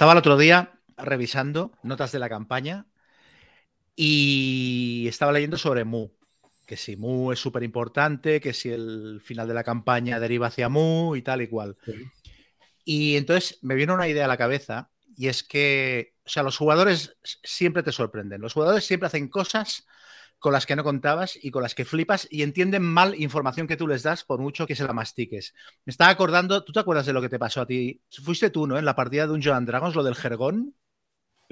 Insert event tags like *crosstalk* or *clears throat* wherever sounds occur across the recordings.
Estaba el otro día revisando notas de la campaña y estaba leyendo sobre Mu. Que si Mu es súper importante, que si el final de la campaña deriva hacia Mu y tal y cual. Y entonces me viene una idea a la cabeza y es que, o sea, los jugadores siempre te sorprenden. Los jugadores siempre hacen cosas con las que no contabas y con las que flipas y entienden mal información que tú les das por mucho que se la mastiques. Me estaba acordando, ¿tú te acuerdas de lo que te pasó a ti? Fuiste tú, ¿no? En la partida de un Joan Dragons, lo del jergón.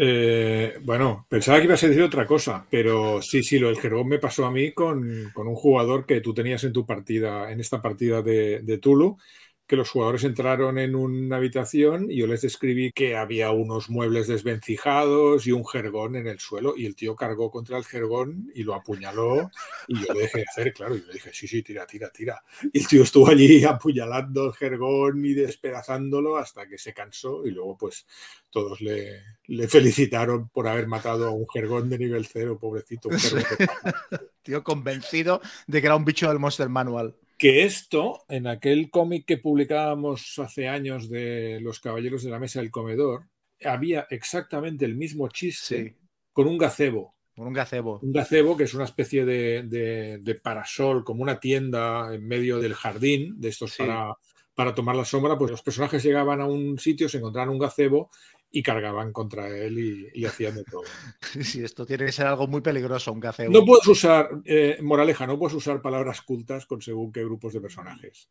Eh, bueno, pensaba que ibas a decir otra cosa, pero sí, sí, lo del jergón me pasó a mí con, un jugador que tú tenías en tu partida, en esta partida de, de Tulu, que los jugadores entraron en una habitación y yo les describí que había unos muebles desvencijados y un jergón en el suelo y el tío cargó contra el jergón y lo apuñaló y yo le dejé de hacer, claro, y le dije, sí, sí, tira, tira, tira. Y el tío estuvo allí apuñalando el jergón y despedazándolo hasta que se cansó y luego pues todos le, le felicitaron por haber matado a un jergón de nivel cero, pobrecito. *laughs* tío convencido de que era un bicho del Monster Manual que esto, en aquel cómic que publicábamos hace años de Los Caballeros de la Mesa del Comedor, había exactamente el mismo chiste con un gazebo. Con un gazebo. Un gazebo que es una especie de, parasol, como una tienda en medio del jardín, de estos para, para tomar la sombra. Pues los personajes llegaban a un sitio, se encontraban un gazebo y cargaban contra él y, hacían de todo. *laughs* Sí, esto tiene que ser algo muy peligroso, un café. No puedes usar, eh, moraleja, no puedes usar palabras cultas con según qué grupos de personajes.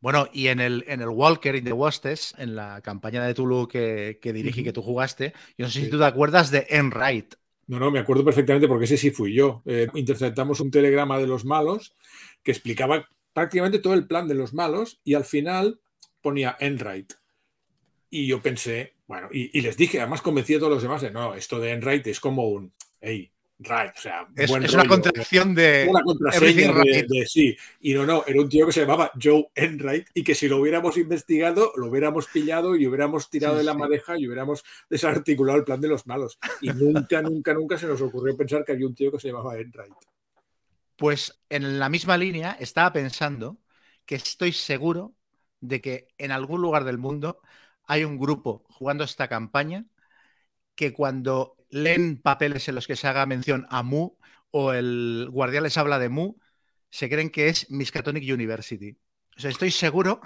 Bueno, y en el, en el Walker in the Wastes, en la campaña de Tulu que, que dirigí, que tú jugaste, yo no sé si tú te acuerdas de Enright. No, no, me acuerdo perfectamente porque ese sí fui yo. Eh, interceptamos un telegrama de los malos que explicaba prácticamente todo el plan de los malos y al final ponía Enright. Y yo pensé, bueno, y, les dije, además convencí a todos los demás de no, esto de Enright es como un, hey, right, o sea, es, una contracción de. Una contraseña de, sí. Y no, no, era un tío que se llamaba Joe Enright y que si lo hubiéramos investigado, lo hubiéramos pillado y hubiéramos tirado de la madeja y hubiéramos desarticulado el plan de los malos. Y nunca, nunca, nunca se nos ocurrió pensar que había un tío que se llamaba Enright. Pues en la misma línea estaba pensando que estoy seguro de que en algún lugar del mundo hay un grupo jugando esta campaña que cuando leen papeles en los que se haga mención a Mu o el guardián les habla de Mu, se creen que es Miskatonic University estoy seguro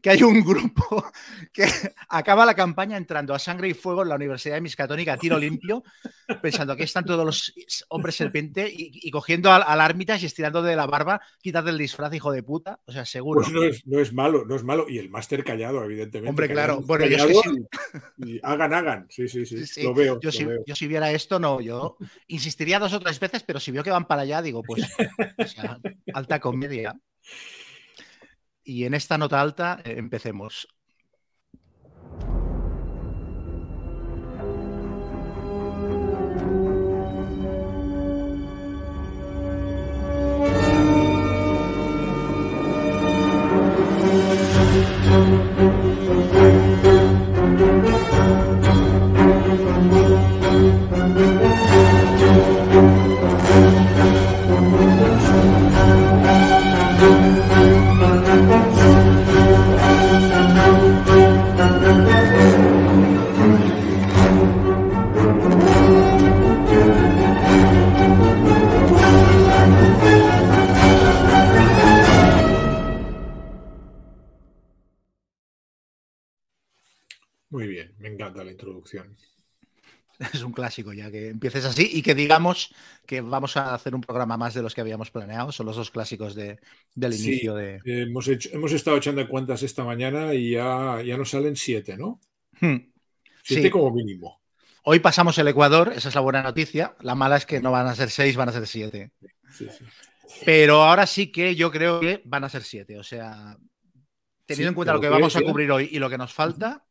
que hay un grupo *laughs* que acaba la campaña entrando a sangre y fuego en la Universidad de Miscatónica a tiro limpio, pensando que están todos los hombres serpiente y, cogiendo al, al y estirando de la barba, quítate el disfraz, hijo de puta. O sea, seguro. Pues no es, malo, no es malo. Y el máster callado, evidentemente. Hombre, claro. Bueno, yo hagan, hagan. Sí, sí, sí. lo, veo, yo, si, viera esto, no. Yo insistiría dos o tres veces, pero si veo que van para allá, digo, pues alta comedia. Y en esta nota alta eh, empecemos. Encanta la introducción. Es un clásico ya que empieces así y que digamos que vamos a hacer un programa más de los que habíamos planeado. Son los dos clásicos del inicio de. hemos, hemos estado echando cuentas esta mañana y ya, ya nos salen siete, ¿no? Hmm. Siete como mínimo. Hoy pasamos el Ecuador, esa es la buena noticia. La mala es que no van a ser seis, van a ser siete. Pero ahora sí que yo creo que van a ser siete. O sea, teniendo en cuenta lo que vamos a cubrir hoy y lo que nos falta,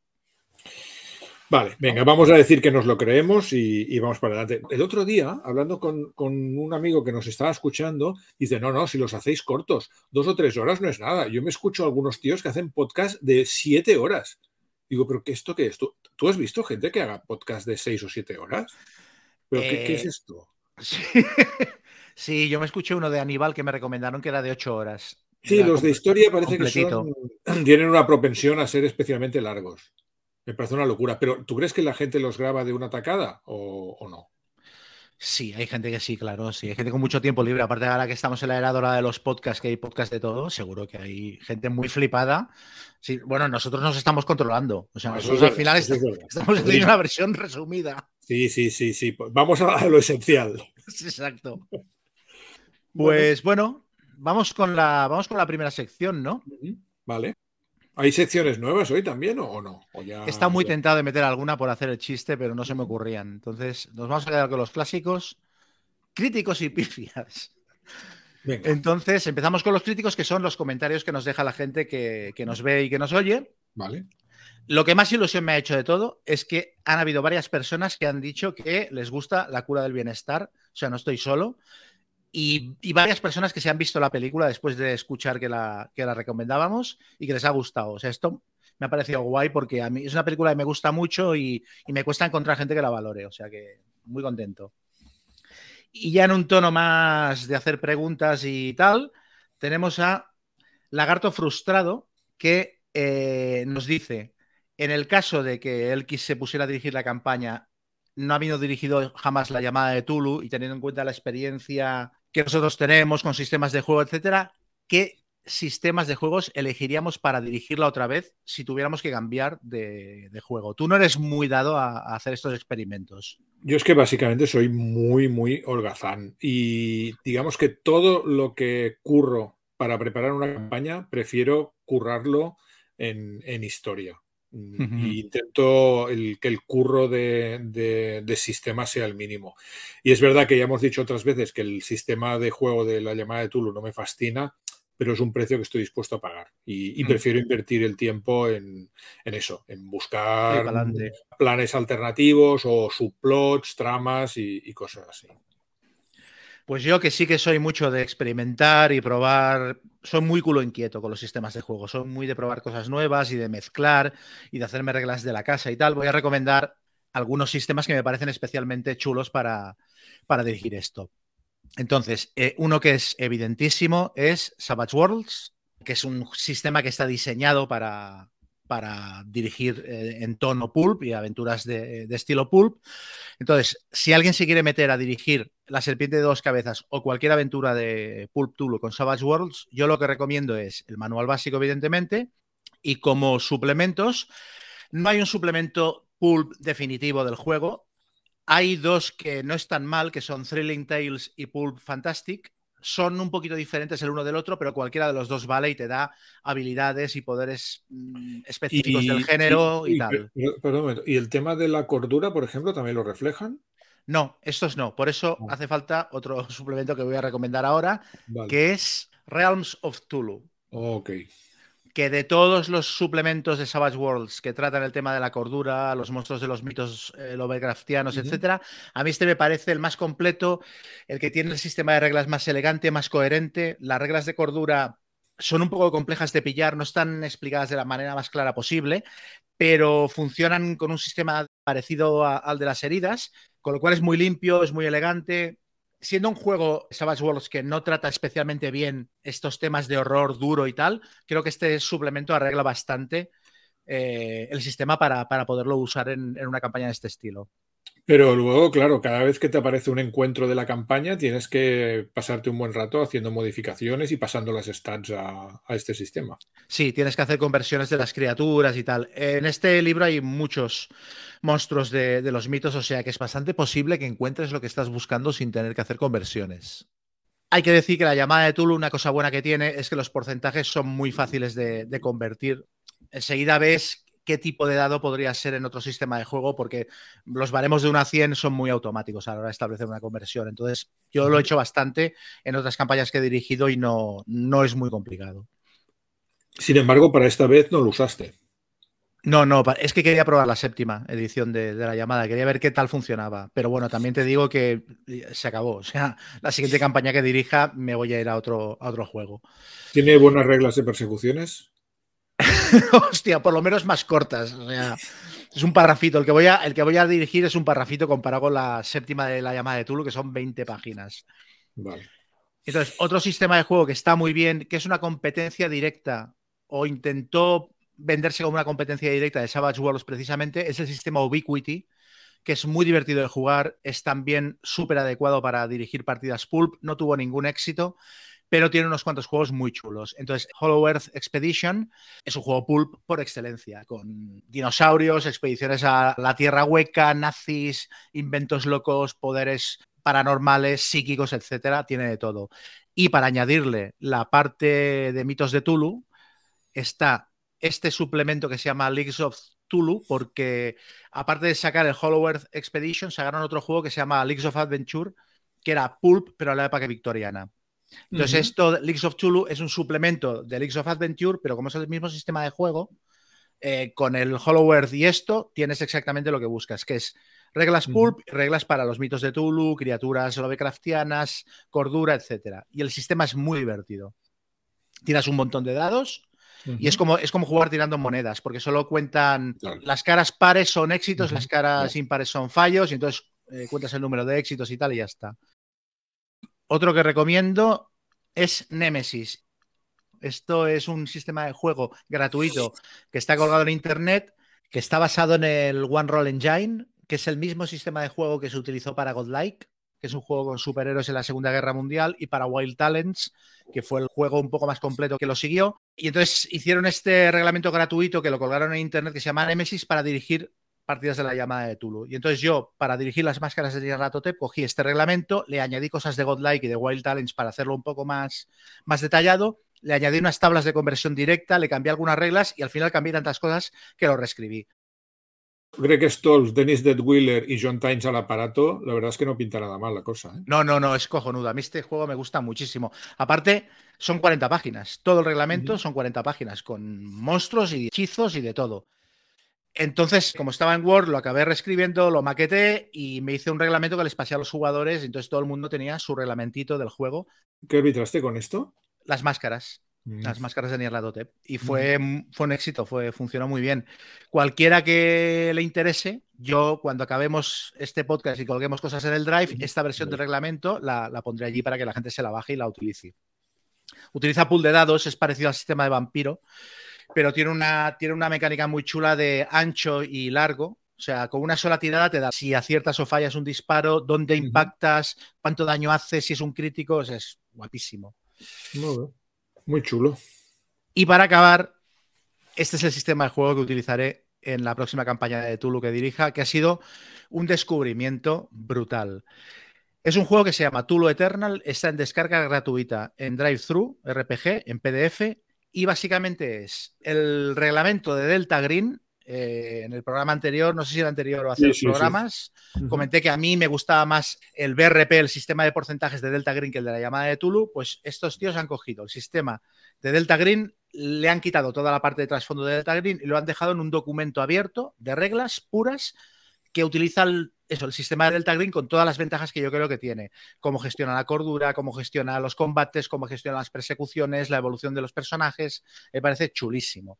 Vale, venga, vamos a decir que nos lo creemos y, vamos para adelante. El otro día, hablando con, un amigo que nos estaba escuchando, dice, no, no, si los hacéis cortos, dos o tres horas no es nada. Yo me escucho a algunos tíos que hacen podcast de siete horas. Digo, pero ¿qué esto qué es? ¿Tú, has visto gente que haga podcast de seis o siete horas? ¿Pero qué, es eh, esto? *laughs* Sí. yo me escuché uno de Aníbal que me recomendaron que era de ocho horas. Sí, los de historia parece que son, *clears throat* tienen una propensión a ser especialmente largos. Me parece una locura. Pero ¿tú crees que la gente los graba de una tacada o, no? Sí, hay gente que sí, claro, sí. Hay gente con mucho tiempo libre. Aparte de ahora que estamos en la era dorada de los podcasts, que hay podcasts de todo, seguro que hay gente muy flipada. Sí, bueno, nosotros nos estamos controlando. O sea, nosotros al final estamos haciendo una versión resumida. Sí, sí, sí, sí. Vamos a lo esencial. *laughs* exacto. Pues bueno, vamos con la, vamos con la primera sección, ¿no? Vale. ¿Hay secciones nuevas hoy también o no? Está muy tentado de meter alguna por hacer el chiste, pero no se me ocurrían. Entonces, nos vamos a quedar con los clásicos, críticos y pifias. Entonces, empezamos con los críticos, que son los comentarios que nos deja la gente que, que, nos ve y que nos oye. Vale. Lo que más ilusión me ha hecho de todo es que han habido varias personas que han dicho que les gusta la cura del bienestar. O sea, no estoy solo. Y, varias personas que se han visto la película después de escuchar que la, recomendábamos y que les ha gustado. O sea, esto me ha parecido guay porque a mí es una película que me gusta mucho y, me cuesta encontrar gente que la valore. O sea que muy contento. Y ya en un tono más de hacer preguntas y tal, tenemos a Lagarto Frustrado que eh, nos dice, en el caso de que él se pusiera a dirigir la campaña, no ha habido dirigido jamás la llamada de Tulu y teniendo en cuenta la experiencia que nosotros tenemos con sistemas de juego, etcétera, ¿qué sistemas de juegos elegiríamos para dirigirla otra vez si tuviéramos que cambiar de, juego? Tú no eres muy dado a, hacer estos experimentos. Yo es que básicamente soy muy, muy holgazán y digamos que todo lo que curro para preparar una campaña, prefiero currarlo en, en historia. Y intento el, que el curro de, de, sistema sea el mínimo. Y es verdad que ya hemos dicho otras veces que el sistema de juego de la llamada de Tulu no me fascina, pero es un precio que estoy dispuesto a pagar. Y, mm. prefiero invertir el tiempo en, eso, en buscar planes alternativos o subplots, tramas y cosas así. Pues yo que sí que soy mucho de experimentar y probar, soy muy culo inquieto con los sistemas de juego, soy muy de probar cosas nuevas y de mezclar y de hacerme reglas de la casa y tal. Voy a recomendar algunos sistemas que me parecen especialmente chulos para, para dirigir esto. Entonces, eh, uno que es evidentísimo es Savage Worlds, que es un sistema que está diseñado para, para dirigir eh, en tono pulp y aventuras de, estilo pulp. Entonces, si alguien se quiere meter a dirigir La Serpiente de dos cabezas o cualquier aventura de Pulp Tulu con Savage Worlds, yo lo que recomiendo es el manual básico, evidentemente, y como suplementos, no hay un suplemento pulp definitivo del juego. Hay dos que no están mal, que son Thrilling Tales y Pulp Fantastic, son un poquito diferentes el uno del otro, pero cualquiera de los dos vale y te da habilidades y poderes mm, específicos del género y, tal. Perdón, ¿y el tema de la cordura, por ejemplo, también lo reflejan? No, estos no. Por eso ah. hace falta otro *laughs* suplemento que voy a recomendar ahora, que es Realms of Tulu. Ok que de todos los suplementos de Savage Worlds que tratan el tema de la cordura, los monstruos de los mitos eh, Lovecraftianos, etcétera, a mí este me parece el más completo, el que tiene el sistema de reglas más elegante, más coherente. Las reglas de cordura son un poco complejas de pillar, no están explicadas de la manera más clara posible, pero funcionan con un sistema parecido al de las heridas, con lo cual es muy limpio, es muy elegante, siendo un juego Savage Worlds que no trata especialmente bien estos temas de horror duro y tal, creo que este suplemento arregla bastante eh, el sistema para, poderlo usar en, una campaña de este estilo. Pero luego, claro, cada vez que te aparece un encuentro de la campaña, tienes que pasarte un buen rato haciendo modificaciones y pasando las stats a, este sistema. Sí, tienes que hacer conversiones de las criaturas y tal. En este libro hay muchos monstruos de, los mitos, o sea que es bastante posible que encuentres lo que estás buscando sin tener que hacer conversiones. Hay que decir que la llamada de Tulu, una cosa buena que tiene es que los porcentajes son muy fáciles de, de convertir. Enseguida ves qué tipo de dado podría ser en otro sistema de juego, porque los baremos de 1 a 100 son muy automáticos a la hora de establecer una conversión. Entonces, yo lo he hecho bastante en otras campañas que he dirigido y no, no es muy complicado. Sin embargo, para esta vez no lo usaste. No, no, es que quería probar la séptima edición de, la llamada, quería ver qué tal funcionaba. Pero bueno, también te digo que se acabó. *laughs* O sea, la siguiente campaña que dirija me voy a ir a otro, a otro juego. ¿Tiene buenas reglas de persecuciones? *laughs* Hostia, por lo menos más cortas. es un parrafito. El que, voy a, el que voy a dirigir es un parrafito comparado con la séptima de la llamada de Tulu, que son 20 páginas. Entonces, otro sistema de juego que está muy bien, que es una competencia directa o intentó venderse como una competencia directa de Savage Worlds precisamente es el sistema Ubiquity, que es muy divertido de jugar, es también súper adecuado para dirigir partidas pulp, no tuvo ningún éxito, pero tiene unos cuantos juegos muy chulos. Entonces, Hollow Earth Expedition es un juego pulp por excelencia, con dinosaurios, expediciones a la Tierra Hueca, nazis, inventos locos, poderes paranormales, psíquicos, etcétera, tiene de todo. Y para añadirle la parte de mitos de Tulu, está este suplemento que se llama Leagues of Tulu, porque aparte de sacar el Hollow Earth Expedition, sacaron otro juego que se llama Leagues of Adventure, que era Pulp, pero a la época victoriana. Entonces, esto, Leagues of Tulu, es un suplemento de Leagues of Adventure, pero como es el mismo sistema de juego, eh, con el Hollow Earth y esto, tienes exactamente lo que buscas, que es reglas pulp, reglas para los mitos de Tulu, criaturas Lovecraftianas, cordura, etc. Y el sistema es muy divertido. Tiras un montón de dados y es como, es como jugar tirando monedas, porque solo cuentan las caras pares son éxitos, las caras impares son fallos, y entonces eh, cuentas el número de éxitos y tal, y ya está. Otro que recomiendo es Nemesis. Esto es un sistema de juego gratuito que está colgado en internet, que está basado en el One Roll Engine, que es el mismo sistema de juego que se utilizó para Godlike, que es un juego con superhéroes en la Segunda Guerra Mundial, y para Wild Talents, que fue el juego un poco más completo que lo siguió. Y entonces hicieron este reglamento gratuito que lo colgaron en internet que se llama Nemesis para dirigir partidas de la llamada de Tulu. Y entonces yo, para dirigir las máscaras de Ratotep, cogí este reglamento, le añadí cosas de Godlike y de Wild Talents para hacerlo un poco más, más detallado, le añadí unas tablas de conversión directa, le cambié algunas reglas y al final cambié tantas cosas que lo reescribí. Greg Stolz, Dennis Wheeler y John Tynes al aparato, la verdad es que no pinta nada mal la cosa. ¿eh? No, no, no, es cojonudo. A mí este juego me gusta muchísimo. Aparte, son 40 páginas. Todo el reglamento son 40 páginas, con monstruos y hechizos y de todo. Entonces, como estaba en Word, lo acabé reescribiendo, lo maqueté y me hice un reglamento que les pasé a los jugadores. Entonces todo el mundo tenía su reglamentito del juego. ¿Qué arbitraste con esto? Las máscaras. Las mm. máscaras de Nierlatotep. Y fue, fue un éxito, fue, funcionó muy bien. Cualquiera que le interese, yo cuando acabemos este podcast y colguemos cosas en el Drive, esta versión del reglamento la, pondré allí para que la gente se la baje y la utilice. Utiliza pool de dados, es parecido al sistema de vampiro, pero tiene una, tiene una mecánica muy chula de ancho y largo. O sea, con una sola tirada te da si aciertas o fallas un disparo, dónde impactas, cuánto daño haces, si es un crítico, es guapísimo. Muy chulo. Y para acabar, este es el sistema de juego que utilizaré en la próxima campaña de Tulu que dirija, que ha sido un descubrimiento brutal. Es un juego que se llama Tulu Eternal, está en descarga gratuita en Drive-Thru, RPG, en PDF, y básicamente es el reglamento de Delta Green eh, en el programa anterior, no sé si el anterior o hace dos programas, comenté que a mí me gustaba más el BRP, el sistema de porcentajes de Delta Green, que el de la llamada de Tulu. Pues estos tíos han cogido el sistema de Delta Green, le han quitado toda la parte de trasfondo de Delta Green y lo han dejado en un documento abierto de reglas puras que utiliza el, eso, el sistema de Delta con todas las ventajas que yo creo que tiene. Cómo gestiona la cordura, cómo gestiona los combates, cómo gestiona las persecuciones, la evolución de los personajes. Me parece chulísimo.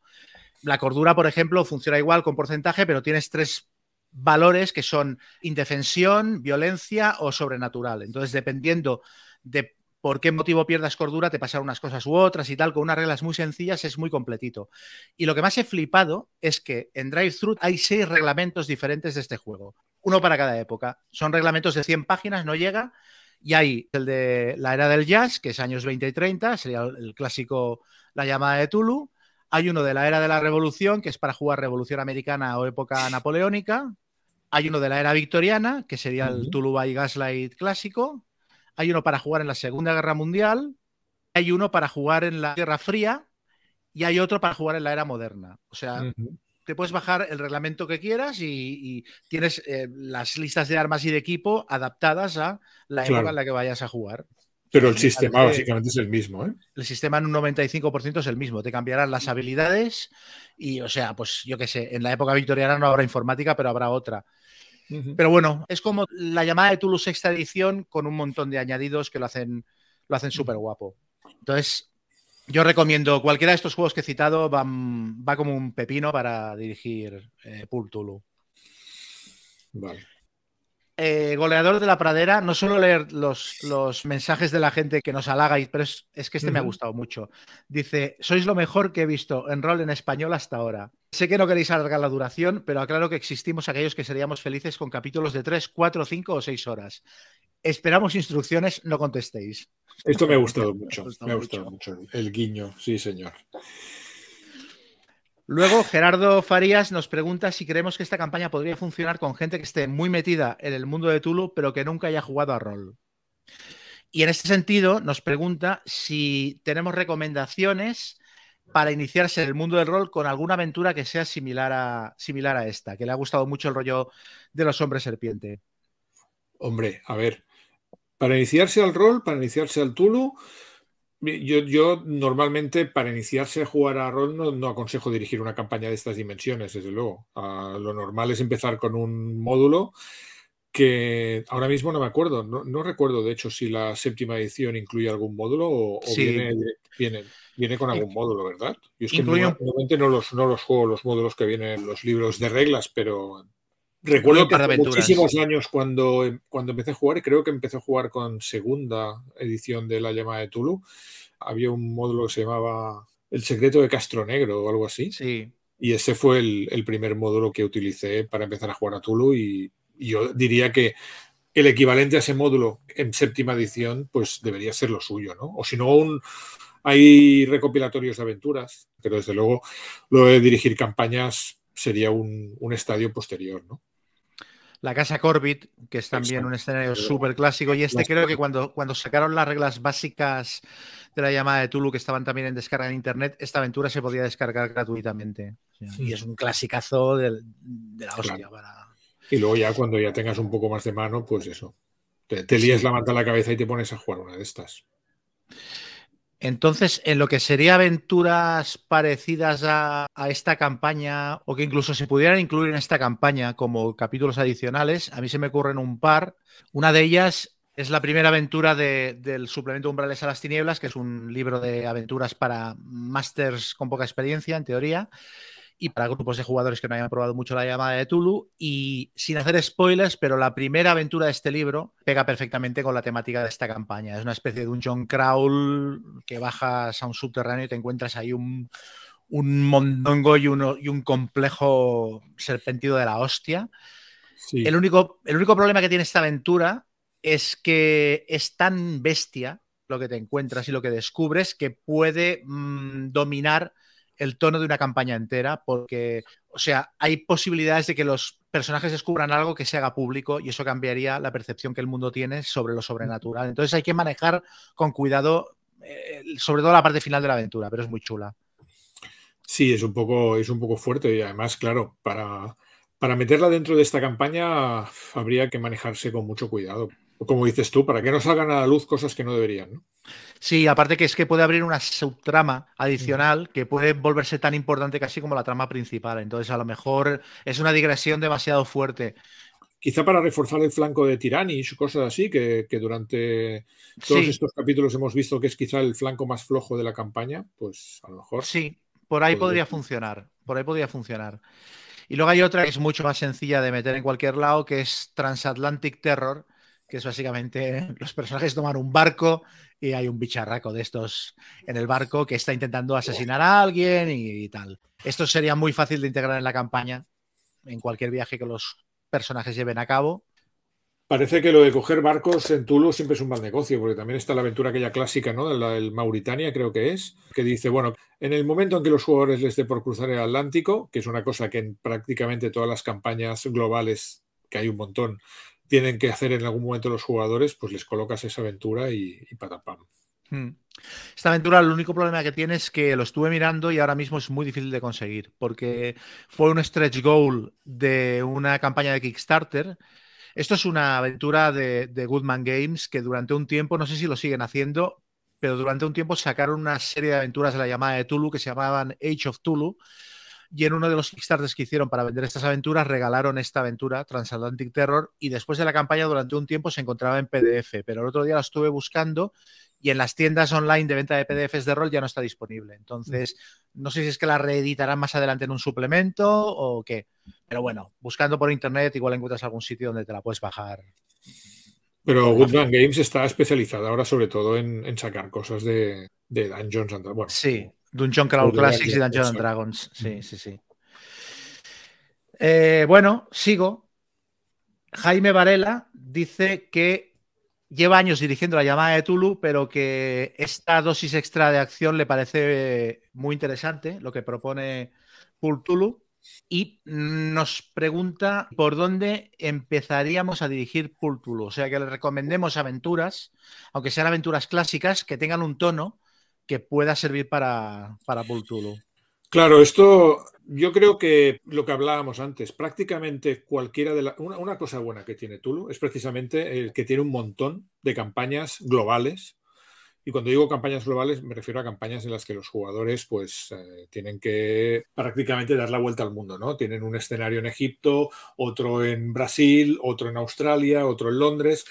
La cordura, por ejemplo, funciona igual con porcentaje, pero tienes tres valores que son indefensión, violencia o sobrenatural. Entonces, dependiendo de por qué motivo pierdas cordura, te pasan unas cosas u otras y tal, con unas reglas muy sencillas es muy completito. Y lo que más he flipado es que en Drive-Thru hay seis reglamentos diferentes de este juego, uno para cada época. Son reglamentos de 100 páginas, no llega, y hay el de la era del jazz, que es años 20 y 30, sería el clásico La llamada de Tulu. Hay uno de la era de la Revolución, que es para jugar Revolución Americana o época napoleónica. Hay uno de la era victoriana, que sería el Tulu by Gaslight clásico. Hay uno para jugar en la Segunda Guerra Mundial. Hay uno para jugar en la Guerra Fría. Y hay otro para jugar en la era moderna. O sea, te puedes bajar el reglamento que quieras y, tienes eh, las listas de armas y de equipo adaptadas a la época en la que vayas a jugar. Pero el sistema básicamente es el mismo, ¿eh? El sistema en un 95% es el mismo. Te cambiarán las habilidades y, o sea, pues yo qué sé, en la época victoriana no habrá informática, pero habrá otra. Pero bueno, es como la llamada de Toulouse sexta edición con un montón de añadidos que lo hacen, lo hacen súper guapo. Entonces, yo recomiendo cualquiera de estos juegos que he citado, va, va como un pepino para dirigir eh, Pool Tulu. Vale. Eh, goleador de la pradera, no suelo leer los, los, mensajes de la gente que nos halaga, pero es, es que este uh -huh. me ha gustado mucho. Dice, sois lo mejor que he visto en rol en español hasta ahora. Sé que no queréis alargar la duración, pero aclaro que existimos aquellos que seríamos felices con capítulos de 3, 4, 5 o 6 horas. Esperamos instrucciones, no contestéis. Esto me ha *laughs* gustado mucho, me ha gustado mucho el guiño, sí señor. Luego, Gerardo Farías nos pregunta si creemos que esta campaña podría funcionar con gente que esté muy metida en el mundo de Tulu, pero que nunca haya jugado a rol. Y en este sentido, nos pregunta si tenemos recomendaciones para iniciarse en el mundo del rol con alguna aventura que sea similar a, similar a esta, que le ha gustado mucho el rollo de los hombres serpiente. Hombre, a ver, para iniciarse al rol, para iniciarse al Tulu, yo, yo, normalmente para iniciarse a jugar a rol no, no, aconsejo dirigir una campaña de estas dimensiones, desde luego. Uh, lo normal es empezar con un módulo que ahora mismo no me acuerdo, no, no, recuerdo de hecho si la séptima edición incluye algún módulo o, o sí. viene, viene, viene, con algún módulo, ¿verdad? Yo es que normalmente no los, no los juego los módulos que vienen en los libros de reglas, pero recuerdo que hace muchísimos años cuando, cuando empecé a jugar, y creo que empecé a jugar con segunda edición de la llamada de Tulu, había un módulo que se llamaba El secreto de Castro Negro o algo así. Sí. Y ese fue el, el primer módulo que utilicé para empezar a jugar a Tulu y, y yo diría que el equivalente a ese módulo en séptima edición, pues debería ser lo suyo, ¿no? O si no, un, hay recopilatorios de aventuras, pero desde luego lo de dirigir campañas sería un, un estadio posterior, ¿no? La Casa Corbett, que es también un escenario súper clásico, y este creo que cuando, cuando sacaron las reglas básicas de la llamada de Tulu, que estaban también en descarga en internet, esta aventura se podía descargar gratuitamente. Sí. Y es un clasicazo de, de la hostia claro. para, y luego ya cuando ya tengas un poco más de mano, pues eso. Te, te líes sí. la manta a la cabeza y te pones a jugar una de estas. Entonces, en lo que sería aventuras parecidas a, esta campaña, o que incluso se pudieran incluir en esta campaña como capítulos adicionales, a mí se me ocurren un par. Una de ellas es la primera aventura de, del suplemento Umbrales a las Tinieblas, que es un libro de aventuras para masters con poca experiencia, en teoría y para grupos de jugadores que no hayan probado mucho la llamada de Tulu. Y sin hacer spoilers, pero la primera aventura de este libro pega perfectamente con la temática de esta campaña. Es una especie de un John Crawl que bajas a un subterráneo y te encuentras ahí un, un mondongo y, uno, y un complejo serpentido de la hostia. Sí. El, único, el único problema que tiene esta aventura es que es tan bestia lo que te encuentras y lo que descubres que puede mmm, dominar el tono de una campaña entera, porque, o sea, hay posibilidades de que los personajes descubran algo que se haga público y eso cambiaría la percepción que el mundo tiene sobre lo sobrenatural. Entonces hay que manejar con cuidado, eh, sobre todo la parte final de la aventura, pero es muy chula. Sí, es un poco, es un poco fuerte y además, claro, para, para meterla dentro de esta campaña habría que manejarse con mucho cuidado. Como dices tú, para que no salgan a la luz cosas que no deberían, ¿no? Sí, aparte que es que puede abrir una subtrama adicional que puede volverse tan importante casi como la trama principal. Entonces, a lo mejor es una digresión demasiado fuerte. Quizá para reforzar el flanco de Tiranis, cosas así, que, que durante todos sí. estos capítulos hemos visto que es quizá el flanco más flojo de la campaña, pues a lo mejor. Sí, por ahí podría, podría funcionar. Por ahí podría funcionar. Y luego hay otra que es mucho más sencilla de meter en cualquier lado, que es Transatlantic Terror, que es básicamente los personajes toman un barco y hay un bicharraco de estos en el barco que está intentando asesinar a alguien y, tal. Esto sería muy fácil de integrar en la campaña, en cualquier viaje que los personajes lleven a cabo. Parece que lo de coger barcos en Tulu siempre es un mal negocio, porque también está la aventura aquella clásica, ¿no? La del Mauritania, creo que es, que dice, bueno, en el momento en que los jugadores les dé por cruzar el Atlántico, que es una cosa que en prácticamente todas las campañas globales, que hay un montón, tienen que hacer en algún momento los jugadores, pues les colocas esa aventura y, y patapam. Hmm. Esta aventura, el único problema que tiene es que lo estuve mirando y ahora mismo es muy difícil de conseguir, porque fue un stretch goal de una campaña de Kickstarter. Esto es una aventura de, de Goodman Games que durante un tiempo, no sé si lo siguen haciendo, pero durante un tiempo sacaron una serie de aventuras de la llamada de Tulu que se llamaban Age of Tulu, y en uno de los Kickstarters que hicieron para vender estas aventuras regalaron esta aventura, Transatlantic Terror, y después de la campaña durante un tiempo se encontraba en PDF, pero el otro día la estuve buscando y en las tiendas online de venta de PDFs de rol ya no está disponible. Entonces, no sé si es que la reeditarán más adelante en un suplemento o qué. Pero bueno, buscando por internet igual encuentras algún sitio donde te la puedes bajar. Pero Goodman Games está especializada ahora sobre todo en, sacar cosas de, Dungeons and Dragons. sí, Dungeon Crawl Classics y Dungeons and Dragons. Sí, sí, sí. Eh, bueno, sigo. Jaime Varela dice que lleva años dirigiendo la llamada de Tulu, pero que esta dosis extra de acción le parece muy interesante, lo que propone Pool Tulu. Y nos pregunta por dónde empezaríamos a dirigir Pool Tulu. O sea, que le recomendemos aventuras, aunque sean aventuras clásicas, que tengan un tono que pueda servir para, para Pool Tulu. Claro, esto yo creo que lo que hablábamos antes, prácticamente cualquiera de las... Una, cosa buena que tiene Tulu es precisamente el que tiene un montón de campañas globales. Y cuando digo campañas globales me refiero a campañas en las que los jugadores pues eh, tienen que prácticamente dar la vuelta al mundo, ¿no? Tienen un escenario en Egipto, otro en Brasil, otro en Australia, otro en Londres.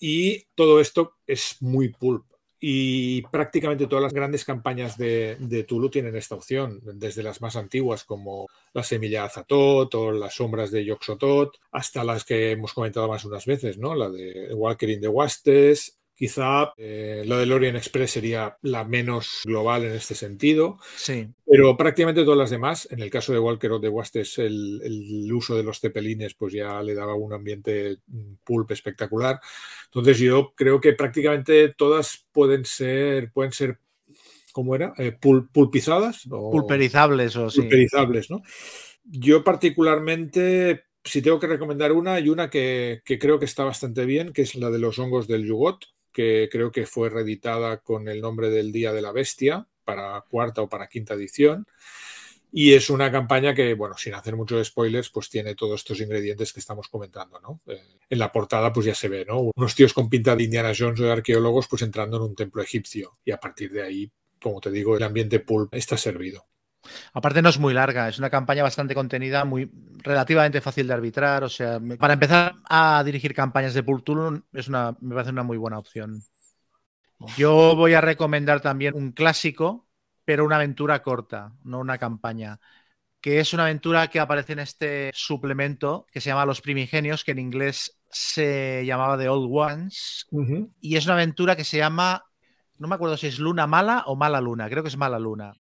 Y todo esto es muy pulp y prácticamente todas las grandes campañas de, Tulu tienen esta opción, desde las más antiguas como la semilla de Azatot o las sombras de Yoxotot, hasta las que hemos comentado más unas veces, ¿no? La de Walker in the Wastes, Quizá eh, lo del Orient Express sería la menos global en este sentido. Sí. Pero prácticamente todas las demás, en el caso de Walker o de Wastes, el, el, uso de los cepelines pues ya le daba un ambiente mm, pulp espectacular. Entonces yo creo que prácticamente todas pueden ser, pueden ser ¿cómo era? Eh, pulpizadas. O, pulperizables o sí. Pulperizables, ¿no? Yo particularmente si tengo que recomendar una, hay una que, que, creo que está bastante bien, que es la de los hongos del yugot, que creo que fue reeditada con el nombre del Día de la Bestia para cuarta o para quinta edición. Y es una campaña que, bueno, sin hacer muchos spoilers, pues tiene todos estos ingredientes que estamos comentando, ¿no? Eh, en la portada, pues ya se ve, ¿no? Unos tíos con pinta de Indiana Jones o de arqueólogos, pues entrando en un templo egipcio. Y a partir de ahí, como te digo, el ambiente pulp está servido. Aparte no es muy larga, es una campaña bastante contenida, muy relativamente fácil de arbitrar. O sea, para empezar a dirigir campañas de Pool es una, me parece una muy buena opción. Yo voy a recomendar también un clásico, pero una aventura corta, no una campaña, que es una aventura que aparece en este suplemento que se llama Los Primigenios, que en inglés se llamaba The Old Ones, y es una aventura que se llama, no me acuerdo si es Luna Mala o Mala Luna, creo que es Mala Luna.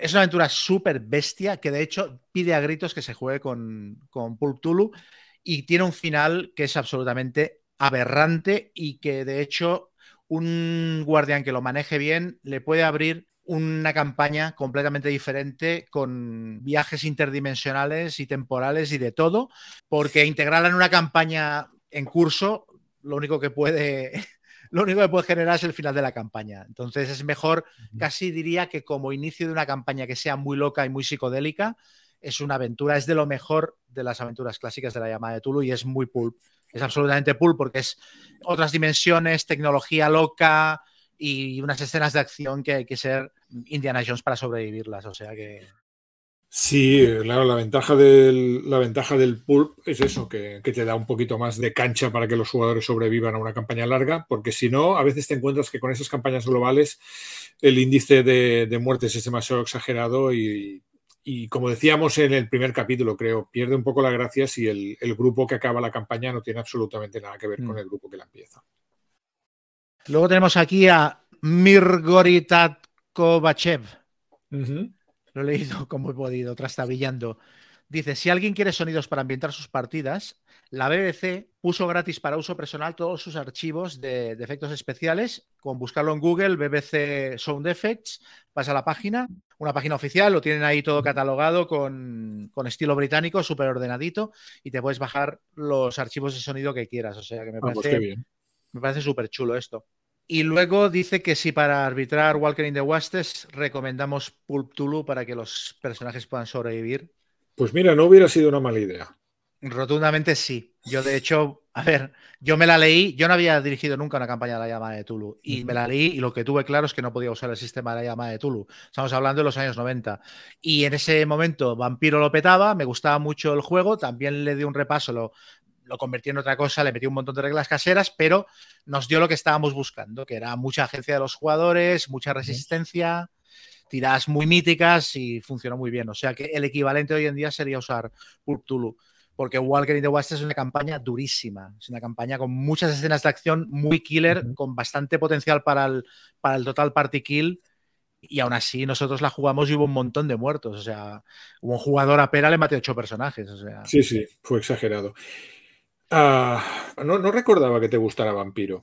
Es una aventura súper bestia que de hecho pide a gritos que se juegue con, con Pulp Tulu y tiene un final que es absolutamente aberrante y que de hecho un guardián que lo maneje bien le puede abrir una campaña completamente diferente con viajes interdimensionales y temporales y de todo, porque integrarla en una campaña en curso, lo único que puede lo único que puede generar es el final de la campaña. Entonces es mejor, casi diría que como inicio de una campaña que sea muy loca y muy psicodélica, es una aventura, es de lo mejor de las aventuras clásicas de la llamada de Tulu y es muy pulp. Es absolutamente pulp porque es otras dimensiones, tecnología loca y unas escenas de acción que hay que ser Indiana Jones para sobrevivirlas. O sea que Sí, claro, la ventaja del, la ventaja del pulp es eso, que, te da un poquito más de cancha para que los jugadores sobrevivan a una campaña larga, porque si no, a veces te encuentras que con esas campañas globales el índice de, muertes es demasiado exagerado y, como decíamos en el primer capítulo, creo, pierde un poco la gracia si el, grupo que acaba la campaña no tiene absolutamente nada que ver con mm. el grupo que la empieza. Luego tenemos aquí a Mirgoritat Kovachev. Lo he leído *laughs* como he podido, trastabillando. Dice, si alguien quiere sonidos para ambientar sus partidas, la BBC puso gratis para uso personal todos sus archivos de, efectos especiales. Con buscarlo en Google, BBC Sound Effects, pasa a la página, una página oficial, lo tienen ahí todo catalogado con, estilo británico, súper ordenadito, y te puedes bajar los archivos de sonido que quieras. O sea que me ah, pues parece, me parece súper chulo esto. Y luego dice que si para arbitrar Walker in the Wastes recomendamos Pulp Tulu para que los personajes puedan sobrevivir. Pues mira, no hubiera sido una mala idea. Rotundamente sí. Yo, de hecho, a ver, yo me la leí, yo no había dirigido nunca una campaña de la llamada de Tulu y me la leí y lo que tuve claro es que no podía usar el sistema de la llamada de Tulu. Estamos hablando de los años 90. Y en ese momento Vampiro lo petaba, me gustaba mucho el juego, también le di un repaso, lo, lo convirtió en otra cosa, le metió un montón de reglas caseras, pero nos dio lo que estábamos buscando, que era mucha agencia de los jugadores, mucha resistencia, tiradas muy míticas y funcionó muy bien. O sea que el equivalente hoy en día sería usar Pulp porque Walker in the West es una campaña durísima, es una campaña con muchas escenas de acción muy killer, con bastante potencial para el, para el total party kill, y aún así nosotros la jugamos y hubo un montón de muertos, o sea, un jugador a pera le maté ocho personajes, o sea. Sí, sí, fue exagerado. Ah, no, no recordaba que te gustara Vampiro.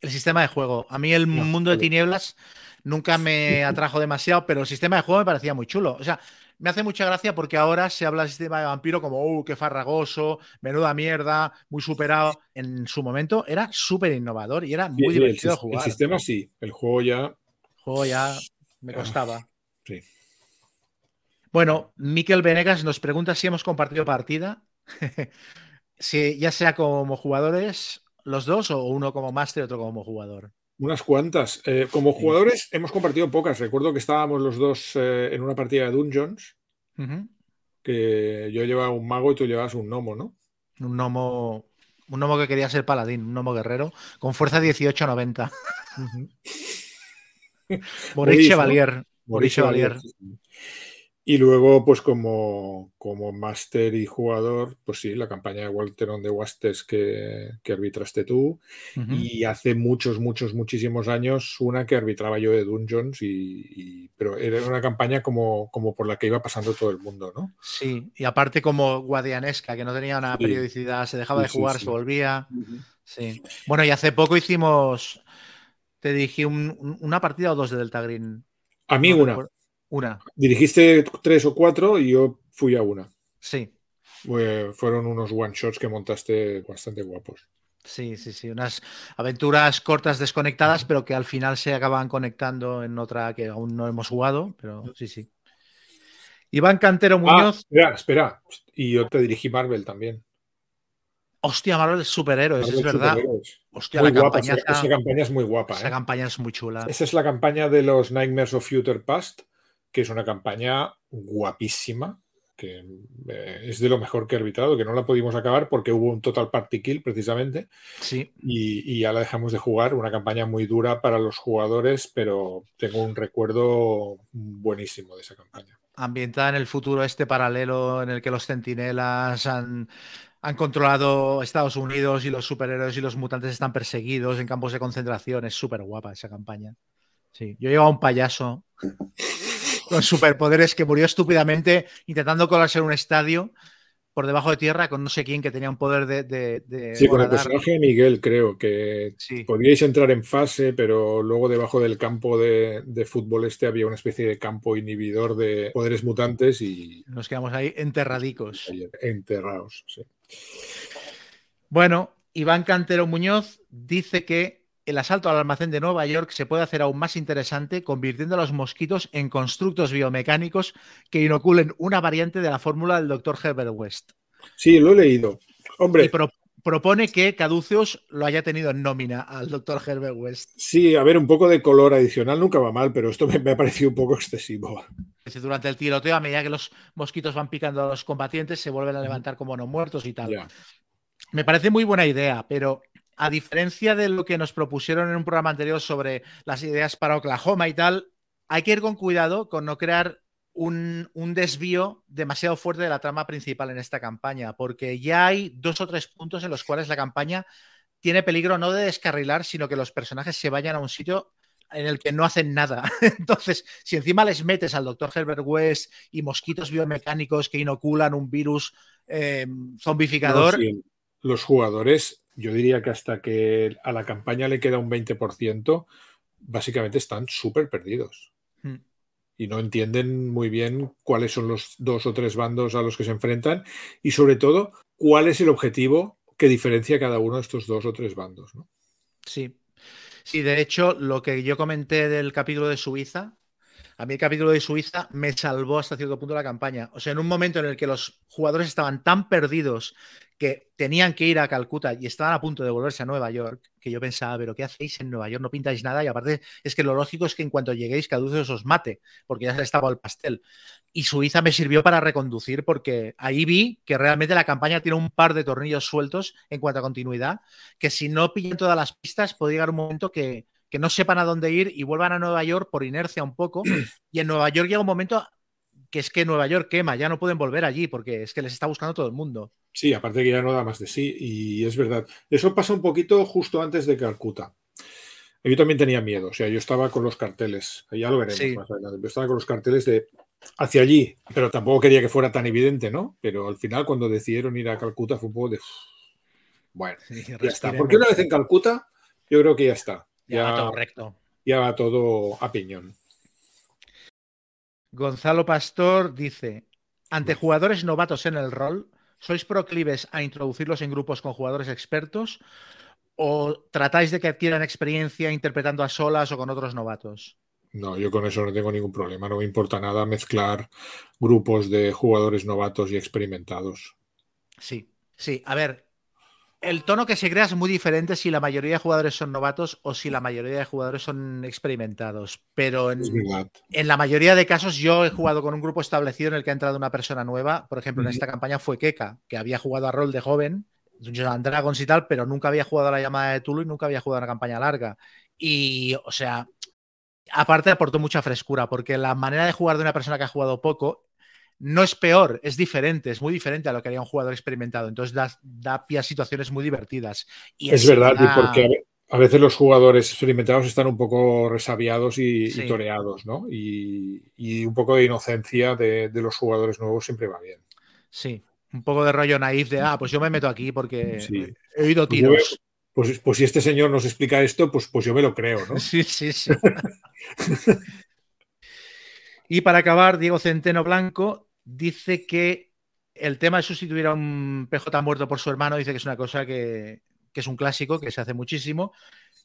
El sistema de juego. A mí el mundo de tinieblas nunca me atrajo demasiado, pero el sistema de juego me parecía muy chulo. O sea, me hace mucha gracia porque ahora se habla del sistema de vampiro como, oh, qué farragoso, menuda mierda, muy superado. En su momento era súper innovador y era muy divertido jugar. El sistema sí, el juego ya. El juego ya me costaba. Sí. Bueno, Miquel Venegas nos pregunta si hemos compartido partida. Si, ya sea como jugadores, los dos, o uno como máster y otro como jugador. Unas cuantas. Eh, como jugadores hemos compartido pocas. Recuerdo que estábamos los dos eh, en una partida de Dungeons, que yo llevaba un mago y tú llevabas un gnomo, ¿no? Un gnomo, un gnomo que quería ser paladín, un gnomo guerrero, con fuerza 18-90. Boriche Valier. Boriche Valier. Y luego, pues como, como máster y jugador, pues sí, la campaña de Walter on the Wasters que, que arbitraste tú. Y hace muchos, muchos, muchísimos años una que arbitraba yo de Dungeons, y, pero era una campaña como, como por la que iba pasando todo el mundo, ¿no? Sí, y aparte como guadianesca, que no tenía una periodicidad, se dejaba de jugar, se volvía. Sí. Bueno, y hace poco hicimos, te dije, una partida o dos de Delta Green. A mí una. Una. Dirigiste tres o cuatro y yo fui a una. Sí. fueron unos one shots que montaste bastante guapos. Sí, sí, sí. Unas aventuras cortas desconectadas, pero que al final se acaban conectando en otra que aún no hemos jugado. Pero sí, sí. Iván Cantero ah, Muñoz. espera, espera. Y yo te dirigí Marvel también. Hostia, Marvel es superhéroes, es verdad. Hostia, la campaña, esa, campaña es muy guapa. Esa ¿eh? campaña es muy chula. Esa es la campaña de los Nightmares of Future Past que es una campaña guapísima, que eh, es de lo mejor que he arbitrado, que no la pudimos acabar porque hubo un total party kill precisamente. Sí. Y, ya la dejamos de jugar, una campaña muy dura para los jugadores, pero tengo un recuerdo buenísimo de esa campaña. Ambientada en el futuro este paralelo en el que los centinelas han, han controlado Estados Unidos y los superhéroes y los mutantes están perseguidos en campos de concentración. Es súper guapa esa campaña. Sí, yo llevaba un payaso con superpoderes que murió estúpidamente intentando colarse en un estadio por debajo de tierra con no sé quién que tenía un poder de. sí, con el personaje de Miguel, creo que podíais entrar en fase, pero luego debajo del campo de, fútbol este había una especie de campo inhibidor de poderes mutantes y. Nos quedamos ahí enterradicos. Enterrados, sí. Bueno, Iván Cantero Muñoz dice que el asalto al almacén de Nueva York se puede hacer aún más interesante convirtiendo a los mosquitos en constructos biomecánicos que inoculen una variante de la fórmula del doctor Herbert West. Sí, lo he leído. Hombre. Y propone que Caduceus lo haya tenido en nómina al doctor Herbert West. Sí, a ver, un poco de color adicional nunca va mal, pero esto me, ha parecido un poco excesivo. Durante el tiroteo, a medida que los mosquitos van picando a los combatientes, se vuelven a levantar como no muertos y tal. Me parece muy buena idea, pero a diferencia de lo que nos propusieron en un programa anterior sobre las ideas para Oklahoma y tal, hay que ir con cuidado con no crear un, desvío demasiado fuerte de la trama principal en esta campaña, porque ya hay dos o tres puntos en los cuales la campaña tiene peligro no de descarrilar, sino que los personajes se vayan a un sitio en el que no hacen nada. *laughs* Entonces, si encima les metes al doctor Herbert West y mosquitos biomecánicos que inoculan un virus eh, zombificador. Los jugadores yo diría que hasta que a la campaña le queda un 20%, básicamente están súper perdidos. Hmm. Y no entienden muy bien cuáles son los dos o tres bandos a los que se enfrentan y sobre todo cuál es el objetivo que diferencia cada uno de estos dos o tres bandos. Sí. Sí, de hecho, lo que yo comenté del capítulo de Suiza, a mí el capítulo de Suiza me salvó hasta cierto punto la campaña. O sea, en un momento en el que los jugadores estaban tan perdidos que tenían que ir a Calcuta y estaban a punto de volverse a Nueva York, que yo pensaba, pero ¿qué hacéis en Nueva York? No pintáis nada y aparte es que lo lógico es que en cuanto lleguéis Caduceus os mate, porque ya se estaba el pastel. Y Suiza me sirvió para reconducir porque ahí vi que realmente la campaña tiene un par de tornillos sueltos en cuanto a continuidad, que si no pillan todas las pistas puede llegar un momento que, que no sepan a dónde ir y vuelvan a Nueva York por inercia un poco. *clears throat* Y en Nueva York llega un momento que es que Nueva York quema, ya no pueden volver allí porque es que les está buscando todo el mundo. Sí, aparte que ya no da más de sí, y es verdad. Eso pasa un poquito justo antes de Calcuta. Yo también tenía miedo, o sea, yo estaba con los carteles, ya lo veremos más adelante, yo estaba con los carteles de hacia allí, pero tampoco quería que fuera tan evidente, ¿no? Pero al final cuando decidieron ir a Calcuta fue un poco de... Bueno, ya está. Porque una vez en Calcuta, yo creo que ya está. Ya, va todo recto. Ya va todo a piñón. Gonzalo Pastor dice, ante jugadores novatos en el rol, ¿sois proclives a introducirlos en grupos con jugadores expertos o tratáis de que adquieran experiencia interpretando a solas o con otros novatos? No, yo con eso no tengo ningún problema. No me importa nada mezclar grupos de jugadores novatos y experimentados. Sí, sí. A ver, el tono que se crea es muy diferente si la mayoría de jugadores son novatos o si la mayoría de jugadores son experimentados. Pero en, la mayoría de casos yo he jugado con un grupo establecido en el que ha entrado una persona nueva. Por ejemplo, en esta campaña fue Keka, que había jugado a rol de joven, Dungeons Dragons y tal, pero nunca había jugado a la llamada de Tulu y nunca había jugado a una campaña larga. Y, o sea, aparte aportó mucha frescura, porque la manera de jugar de una persona que ha jugado poco no es peor, es diferente, es muy diferente a lo que haría un jugador experimentado. Entonces da, pie a situaciones muy divertidas. Y es verdad, porque a veces los jugadores experimentados están un poco resabiados y, toreados, ¿no? Y, un poco de inocencia de, los jugadores nuevos siempre va bien. Sí, un poco de rollo naif de, ah, pues yo me meto aquí porque he oído pues tiros. Pues, pues, si este señor nos explica esto, pues, pues yo me lo creo, ¿no? *laughs* Sí, sí, sí. *laughs* y para acabar, Diego Centeno Blanco dice que el tema de sustituir a un PJ muerto por su hermano, dice que es una cosa que, es un clásico, que se hace muchísimo.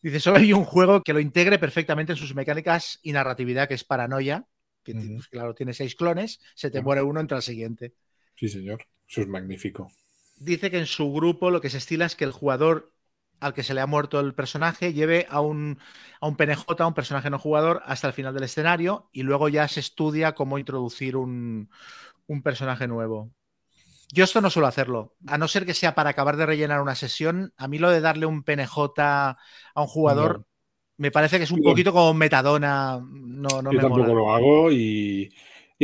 Dice, solo hay un juego que lo integre perfectamente en sus mecánicas y narratividad, que es Paranoia, que pues, claro, tiene seis clones, se te muere uno, entra el siguiente. Sí, señor, eso es magnífico. Dice que en su grupo lo que se estila es que el jugador al que se le ha muerto el personaje lleve a un, a un PNJ, a un personaje no jugador, hasta el final del escenario y luego ya se estudia cómo introducir un, un personaje nuevo. Yo esto no suelo hacerlo, a no ser que sea para acabar de rellenar una sesión. A mí lo de darle un PNJ a un jugador me parece que es un poquito como metadona. No, no Yo tampoco lo hago y,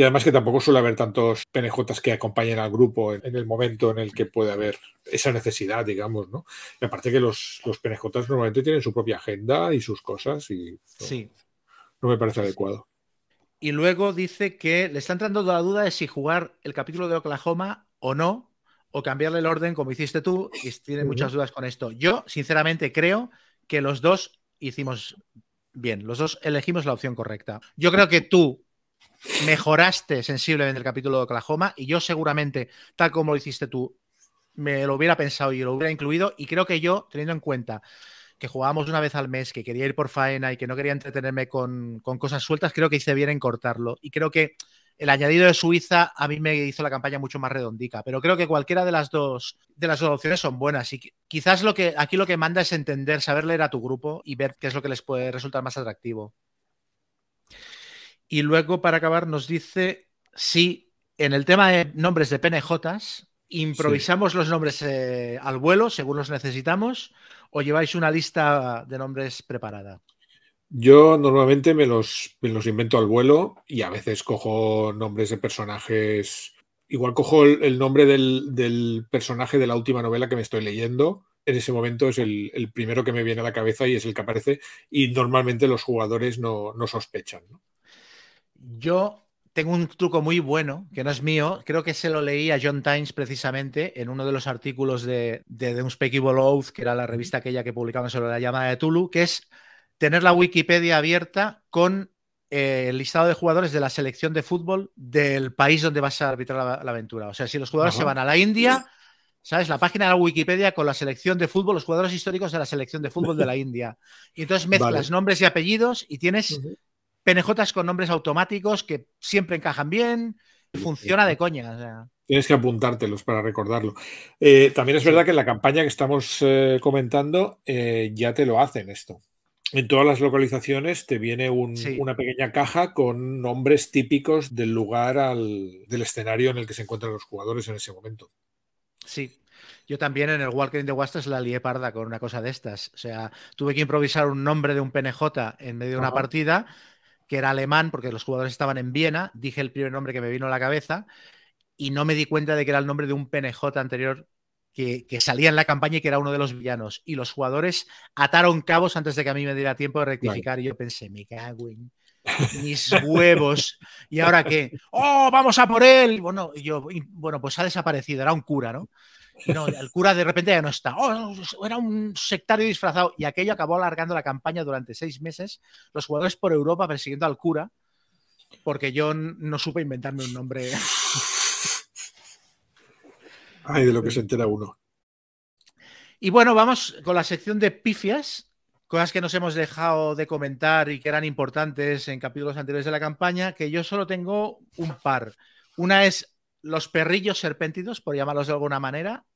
además que tampoco suele haber tantos PNJs que acompañen al grupo en, el momento en el que puede haber esa necesidad, digamos, ¿no? Y aparte que los, los PNJs normalmente tienen su propia agenda y sus cosas y sí. no me parece adecuado. Y luego dice que le está entrando la duda de si jugar el capítulo de Oklahoma o no, o cambiarle el orden como hiciste tú, y tiene muchas dudas con esto. Yo, sinceramente, creo que los dos hicimos bien, los dos elegimos la opción correcta. Yo creo que tú mejoraste sensiblemente el capítulo de Oklahoma y yo seguramente, tal como lo hiciste tú, me lo hubiera pensado y lo hubiera incluido y creo que yo, teniendo en cuenta que jugábamos una vez al mes, que quería ir por faena y que no quería entretenerme con, cosas sueltas, creo que hice bien en cortarlo. Y creo que el añadido de Suiza a mí me hizo la campaña mucho más redondica, pero creo que cualquiera de las dos de las dos opciones son buenas y quizás lo que aquí lo que manda es entender, saber leer a tu grupo y ver qué es lo que les puede resultar más atractivo. Y luego para acabar nos dice si en el tema de nombres de PNJs improvisamos los nombres eh, al vuelo según los necesitamos o lleváis una lista de nombres preparada? Yo normalmente me los, los invento al vuelo y a veces cojo nombres de personajes. Igual cojo el, nombre del, personaje de la última novela que me estoy leyendo. En ese momento es el, primero que me viene a la cabeza y es el que aparece. Y normalmente los jugadores no, sospechan. Yo tengo un truco muy bueno, que no es mío, creo que se lo leí a John Times precisamente en uno de los artículos de, de The Unspeakable Oath, que era la revista aquella que publicaban sobre la llamada de Tulu, que es tener la Wikipedia abierta con eh, el listado de jugadores de la selección de fútbol del país donde vas a arbitrar la, aventura. O sea, si los jugadores se van a la India, ¿sabes? La página de la Wikipedia con la selección de fútbol, los jugadores históricos de la selección de fútbol de la *laughs* India. Y entonces mezclas nombres y apellidos y tienes PNJs con nombres automáticos que siempre encajan bien funciona de coña. Tienes que apuntártelos para recordarlo. Eh, también es verdad que en la campaña que estamos eh, comentando eh, ya te lo hacen esto. En todas las localizaciones te viene una pequeña caja con nombres típicos del lugar, del escenario en el que se encuentran los jugadores en ese momento. Sí, yo también en el Walking in the Wastes la lié parda con una cosa de estas. O sea, tuve que improvisar un nombre de un PNJ en medio de una partida que era alemán porque los jugadores estaban en Viena. Dije el primer nombre que me vino a la cabeza y no me di cuenta de que era el nombre de un PNJ anterior que, salía en la campaña y que era uno de los villanos. Y los jugadores ataron cabos antes de que a mí me diera tiempo de rectificar. Y yo pensé, me cago en mis huevos. ¿Y ahora qué? ¡Oh, vamos a por él! Bueno, yo, bueno, pues ha desaparecido, era un cura, ¿no? No, el cura de repente ya no está. Oh, era un sectario disfrazado. Y aquello acabó alargando la campaña durante seis meses. Los jugadores por Europa persiguiendo al cura, porque yo no supe inventarme un nombre. *laughs* Ay, de lo que se entera uno. Y bueno, vamos con la sección de pifias, cosas que nos hemos dejado de comentar y que eran importantes en capítulos anteriores de la campaña, que yo solo tengo un par. Una es los perrillos serpéntidos, por llamarlos de alguna manera,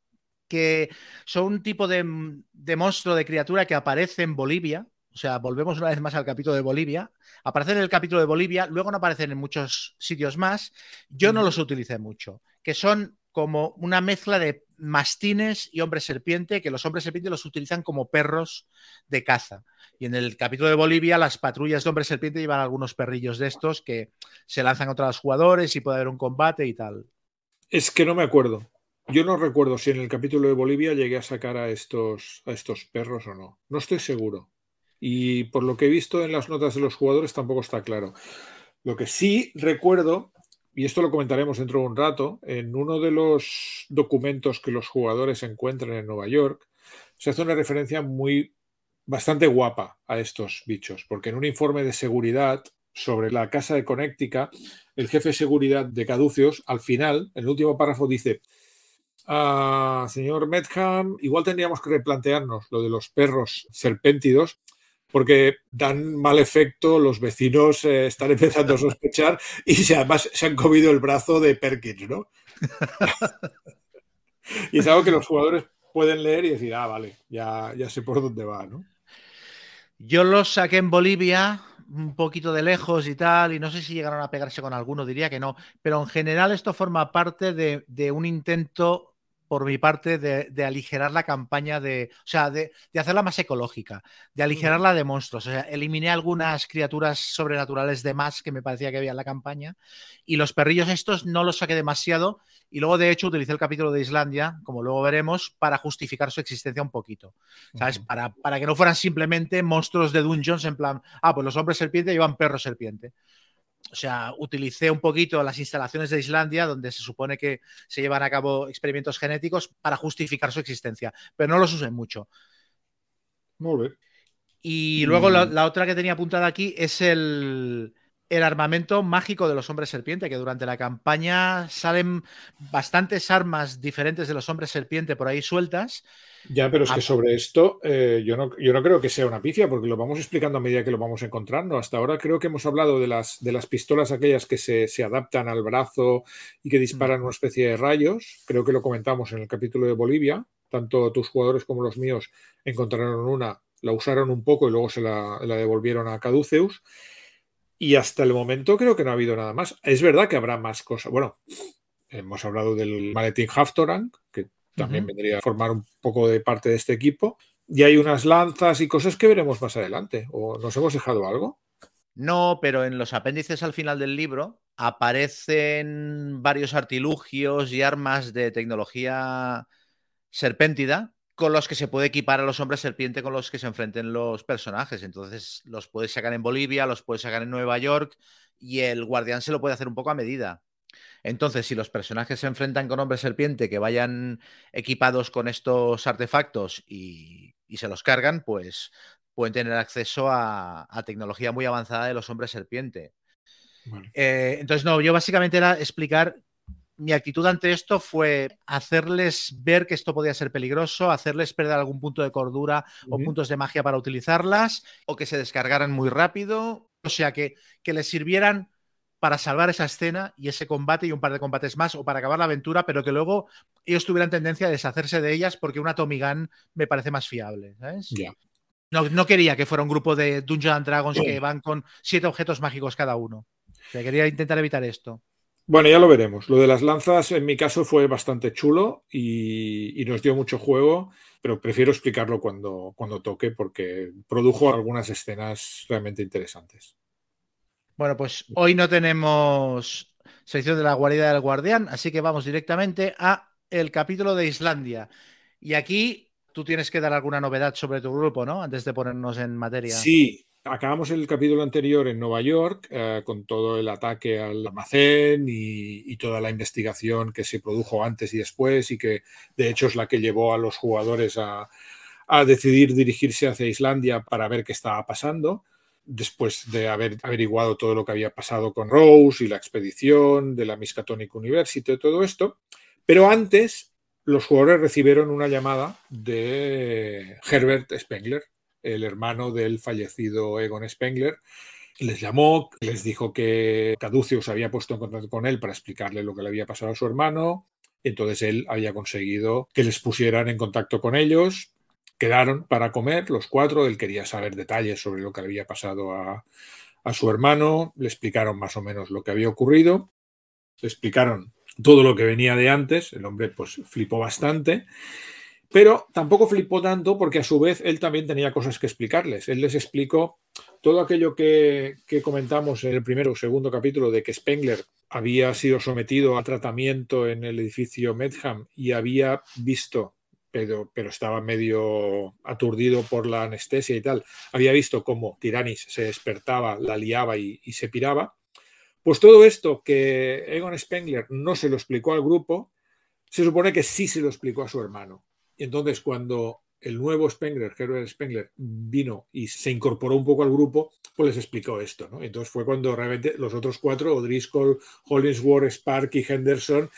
que son un tipo de, de monstruo, de criatura que aparece en Bolivia, o sea, volvemos una vez más al capítulo de Bolivia. Aparecen en el capítulo de Bolivia, luego no aparecen en muchos sitios más. Yo no los utilicé mucho, que son como una mezcla de mastines y hombres serpiente, que los hombres serpiente los utilizan como perros de caza. Y en el capítulo de Bolivia, las patrullas de hombres serpiente llevan algunos perrillos de estos que se lanzan contra los jugadores y puede haber un combate y tal. Es que no me acuerdo. Yo no recuerdo si en el capítulo de Bolivia llegué a sacar a estos, a estos perros o no. No estoy seguro. Y por lo que he visto en las notas de los jugadores tampoco está claro. Lo que sí recuerdo y esto lo comentaremos dentro de un rato, en uno de los documentos que los jugadores encuentran en Nueva York, se hace una referencia muy bastante guapa a estos bichos, porque en un informe de seguridad sobre la casa de Connecticut, el jefe de seguridad de Caduceus, al final, en el último párrafo, dice, ah, señor Medham, igual tendríamos que replantearnos lo de los perros serpéntidos porque dan mal efecto, los vecinos eh, están empezando a sospechar y además se han comido el brazo de Perkins, ¿no? *laughs* y es algo que los jugadores pueden leer y decir, ah, vale, ya, ya sé por dónde va, ¿no? Yo los saqué en Bolivia, un poquito de lejos y tal, y no sé si llegaron a pegarse con alguno, diría que no, pero en general esto forma parte de, un intento por mi parte, de, aligerar la campaña de, o sea, de, hacerla más ecológica, de aligerarla de monstruos. O sea, eliminé algunas criaturas sobrenaturales de más que me parecía que había en la campaña y los perrillos estos no los saqué demasiado y luego, de hecho, utilicé el capítulo de Islandia, como luego veremos, para justificar su existencia un poquito, ¿sabes? para, para que no fueran simplemente monstruos de dungeons en plan, ah, pues los hombres serpiente llevan perros serpiente o sea, utilicé un poquito las instalaciones de Islandia, donde se supone que se llevan a cabo experimentos genéticos para justificar su existencia, pero no los usé mucho. Muy bien. Y luego la, otra que tenía apuntada aquí es el, el armamento mágico de los hombres serpiente, que durante la campaña salen bastantes armas diferentes de los hombres serpiente por ahí sueltas ya, pero es que sobre esto eh, yo, no, yo no creo que sea una pifia, porque lo vamos explicando a medida que lo vamos encontrando. Hasta ahora creo que hemos hablado de las, de las pistolas aquellas que se, adaptan al brazo y que disparan una especie de rayos. Creo que lo comentamos en el capítulo de Bolivia. Tanto tus jugadores como los míos encontraron una, la usaron un poco y luego se la, la devolvieron a Caduceus. Y hasta el momento creo que no ha habido nada más. Es verdad que habrá más cosas. Bueno, hemos hablado del maletín Haftorang, que también vendría a formar un poco de parte de este equipo. Y hay unas lanzas y cosas que veremos más adelante. ¿O nos hemos dejado algo? No, pero en los apéndices al final del libro aparecen varios artilugios y armas de tecnología serpéntida con los que se puede equipar a los hombres serpiente con los que se enfrenten los personajes. Entonces los puedes sacar en Bolivia, los puedes sacar en Nueva York y el guardián se lo puede hacer un poco a medida. Entonces, si los personajes se enfrentan con hombres serpiente que vayan equipados con estos artefactos y, se los cargan, pues pueden tener acceso a, tecnología muy avanzada de los hombres serpiente. Eh, entonces, no, yo básicamente era explicar mi actitud ante esto fue hacerles ver que esto podía ser peligroso, hacerles perder algún punto de cordura o puntos de magia para utilizarlas, o que se descargaran muy rápido, o sea, que, que les sirvieran para salvar esa escena y ese combate y un par de combates más o para acabar la aventura, pero que luego ellos tuvieran tendencia a deshacerse de ellas porque una Tommy Gun me parece más fiable. ¿sabes? No, no, quería que fuera un grupo de Dungeons and Dragons que van con siete objetos mágicos cada uno. O quería intentar evitar esto. Bueno, ya lo veremos. Lo de las lanzas en mi caso fue bastante chulo y, y nos dio mucho juego, pero prefiero explicarlo cuando, cuando toque porque produjo algunas escenas realmente interesantes. Bueno, pues hoy no tenemos sección de la guarida del guardián, así que vamos directamente a el capítulo de Islandia. Y aquí tú tienes que dar alguna novedad sobre tu grupo, ¿no? Antes de ponernos en materia. Sí, acabamos el capítulo anterior en Nueva York eh, con todo el ataque al almacén y, y, toda la investigación que se produjo antes y después y que de hecho es la que llevó a los jugadores a, a decidir dirigirse hacia Islandia para ver qué estaba pasando después de haber averiguado todo lo que había pasado con Rose y la expedición de la Miskatonic University todo esto. Pero antes, los jugadores recibieron una llamada de Herbert Spengler, el hermano del fallecido Egon Spengler. Les llamó, les dijo que Caduceus había puesto en contacto con él para explicarle lo que le había pasado a su hermano. Entonces él había conseguido que les pusieran en contacto con ellos Quedaron para comer los cuatro, él quería saber detalles sobre lo que había pasado a, a su hermano, le explicaron más o menos lo que había ocurrido, le explicaron todo lo que venía de antes, el hombre pues flipó bastante, pero tampoco flipó tanto porque a su vez él también tenía cosas que explicarles. Él les explicó todo aquello que, que comentamos en el primero o segundo capítulo de que Spengler había sido sometido a tratamiento en el edificio Medham y había visto pero, estaba medio aturdido por la anestesia y tal, había visto cómo Tiranis se despertaba, la liaba y, se piraba. Pues todo esto que Egon Spengler no se lo explicó al grupo, se supone que sí se lo explicó a su hermano. Y entonces cuando el nuevo Spengler, Herbert Spengler, vino y se incorporó un poco al grupo, pues les explicó esto, ¿no? Entonces fue cuando realmente los otros cuatro, O'Driscoll, Hollingsworth, Spark y Henderson,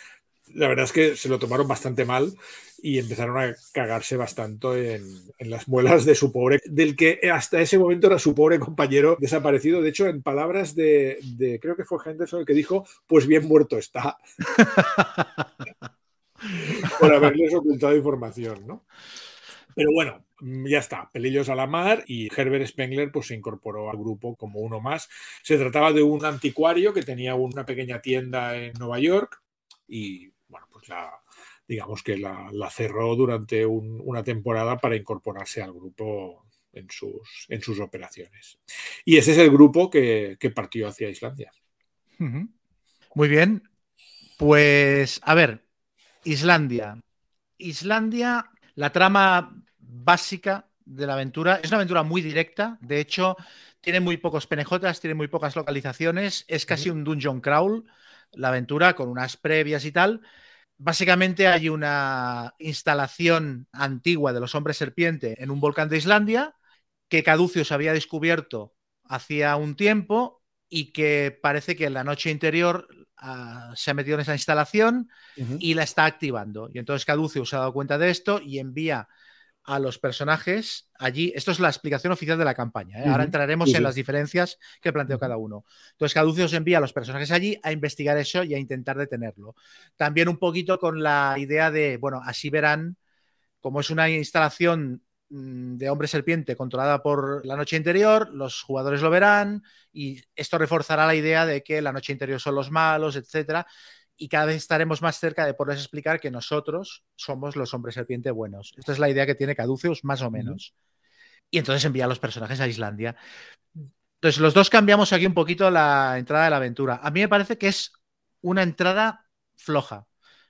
la verdad es que se lo tomaron bastante mal y empezaron a cagarse bastante en, en, las muelas de su pobre, del que hasta ese momento era su pobre compañero desaparecido. De hecho, en palabras de, de creo que fue Henderson el que dijo, pues bien muerto está. *laughs* Por haberles ocultado información, ¿no? Pero bueno, ya está, pelillos a la mar y Herbert Spengler pues se incorporó al grupo como uno más. Se trataba de un anticuario que tenía una pequeña tienda en Nueva York y pues la, digamos que la, la cerró durante un, una temporada para incorporarse al grupo en sus, en sus operaciones. Y ese es el grupo que, que partió hacia Islandia. Muy bien. Pues, a ver, Islandia. Islandia, la trama básica de la aventura es una aventura muy directa. De hecho, tiene muy pocos penejotas, tiene muy pocas localizaciones. Es casi un dungeon crawl, la aventura, con unas previas y tal básicamente hay una instalación antigua de los hombres serpiente en un volcán de Islandia que Caduceus había descubierto hacía un tiempo y que parece que en la noche interior uh, se ha metido en esa instalación uh -huh. y la está activando. Y entonces Caduceus se ha dado cuenta de esto y envía a los personajes allí. Esto es la explicación oficial de la campaña. ¿eh? Uh -huh. Ahora entraremos sí, en las diferencias que planteó cada uno. Entonces, Caduceus envía a los personajes allí a investigar eso y a intentar detenerlo. También un poquito con la idea de, bueno, así verán, como es una instalación mm, de hombre serpiente controlada por la noche interior, los jugadores lo verán y esto reforzará la idea de que la noche interior son los malos, etcétera y cada vez estaremos más cerca de poderles explicar que nosotros somos los hombres serpiente buenos. Esta es la idea que tiene Caduceus, más o menos. Y entonces envía a los personajes a Islandia. Entonces, los dos cambiamos aquí un poquito la entrada de la aventura. A mí me parece que es una entrada floja.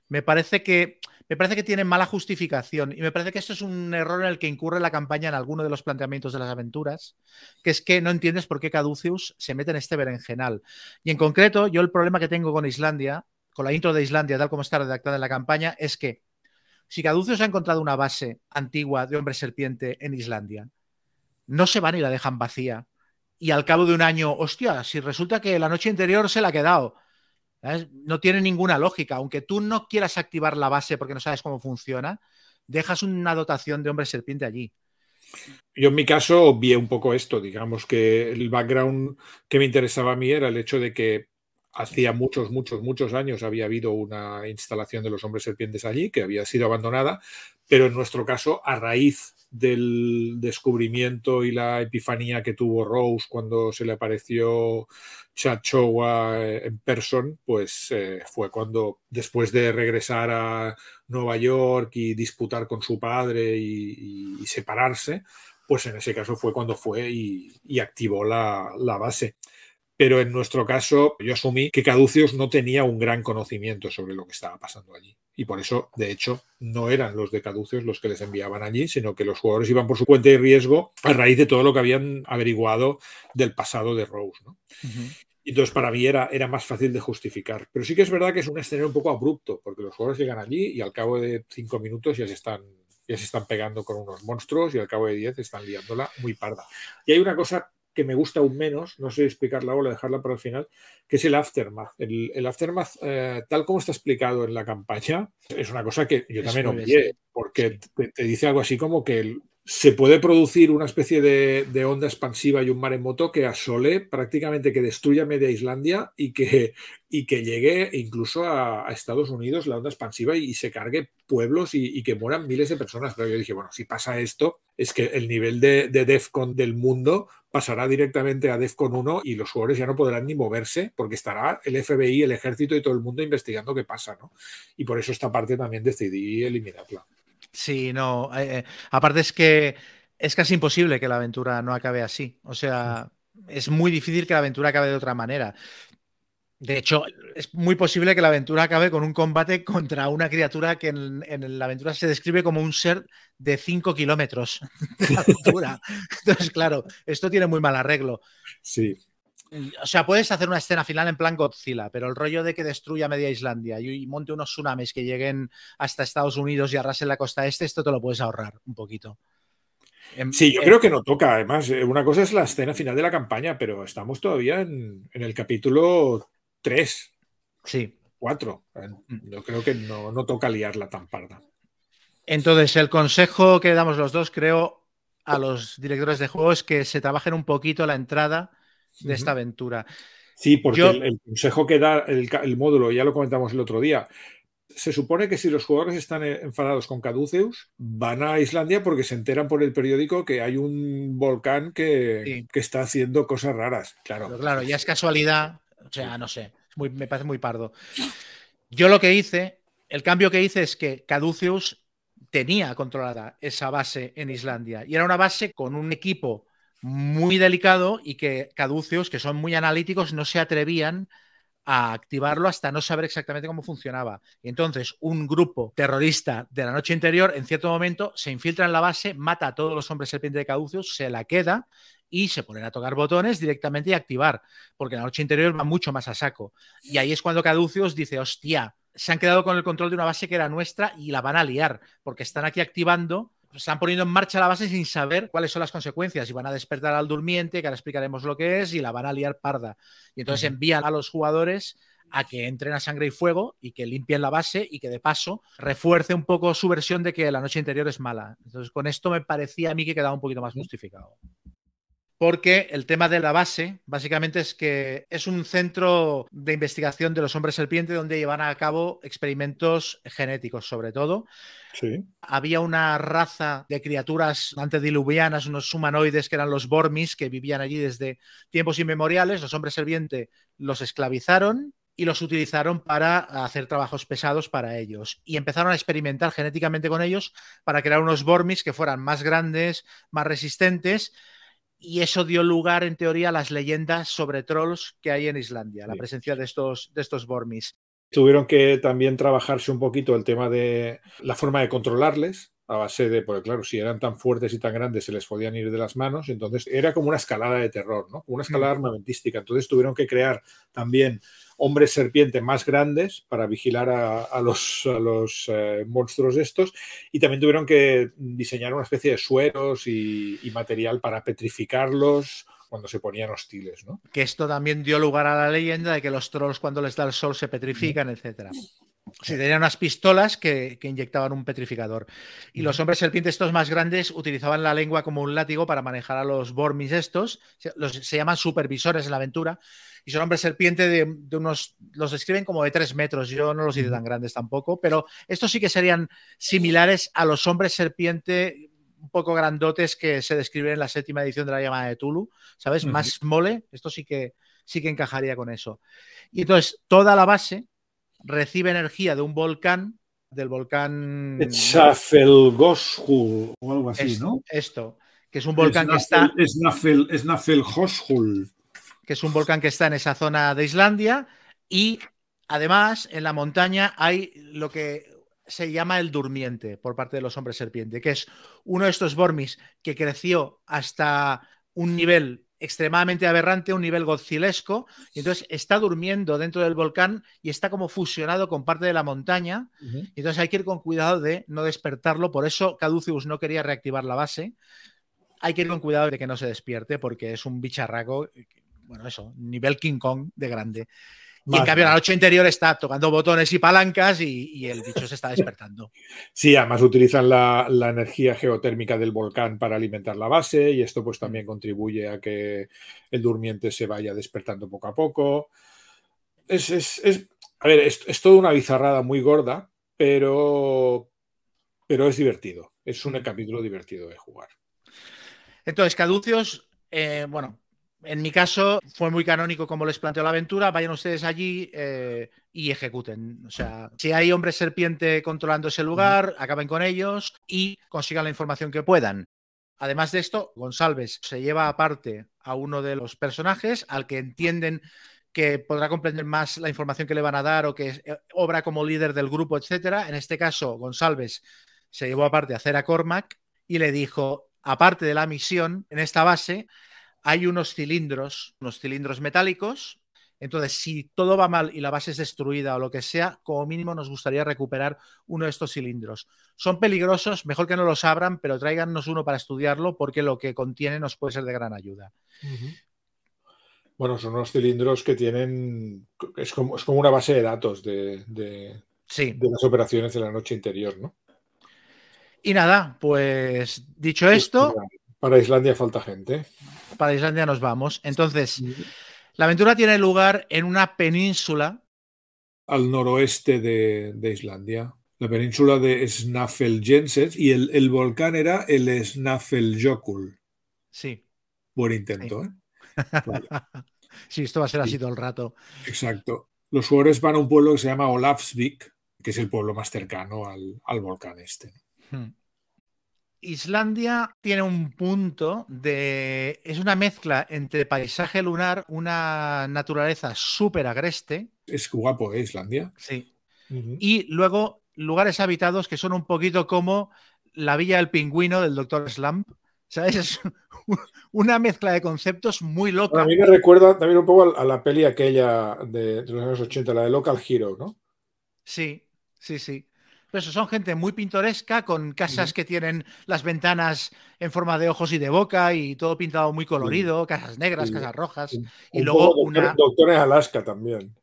Me parece que me parece que tiene mala justificación y me parece que esto es un error en el que incurre la campaña en alguno de los planteamientos de las aventuras, que es que no entiendes por qué Caduceus se mete en este berenjenal. Y en concreto, yo el problema que tengo con Islandia con la intro de Islandia, tal como está redactada en la campaña, es que si Caduceus ha encontrado una base antigua de hombre serpiente en Islandia, no se van y la dejan vacía. Y al cabo de un año, hostia, si resulta que la noche interior se la ha quedado, no tiene ninguna lógica. Aunque tú no quieras activar la base porque no sabes cómo funciona, dejas una dotación de hombre serpiente allí. Yo en mi caso vi un poco esto, digamos que el background que me interesaba a mí era el hecho de que hacía muchos, muchos, muchos años había habido una instalación de los hombres serpientes allí que había sido abandonada, pero en nuestro caso, a raíz del descubrimiento y la epifanía que tuvo Rose cuando se le apareció Chachowa en person, pues eh, fue cuando, después de regresar a Nueva York y disputar con su padre y, separarse, pues en ese caso fue cuando fue y, activó la base pero en nuestro caso yo asumí que Caduceus no tenía un gran conocimiento sobre lo que estaba pasando allí. Y por eso, de hecho, no eran los de Caduceus los que les enviaban allí, sino que los jugadores iban por su cuenta y riesgo a raíz de todo lo que habían averiguado del pasado de Rose. ¿no? Entonces para mí era, era más fácil de justificar. Pero sí que es verdad que es un escenario un poco abrupto, porque los jugadores llegan allí y al cabo de cinco minutos ya se están ya se están pegando con unos monstruos y al cabo de diez están liándola muy parda. Y hay una cosa que me gusta aún menos, no sé explicarla o dejarla para el final, que es el aftermath. El, aftermath, eh, tal como está explicado en la campaña, es una cosa que yo también olvidé, porque te, dice algo así como que se puede producir una especie de, onda expansiva y un maremoto que asole prácticamente que destruya media Islandia y que, y que llegue incluso a, Estados Unidos la onda expansiva y, se cargue pueblos y, que mueran miles de personas. Pero yo dije, bueno, si pasa esto, es que el nivel de, de DEFCON del mundo pasará directamente a DEFCON 1 y los jugadores ya no podrán ni moverse porque estará el FBI, el ejército y todo el mundo investigando qué pasa, ¿no? Y por eso esta parte también decidí eliminarla. Sí, no. Eh, eh, aparte es que es casi imposible que la aventura no acabe así. O sea, es muy difícil que la aventura acabe de otra manera. De hecho, es muy posible que la aventura acabe con un combate contra una criatura que en, la aventura se describe como un ser de 5 kilómetros *laughs* de altura. Entonces, claro, esto tiene muy mal arreglo. Sí. O sea, puedes hacer una escena final en plan Godzilla, pero el rollo de que destruya media Islandia y, monte unos tsunamis que lleguen hasta Estados Unidos y arrasen la costa este, esto te lo puedes ahorrar un poquito. Sí, yo creo que no toca. Además, eh, una cosa es la escena final de la campaña, pero estamos todavía en, en el capítulo tres. Sí. Cuatro. Mm. Yo creo que no, no toca liarla tan parda. Entonces, el consejo que damos los dos, creo, a los directores de juego es que se trabajen un poquito la entrada de esta aventura. Sí, porque el, consejo que da el, módulo, ya lo comentamos el otro día, se supone que si los jugadores están enfadados con Caduceus, van a Islandia porque se enteran por el periódico que hay un volcán que, que está haciendo cosas raras. Claro, claro, ya es casualidad o sea, no sé, me parece muy pardo. Yo lo que hice, el cambio que hice es que Caduceus tenía controlada esa base en Islandia y era una base con un equipo muy delicado y que Caduceus, que son muy analíticos, no se atrevían a activarlo hasta no saber exactamente cómo funcionaba. Y entonces un grupo terrorista de la noche interior, en cierto momento, se infiltra en la base, mata a todos los hombres serpiente de Caduceus, se la queda y se ponen a tocar botones directamente y activar, porque la noche interior va mucho más a saco. Y ahí es cuando Caduceus dice, hostia, se han quedado con el control de una base que era nuestra y la van a liar, porque están aquí activando, están poniendo en marcha la base sin saber cuáles son las consecuencias y van a despertar al durmiente, que ahora explicaremos lo que es, y la van a liar parda. Y entonces envían a los jugadores a que entren a sangre y fuego y que limpien la base y que de paso refuerce un poco su versión de que la noche interior es mala. Entonces con esto me parecía a mí que quedaba un poquito más justificado porque el tema de la base básicamente es que es un centro de investigación de los hombres serpiente donde llevan a cabo experimentos genéticos sobre todo. Sí. Había una raza de criaturas antediluvianas, unos humanoides que eran los Bormis, que vivían allí desde tiempos inmemoriales. Los hombres serpiente los esclavizaron y los utilizaron para hacer trabajos pesados para ellos. Y empezaron a experimentar genéticamente con ellos para crear unos Bormis que fueran más grandes, más resistentes y eso dio lugar, en teoría, a las leyendas sobre trolls que hay en Islandia, la presencia de estos, de estos Bormis. Tuvieron que también trabajarse un poquito el tema de la forma de controlarles, a base de, porque claro, si eran tan fuertes y tan grandes se les podían ir de las manos, entonces era como una escalada de terror, ¿no? Una escalada armamentística. Entonces tuvieron que crear también hombres serpiente más grandes para vigilar a, los, los eh, monstruos estos y también tuvieron que diseñar una especie de sueros y, material para petrificarlos cuando se ponían hostiles, ¿no? Que esto también dio lugar a la leyenda de que los trolls cuando les da el sol se petrifican, etcétera. Sí, tenían unas pistolas que, inyectaban un petrificador. Y los hombres serpientes estos más grandes utilizaban la lengua como un látigo para manejar a los Bormis estos. se llaman supervisores en la aventura. Y son hombres serpiente de, unos, los describen como de tres metros. Yo no los hice tan grandes tampoco, pero estos sí que serían similares a los hombres serpiente un poco grandotes que se describen en la séptima edición de la llamada de Tulu, ¿sabes? Más mole, esto sí que, sí que encajaría con eso. Y entonces, toda la base recibe energía de un volcán, del volcán... Etzafelgoshul o algo así, ¿no? Esto, que es un volcán que está... Es Nafelgoshul. Que es un volcán que está en esa zona de Islandia y además en la montaña hay lo que se llama el durmiente por parte de los hombres serpiente, que es uno de estos Bormis que creció hasta un nivel extremadamente aberrante, un nivel godzilesco, y entonces está durmiendo dentro del volcán y está como fusionado con parte de la montaña, y entonces hay que ir con cuidado de no despertarlo, por eso Caduceus no quería reactivar la base, hay que ir con cuidado de que no se despierte porque es un bicharraco, bueno, eso, nivel King Kong de grande. Y en cambio, la noche interior está tocando botones y palancas y, el bicho se está despertando. Sí, además utilizan la, energía geotérmica del volcán para alimentar la base y esto pues también contribuye a que el durmiente se vaya despertando poco a poco. Es, a ver, es, toda una bizarrada muy gorda, pero, pero es divertido. Es un capítulo divertido de jugar. Entonces, Caducios, eh, bueno, en mi caso fue muy canónico como les planteó la aventura, vayan ustedes allí eh, y ejecuten. O sea, si hay hombres serpiente controlando ese lugar, acaben con ellos y consigan la información que puedan. Además de esto, González se lleva aparte a uno de los personajes al que entienden que podrá comprender más la información que le van a dar o que eh, obra como líder del grupo, etcétera. En este caso, González se llevó aparte a a Cormac y le dijo, aparte de la misión en esta base, hay unos cilindros, unos cilindros metálicos. Entonces, si todo va mal y la base es destruida o lo que sea, como mínimo nos gustaría recuperar uno de estos cilindros. Son peligrosos, mejor que no los abran, pero tráiganos uno para estudiarlo porque lo que contiene nos puede ser de gran ayuda. Bueno, son unos cilindros que tienen. Es como, una base de datos de, de las operaciones de la noche interior, ¿no? Y nada, pues dicho esto. Para Islandia falta gente para Islandia nos vamos. Entonces, la aventura tiene lugar en una península. Al noroeste de, Islandia. La península de Snafeljenses y el, volcán era el Snafeljökull. Sí. Buen intento, ¿eh? *laughs* sí, esto va a ser así todo el rato. Exacto. Los jugadores van a un pueblo que se llama Olafsvik, que es el pueblo más cercano al, volcán este. Hmm. Islandia tiene un punto de. Es una mezcla entre paisaje lunar, una naturaleza súper agreste. Es guapo, ¿eh? Islandia. Sí. Y luego lugares habitados que son un poquito como la villa del pingüino del Doctor Slump. ¿Sabes? Es *laughs* una mezcla de conceptos muy loca. a mí me recuerda también un poco a la peli aquella de, de los años 80, la de Local Hero, ¿no? Sí, sí, sí. Pero eso, son gente muy pintoresca, con casas que tienen las ventanas en forma de ojos y de boca y todo pintado muy colorido, casas negras, casas rojas. y luego una. Doctores Alaska también.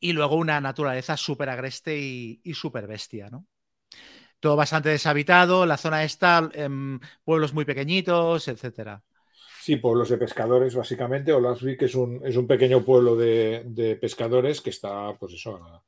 Y luego una naturaleza súper agreste y, súper bestia, ¿no? Todo bastante deshabitado, la zona está, em, pueblos muy pequeñitos, etcétera. Sí, pueblos de pescadores, básicamente. Olasvik es un, es un pequeño pueblo de, de pescadores que está, pues eso,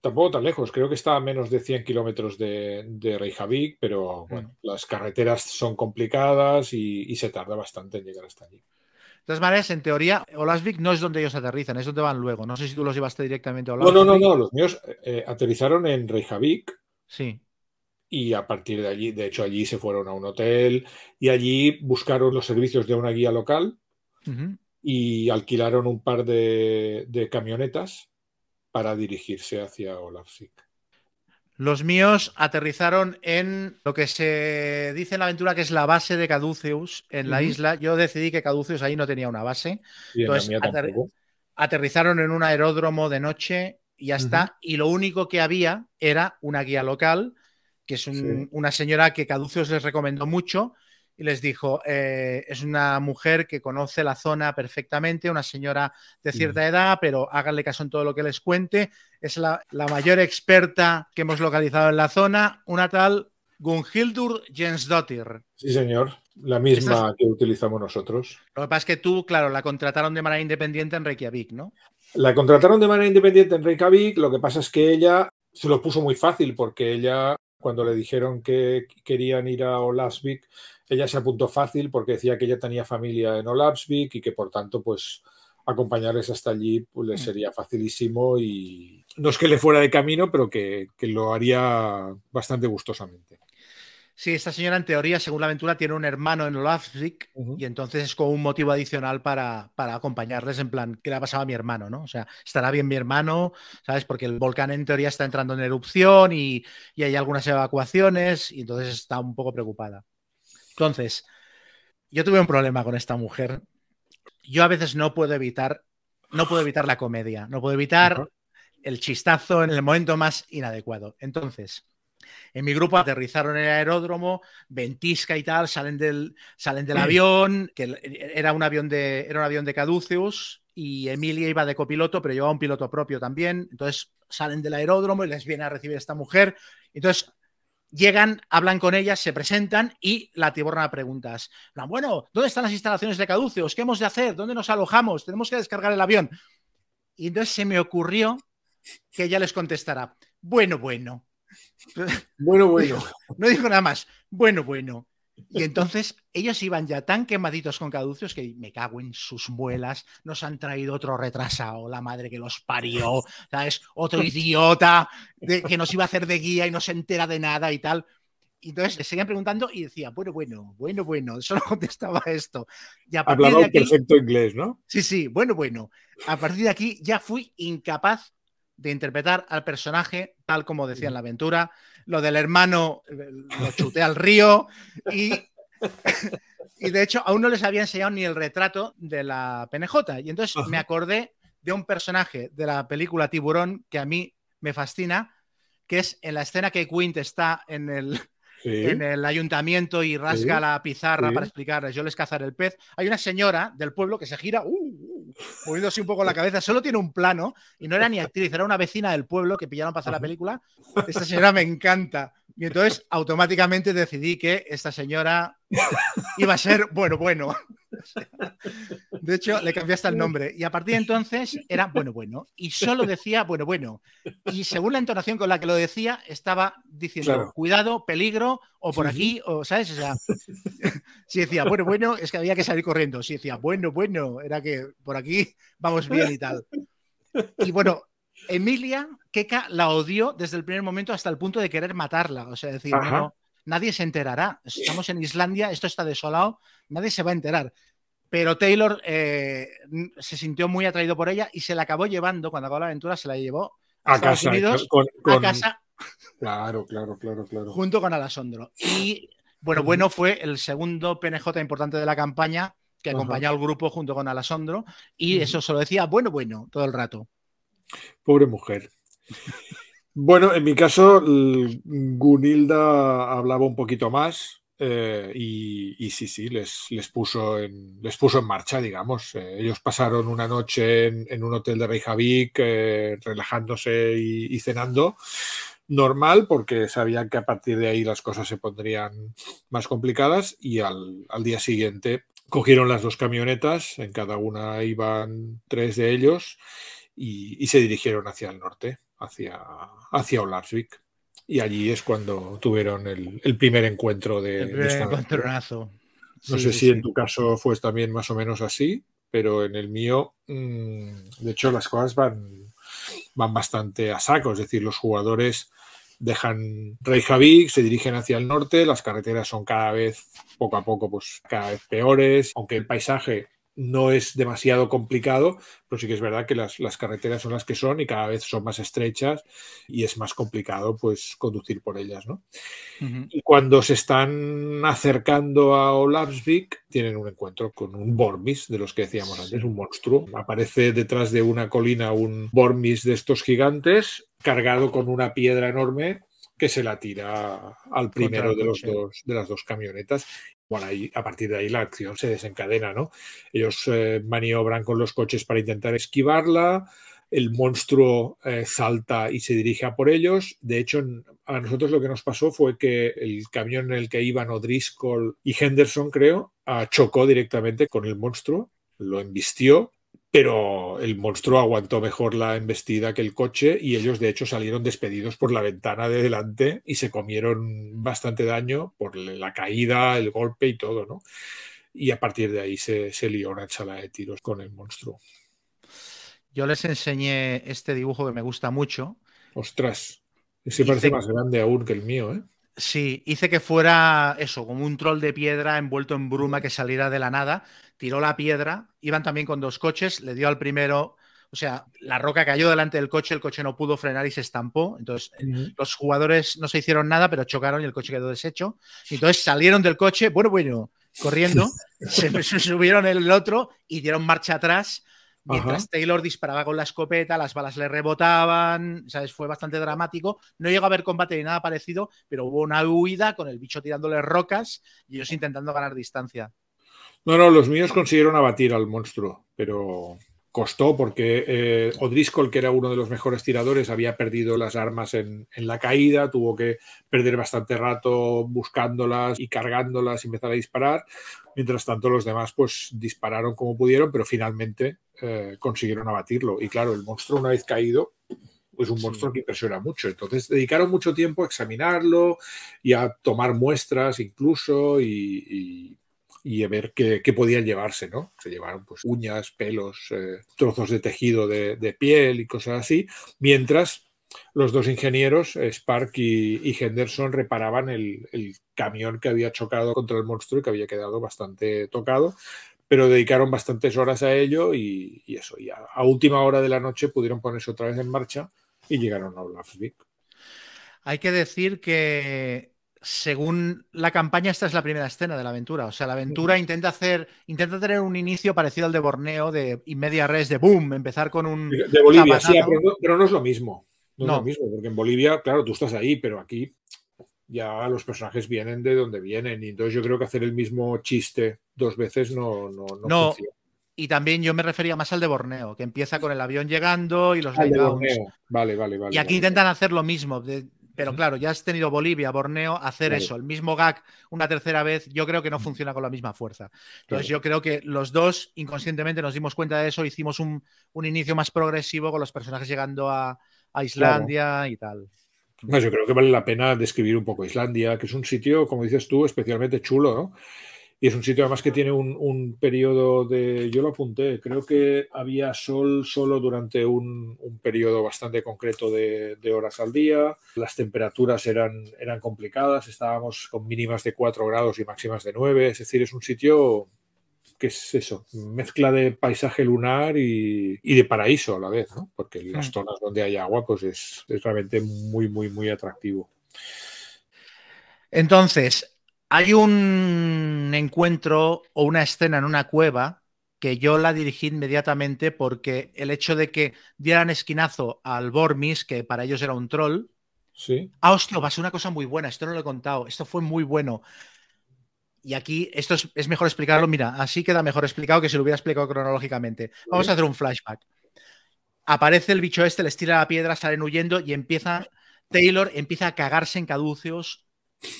tampoco tan lejos, creo que está a menos de 100 kilómetros de, de, Reykjavik, pero mm. bueno, las carreteras son complicadas y, se tarda bastante en llegar hasta allí. De todas maneras, en teoría, Olasvik no es donde ellos aterrizan, es donde van luego. No sé si tú los llevaste directamente a Olasvik. No, no, no, no. los míos eh, aterrizaron en Reykjavik. Sí. Y a partir de allí, de hecho, allí se fueron a un hotel y allí buscaron los servicios de una guía local y alquilaron un par de camionetas para dirigirse hacia Olafsik. Los míos aterrizaron en lo que se dice en la aventura que es la base de Caduceus en la isla. Yo decidí que Caduceus ahí no tenía una base. Entonces, aterrizaron en un aeródromo de noche y ya está. Y lo único que había era una guía local, que es una señora que Caduceus les recomendó mucho, y les dijo, eh, es una mujer que conoce la zona perfectamente, una señora de cierta edad, pero háganle caso en todo lo que les cuente. Es la, mayor experta que hemos localizado en la zona, una tal Gunhildur Jensdottir. Sí, señor. La misma que utilizamos nosotros. Lo que pasa es que tú, claro, la contrataron de manera independiente en Reykjavik, ¿no? La contrataron de manera independiente en Reykjavik. Lo que pasa es que ella se lo puso muy fácil porque ella, cuando le dijeron que querían ir a Olasvik, ella se apuntó fácil porque decía que ella tenía familia en Olasvik y que por tanto, pues acompañarles hasta allí pues, le mm. sería facilísimo y no es que le fuera de camino, pero que, que lo haría bastante gustosamente. Sí, esta señora en teoría, según la aventura, tiene un hermano en Olafsvik y entonces es como un motivo adicional para, acompañarles en plan, ¿qué le ha pasado a mi hermano? ¿no? O sea, estará bien mi hermano, ¿sabes? Porque el volcán en teoría está entrando en erupción y, hay algunas evacuaciones y entonces está un poco preocupada. Entonces, yo tuve un problema con esta mujer. Yo a veces no puedo evitar, no puedo evitar la comedia, no puedo evitar el chistazo en el momento más inadecuado. Entonces, en mi grupo aterrizaron en el aeródromo, ventisca y tal, salen del, salen del avión, que era un avión de, era un avión de Caduceus, y Emilia iba de copiloto, pero llevaba un piloto propio también. Entonces salen del aeródromo y les viene a recibir esta mujer. Entonces llegan, hablan con ella, se presentan y la tiborna preguntas. Bueno, ¿dónde están las instalaciones de Caduceus? ¿Qué hemos de hacer? ¿Dónde nos alojamos? Tenemos que descargar el avión. Y entonces se me ocurrió que ella les contestara, bueno, bueno, bueno, bueno. No dijo nada más. Bueno, bueno. Y entonces ellos iban ya tan quemaditos con caducios que me cago en sus muelas, nos han traído otro retrasado, la madre que los parió, ¿sabes? Otro idiota que nos iba a hacer de guía y no se entera de nada y tal. Y entonces seguían preguntando y decía, bueno, bueno, bueno, bueno, solo contestaba esto. Y Hablaba perfecto inglés, ¿no? Sí, sí, bueno, bueno. A partir de aquí ya fui incapaz de interpretar al personaje tal como decía en la aventura. Lo del hermano lo chuté al río y, *laughs* y de hecho aún no les había enseñado ni el retrato de la PNJ. Y entonces me acordé de un personaje de la película Tiburón que a mí me fascina, que es en la escena que Quint está en el, en el ayuntamiento y rasga la pizarra para explicarles, yo les cazaré el pez. Hay una señora del pueblo que se gira, uh, moviéndose un poco la cabeza, solo tiene un plano y no era ni actriz, era una vecina del pueblo que pillaron para hacer la película. Esta señora me encanta. Y entonces automáticamente decidí que esta señora iba a ser bueno, bueno. De hecho, le cambié hasta el nombre. Y a partir de entonces era bueno, bueno. Y solo decía bueno, bueno. Y según la entonación con la que lo decía, estaba diciendo cuidado, peligro, o por aquí, o ¿sabes? O sea, *laughs* si decía bueno, bueno, es que había que salir corriendo. Si decía bueno, bueno, era que por aquí vamos bien y tal. Y bueno, Emilia, Keka la odió desde el primer momento hasta el punto de querer matarla. O sea, decir, no, nadie se enterará. Estamos en Islandia, esto está desolado, nadie se va a enterar. Pero Taylor eh, se sintió muy atraído por ella y se la acabó llevando, cuando acabó la aventura, se la llevó a, casa, a casa. Claro, claro, claro, claro. Junto con Alasondro. Y bueno, bueno fue el segundo PNJ importante de la campaña que acompañó al grupo junto con Alasondro y eso se lo decía bueno, bueno, todo el rato. Pobre mujer. Bueno, en mi caso, Gunilda hablaba un poquito más eh, y, sí, sí, les, les, puso en, les puso en marcha, digamos. Eh, ellos pasaron una noche en, un hotel de Reykjavik eh, relajándose y, cenando normal porque sabían que a partir de ahí las cosas se pondrían más complicadas y al, al día siguiente cogieron las dos camionetas, en cada una iban tres de ellos y, se dirigieron hacia el norte, hacia, hacia. Y allí es cuando tuvieron el, primer encuentro de, el encontronazo. No sé si en tu caso fue también más o menos así, pero en el mío, mm, de hecho, las cosas van, van bastante a saco. Es decir, los jugadores dejan Reykjavik, se dirigen hacia el norte, las carreteras son cada vez, poco a poco, pues cada vez peores, aunque el paisaje no es demasiado complicado, pero sí que es verdad que las, carreteras son las que son y cada vez son más estrechas y es más complicado pues conducir por ellas, ¿no? Y cuando se están acercando a Olavsvik, tienen un encuentro con un Bormis, de los que decíamos antes, un monstruo. Aparece detrás de una colina un Bormis de estos gigantes, cargado con una piedra enorme que se la tira al primero de, los dos, de las dos camionetas bueno, ahí, a partir de ahí la acción se desencadena, ¿no? Ellos eh, maniobran con los coches para intentar esquivarla, el monstruo eh, salta y se dirige a por ellos. De hecho, a nosotros lo que nos pasó fue que el camión en el que iban O'Driscoll y Henderson, creo, ah, chocó directamente con el monstruo, lo embistió pero el monstruo aguantó mejor la embestida que el coche y ellos de hecho salieron despedidos por la ventana de delante y se comieron bastante daño por la caída, el golpe y todo, ¿no? Y a partir de ahí se, se lió una chala de tiros con el monstruo. Yo les enseñé este dibujo que me gusta mucho. Ostras, ese parece más grande aún que el mío, ¿eh? Sí, hice que fuera eso, como un troll de piedra envuelto en bruma que saliera de la nada, tiró la piedra, iban también con dos coches, le dio al primero, o sea, la roca cayó delante del coche, el coche no pudo frenar y se estampó, entonces los jugadores no se hicieron nada, pero chocaron y el coche quedó deshecho, entonces salieron del coche, bueno, bueno, corriendo, *laughs* se, se *laughs* subieron el otro y dieron marcha atrás Mientras Taylor disparaba con la escopeta, las balas le rebotaban, ¿sabes? Fue bastante dramático. No llegó a haber combate ni nada parecido, pero hubo una huida con el bicho tirándole rocas y ellos intentando ganar distancia. No, no, los míos consiguieron abatir al monstruo, pero costó porque eh, O'Driscoll, que era uno de los mejores tiradores, había perdido las armas en, la caída, tuvo que perder bastante rato buscándolas y cargándolas y empezar a disparar. Mientras tanto, los demás pues dispararon como pudieron, pero finalmente eh, consiguieron abatirlo. Y claro, el monstruo una vez caído, es un monstruo que impresiona mucho. Entonces dedicaron mucho tiempo a examinarlo y a tomar muestras incluso y y a ver qué, podían llevarse, ¿no? Se llevaron pues uñas, pelos, eh, trozos de tejido de, piel y cosas así, mientras los dos ingenieros, Spark y, Henderson, reparaban el, camión que había chocado contra el monstruo y que había quedado bastante tocado, pero dedicaron bastantes horas a ello y, eso, y a, última hora de la noche pudieron ponerse otra vez en marcha y llegaron a Olafsvik. Hay que decir que según la campaña, esta es la primera escena de la aventura. O sea, la aventura intenta hacer, intenta tener un inicio parecido al de Borneo, de media res, de boom, empezar con un. De Bolivia, sí, pero no, es lo mismo. No, es lo mismo, porque en Bolivia, claro, tú estás ahí, pero aquí ya los personajes vienen de donde vienen. Y entonces yo creo que hacer el mismo chiste dos veces no, no, no, Y también yo me refería más al de Borneo, que empieza con el avión llegando y los Vale, vale, vale. Y aquí intentan hacer lo mismo. De, pero claro, ya has tenido Bolivia, Borneo, hacer eso, el mismo gag una tercera vez, yo creo que no funciona con la misma fuerza. Entonces yo creo que los dos inconscientemente nos dimos cuenta de eso, hicimos un, inicio más progresivo con los personajes llegando a, Islandia y tal. yo creo que vale la pena describir un poco Islandia, que es un sitio, como dices tú, especialmente chulo, ¿no? Y es un sitio además que tiene un, periodo de, yo lo apunté, creo que había sol solo durante un, periodo bastante concreto de, horas al día, las temperaturas eran, eran complicadas, estábamos con mínimas de 4 grados y máximas de 9, es decir, es un sitio que es eso, mezcla de paisaje lunar y, de paraíso a la vez, ¿no? Porque en las zonas donde hay agua, pues es, es realmente muy, muy, muy atractivo. Entonces, hay un encuentro o una escena en una cueva que yo la dirigí inmediatamente porque el hecho de que dieran esquinazo al Bormis, que para ellos era un troll. Sí. Ah, hostia, va a ser una cosa muy buena. Esto no lo he contado. Esto fue muy bueno. Y aquí, esto es, mejor explicarlo. Mira, así queda mejor explicado que si lo hubiera explicado cronológicamente. Vamos a hacer un flashback. Aparece el bicho este, les tira la piedra, salen huyendo y empieza. Taylor empieza a cagarse en caduceos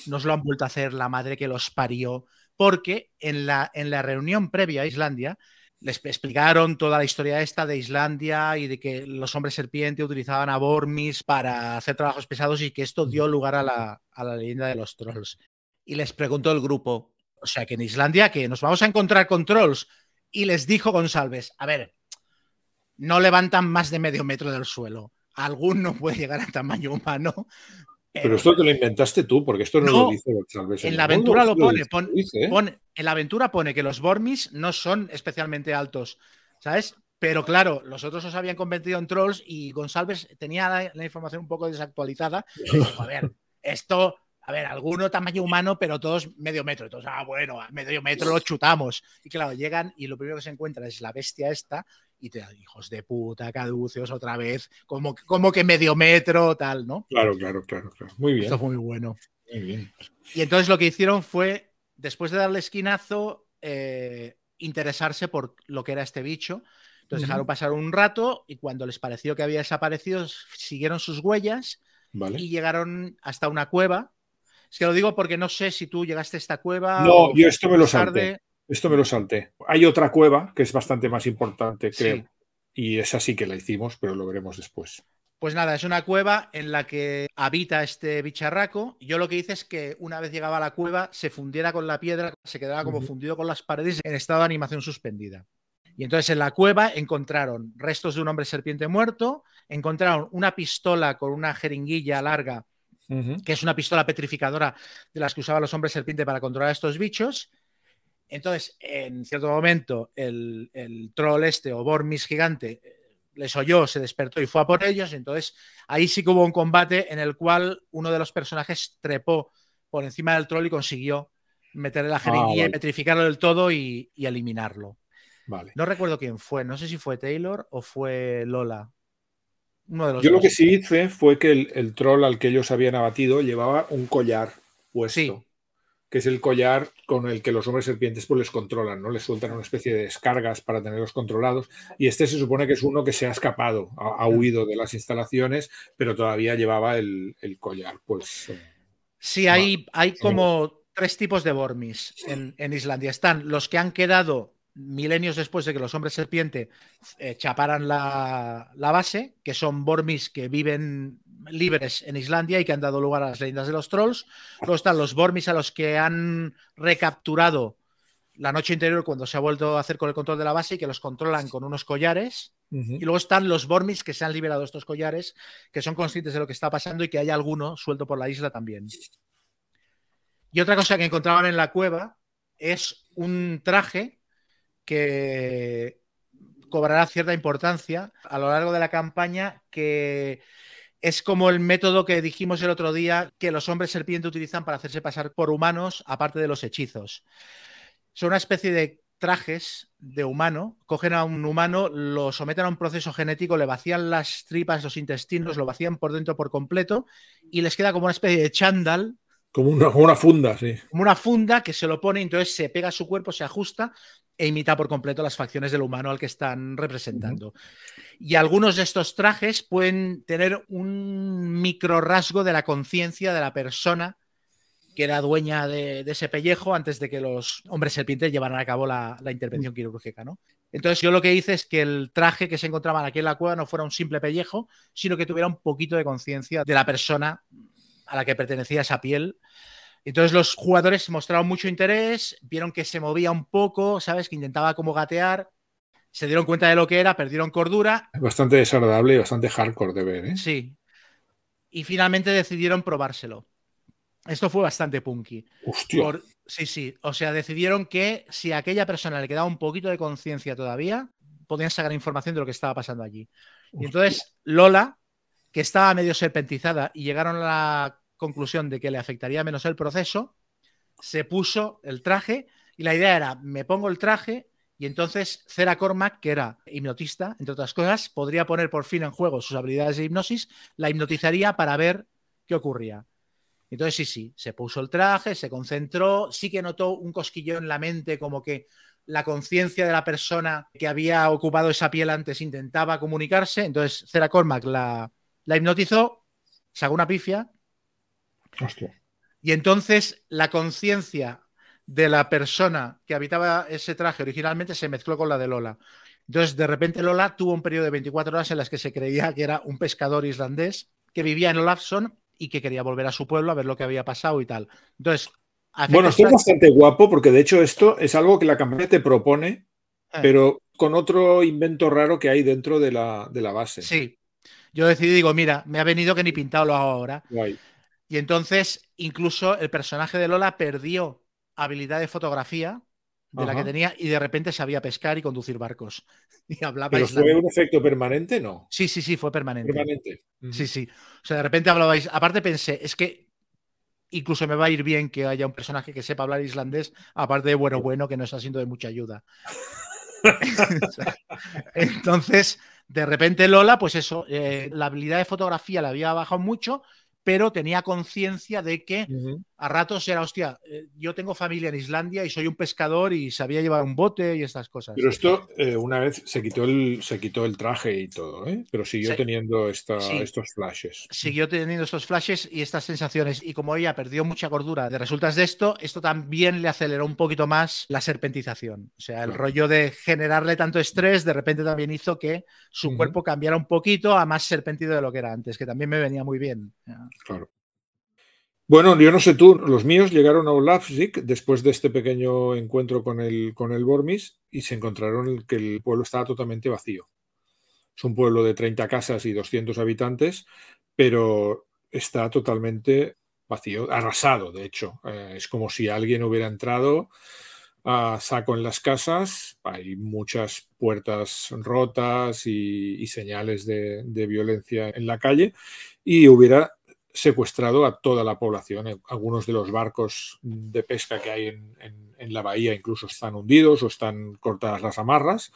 nos lo han vuelto a hacer la madre que los parió, porque en la, en la reunión previa a Islandia les explicaron toda la historia esta de Islandia y de que los hombres serpiente utilizaban a Bormis para hacer trabajos pesados y que esto dio lugar a la, a la leyenda de los trolls. Y les preguntó el grupo, o sea, que en Islandia, que nos vamos a encontrar con trolls. Y les dijo González, a ver, no levantan más de medio metro del suelo. Alguno puede llegar a tamaño humano, pero esto te lo inventaste tú, porque esto no, lo dice González. En la aventura lo pone, ¿eh? pone, En la aventura pone que los Bormis no son especialmente altos, ¿sabes? Pero claro, los otros os habían convertido en trolls y González tenía la, información un poco desactualizada. *laughs* a ver, esto a ver, alguno tamaño humano, pero todos medio metro. Entonces, ah, bueno, a medio metro lo chutamos. Y claro, llegan y lo primero que se encuentra es la bestia esta y te hijos de puta, caduceos otra vez, como, como que medio metro, tal, ¿no? Claro, claro, claro, claro. Muy bien. Esto fue muy bueno. Muy bien. Y entonces lo que hicieron fue después de darle esquinazo, eh, interesarse por lo que era este bicho. Entonces dejaron pasar un rato y cuando les pareció que había desaparecido, siguieron sus huellas y llegaron hasta una cueva. Es que lo digo porque no sé si tú llegaste a esta cueva. No, yo esto me lo salté. Esto me lo salté. Hay otra cueva que es bastante más importante, creo. Y esa sí que la hicimos, pero lo veremos después. Pues nada, es una cueva en la que habita este bicharraco. Yo lo que hice es que una vez llegaba a la cueva, se fundiera con la piedra, se quedaba como fundido con las paredes en estado de animación suspendida. Y entonces en la cueva encontraron restos de un hombre serpiente muerto, encontraron una pistola con una jeringuilla larga, que es una pistola petrificadora de las que usaban los hombres serpiente para controlar a estos bichos. Entonces, en cierto momento, el, troll este o Bormis gigante eh, les oyó, se despertó y fue a por ellos. Entonces, ahí sí que hubo un combate en el cual uno de los personajes trepó por encima del troll y consiguió meterle la ah, jeringuilla, petrificarlo del todo y eliminarlo. No recuerdo quién fue, no sé si fue Taylor o fue Lola. Yo lo que sí hice fue que el, troll al que ellos habían abatido llevaba un collar puesto. Que es el collar con el que los hombres serpientes pues les controlan, ¿no? Les sueltan una especie de descargas para tenerlos controlados. Y este se supone que es uno que se ha escapado, ha, huido de las instalaciones, pero todavía llevaba el, collar. Pues. Eh, sí, hay, hay como tres tipos de Bormis en, en Islandia. Están los que han quedado milenios después de que los hombres serpiente eh, chaparan la, base, que son Bormis que viven libres en Islandia y que han dado lugar a las leyendas de los trolls. Luego están los Bormis a los que han recapturado la noche interior cuando se ha vuelto a hacer con el control de la base y que los controlan con unos collares. Y luego están los Bormis que se han liberado estos collares, que son conscientes de lo que está pasando y que hay alguno suelto por la isla también. Y otra cosa que encontraban en la cueva es un traje que cobrará cierta importancia a lo largo de la campaña, que es como el método que dijimos el otro día que los hombres serpiente utilizan para hacerse pasar por humanos, aparte de los hechizos. Son una especie de trajes de humano, cogen a un humano, lo someten a un proceso genético, le vacían las tripas, los intestinos, lo vacían por dentro por completo y les queda como una especie de chándal como una, funda, sí. Como una funda que se lo pone, entonces se pega a su cuerpo, se ajusta e imita por completo las facciones del humano al que están representando. Y algunos de estos trajes pueden tener un micro rasgo de la conciencia de la persona que era dueña de, ese pellejo antes de que los hombres serpientes llevaran a cabo la, intervención quirúrgica, ¿no? Entonces yo lo que hice es que el traje que se encontraba aquí en la cueva no fuera un simple pellejo, sino que tuviera un poquito de conciencia de la persona a la que pertenecía esa piel. Entonces los jugadores mostraron mucho interés, vieron que se movía un poco, ¿sabes? Que intentaba como gatear, se dieron cuenta de lo que era, perdieron cordura. Bastante desagradable y bastante hardcore de ver, ¿eh? Sí. Y finalmente decidieron probárselo. Esto fue bastante punky. Hostia. Sí, sí. O sea, decidieron que si a aquella persona le quedaba un poquito de conciencia todavía, podían sacar información de lo que estaba pasando allí. Y entonces Lola, que estaba medio serpentizada y llegaron a la conclusión de que le afectaría menos el proceso, se puso el traje y la idea era, me pongo el traje y entonces Cera Cormac, que era hipnotista, entre otras cosas, podría poner por fin en juego sus habilidades de hipnosis, la hipnotizaría para ver qué ocurría. Entonces sí, sí, se puso el traje, se concentró, sí que notó un cosquillo en la mente como que la conciencia de la persona que había ocupado esa piel antes intentaba comunicarse, entonces Cera Cormac la, la hipnotizó, sacó una pifia. Y entonces la conciencia de la persona que habitaba ese traje originalmente se mezcló con la de Lola. Entonces, de repente Lola tuvo un periodo de 24 horas en las que se creía que era un pescador islandés que vivía en Olafson y que quería volver a su pueblo a ver lo que había pasado y tal. Entonces, bueno, esto es bastante guapo porque de hecho esto es algo que la campaña te propone, eh. pero con otro invento raro que hay dentro de la, de la base. Sí, yo decidí, digo, mira, me ha venido que ni pintado lo hago ahora. Y entonces, incluso el personaje de Lola perdió habilidad de fotografía de la que tenía y de repente sabía pescar y conducir barcos. *laughs* Y hablaba ¿Pero fue un efecto permanente, no? Sí, sí, sí, fue permanente. Permanente. Sí, sí. O sea, de repente hablabais. Aparte pensé, es que incluso me va a ir bien que haya un personaje que sepa hablar islandés, aparte de bueno, bueno, que no está siendo de mucha ayuda. *laughs* Entonces, de repente Lola, pues eso, eh, la habilidad de fotografía la había bajado mucho, pero tenía conciencia de que a ratos era, hostia, eh, yo tengo familia en Islandia y soy un pescador y sabía llevar un bote y estas cosas. Pero esto eh, una vez se quitó, el, se quitó el traje y todo, ¿eh? pero siguió teniendo estos flashes. Siguió teniendo estos flashes y estas sensaciones. Y como ella perdió mucha gordura de resultas de esto, esto también le aceleró un poquito más la serpentización. O sea, el rollo de generarle tanto estrés de repente también hizo que su cuerpo cambiara un poquito a más serpentido de lo que era antes, que también me venía muy bien. Claro. Bueno, yo no sé tú, los míos llegaron a Olafsvik después de este pequeño encuentro con el, con el Bormis y se encontraron que el pueblo estaba totalmente vacío. Es un pueblo de 30 casas y 200 habitantes, pero está totalmente vacío, arrasado, de hecho. Eh, es como si alguien hubiera entrado a saco en las casas, hay muchas puertas rotas y, señales de, violencia en la calle y hubiera secuestrado a toda la población. Eh, algunos de los barcos de pesca que hay en, la bahía incluso están hundidos o están cortadas las amarras.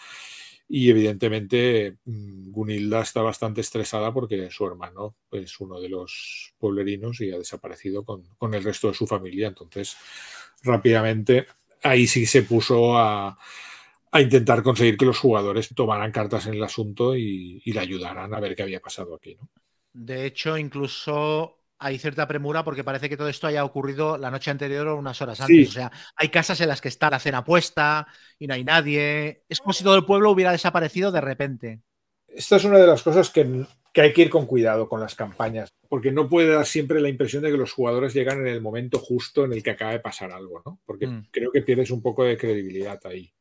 Y evidentemente mm, Gunilda está bastante estresada porque su hermano es uno de los pueblerinos y ha desaparecido con, el resto de su familia. Entonces, rápidamente, ahí sí se puso a, intentar conseguir que los jugadores tomaran cartas en el asunto y, y le ayudaran a ver qué había pasado aquí. ¿no? De hecho, incluso hay cierta premura porque parece que todo esto haya ocurrido la noche anterior o unas horas antes. O sea, hay casas en las que está la cena puesta y no hay nadie. Es como si todo el pueblo hubiera desaparecido de repente. Esta es una de las cosas que, hay que ir con cuidado con las campañas, porque no puede dar siempre la impresión de que los jugadores llegan en el momento justo en el que acaba de pasar algo, ¿no? Porque mm. creo que pierdes un poco de credibilidad ahí.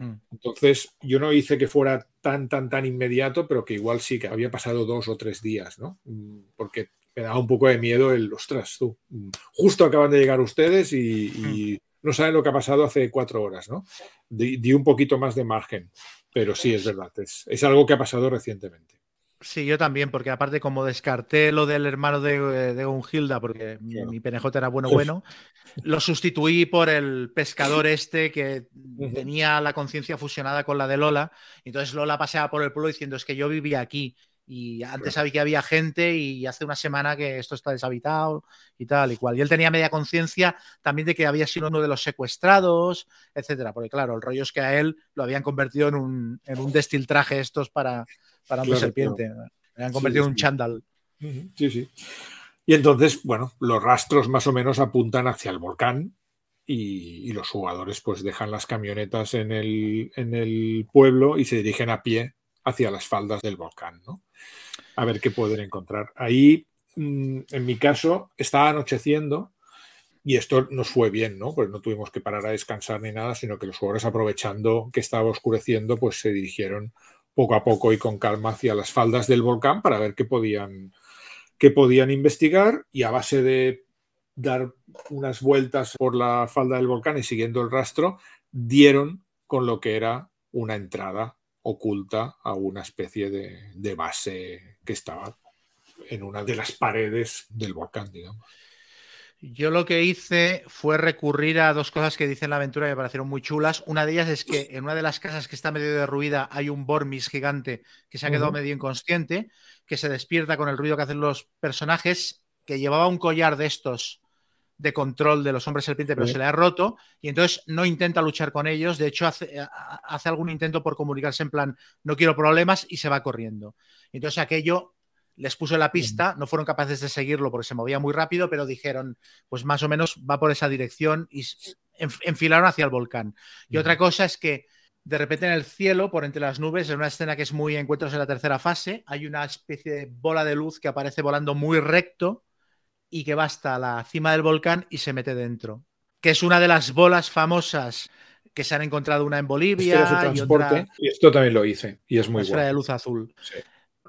Mm. Entonces, yo no hice que fuera tan, tan, tan inmediato, pero que igual sí que había pasado dos o tres días, ¿no? Mm, porque me daba un poco de miedo el, ostras, tú, mm, justo acaban de llegar ustedes y, no saben lo que ha pasado hace cuatro horas, ¿no? Di, un poquito más de margen, pero sí, es verdad, es algo que ha pasado recientemente. Sí, yo también, porque aparte como descarté lo del hermano de, de Ungilda, porque mi, PNJ era bueno, bueno, lo sustituí por el pescador *laughs* este que tenía la conciencia fusionada con la de Lola. Entonces Lola paseaba por el pueblo diciendo, es que yo vivía aquí y antes sabía que había gente y hace una semana que esto está deshabitado y tal y cual. Y él tenía media conciencia también de que había sido uno de los secuestrados, etcétera. Porque claro, el rollo es que a él lo habían convertido en un, en un destiltraje estos para para una serpiente. Me han convertido en un chándal. Sí, sí. Y entonces, bueno, los rastros más o menos apuntan hacia el volcán y, los jugadores pues dejan las camionetas en el, en el, pueblo y se dirigen a pie hacia las faldas del volcán, ¿no? A ver qué pueden encontrar. Ahí, mm, en mi caso, estaba anocheciendo y esto nos fue bien, ¿no? Pues no tuvimos que parar a descansar ni nada, sino que los jugadores aprovechando que estaba oscureciendo, pues se dirigieron poco a poco y con calma hacia las faldas del volcán para ver qué podían, qué podían investigar y a base de dar unas vueltas por la falda del volcán y siguiendo el rastro, dieron con lo que era una entrada oculta a una especie de, de base que estaba en una de las paredes del volcán, digamos. Yo lo que hice fue recurrir a dos cosas que dice en la aventura que me parecieron muy chulas. Una de ellas es que en una de las casas que está medio derruida hay un Bormis gigante que se ha quedado medio inconsciente, que se despierta con el ruido que hacen los personajes, que llevaba un collar de estos de control de los hombres serpiente, pero se le ha roto y entonces no intenta luchar con ellos. De hecho, hace, hace algún intento por comunicarse en plan, no quiero problemas y se va corriendo. Entonces aquello les puso la pista, no fueron capaces de seguirlo porque se movía muy rápido, pero dijeron, pues más o menos va por esa dirección y enfilaron hacia el volcán. Y otra cosa es que de repente en el cielo, por entre las nubes, en una escena que es muy encuentros en la tercera fase, hay una especie de bola de luz que aparece volando muy recto y que va hasta la cima del volcán y se mete dentro. Que es una de las bolas famosas que se han encontrado una en Bolivia. y, otra... y esto también lo hice y es muy bueno. de luz azul. Sí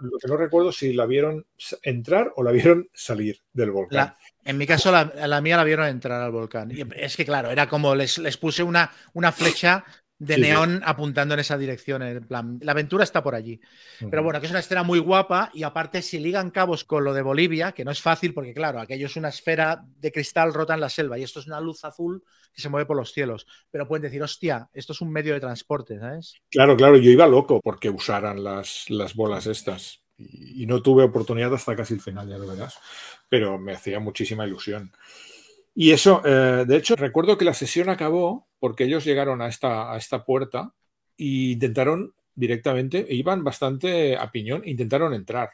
lo que no recuerdo si la vieron entrar o la vieron salir del volcán. en mi caso, la, mía la vieron entrar al volcán. Es que, claro, era como les, les puse una, una flecha de neón apuntando en esa dirección. En plan, la aventura está por allí. Pero bueno, que es una escena muy guapa y aparte si ligan cabos con lo de Bolivia, que no es fácil porque claro, aquello es una esfera de cristal rota en la selva y esto es una luz azul que se mueve por los cielos. Pero pueden decir, hostia, esto es un medio de transporte, ¿sabes? Claro, claro, yo iba loco porque usaran las, las bolas estas. Y, no tuve oportunidad hasta casi el final, ya lo verás. Pero me hacía muchísima ilusión. Y eso, eh, de hecho, recuerdo que la sesión acabó porque ellos llegaron a esta, a esta puerta e intentaron directamente, e iban bastante a piñón, intentaron entrar.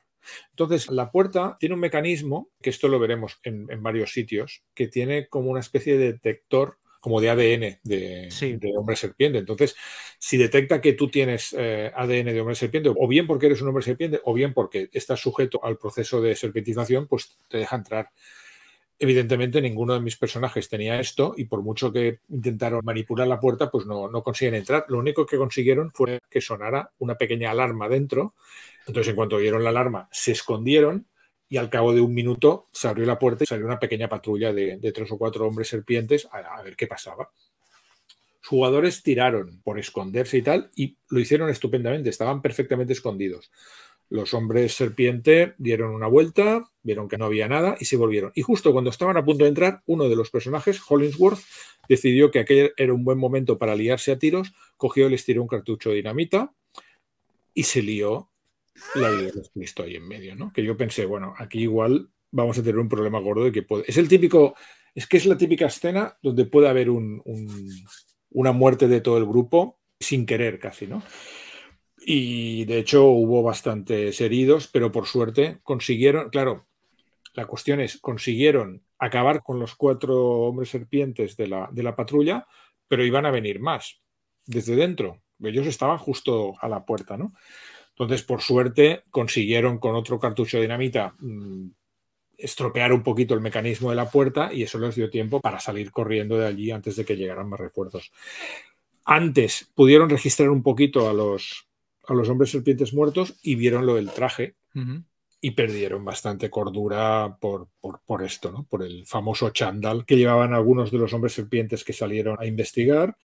Entonces, la puerta tiene un mecanismo, que esto lo veremos en, varios sitios, que tiene como una especie de detector como de ADN de, hombre serpiente. Entonces, si detecta que tú tienes eh, ADN de hombre serpiente, o bien porque eres un hombre serpiente, o bien porque estás sujeto al proceso de serpentización, pues te deja entrar. Evidentemente, ninguno de mis personajes tenía esto y por mucho que intentaron manipular la puerta, pues no, no consiguen entrar. Lo único que consiguieron fue que sonara una pequeña alarma dentro. Entonces, en cuanto oyeron la alarma, se escondieron y al cabo de un minuto se abrió la puerta y salió una pequeña patrulla de, tres o cuatro hombres serpientes a, ver qué pasaba. Jugadores tiraron por esconderse y tal y lo hicieron estupendamente, estaban perfectamente escondidos. Los hombres serpiente dieron una vuelta, vieron que no había nada y se volvieron. Y justo cuando estaban a punto de entrar, uno de los personajes, Hollingsworth, decidió que aquel era un buen momento para liarse a tiros, cogió y les tiró un cartucho de dinamita y se lió la idea de Cristo ahí en medio, ¿no? Que yo pensé, bueno, aquí igual vamos a tener un problema gordo de que puede... Es el típico, es que es la típica escena donde puede haber una muerte de todo el grupo sin querer casi, ¿no? Y de hecho hubo bastantes heridos, pero por suerte consiguieron, claro, la cuestión es, consiguieron acabar con los cuatro hombres serpientes de la, de la patrulla, pero iban a venir más desde dentro. Ellos estaban justo a la puerta, ¿no? Entonces, por suerte, consiguieron con otro cartucho de dinamita mm, estropear un poquito el mecanismo de la puerta y eso les dio tiempo para salir corriendo de allí antes de que llegaran más refuerzos. Antes pudieron registrar un poquito a los, a los hombres serpientes muertos y vieron lo del traje y perdieron bastante cordura por, por, por, esto, ¿no? por el famoso chándal que llevaban algunos de los hombres serpientes que salieron a investigar.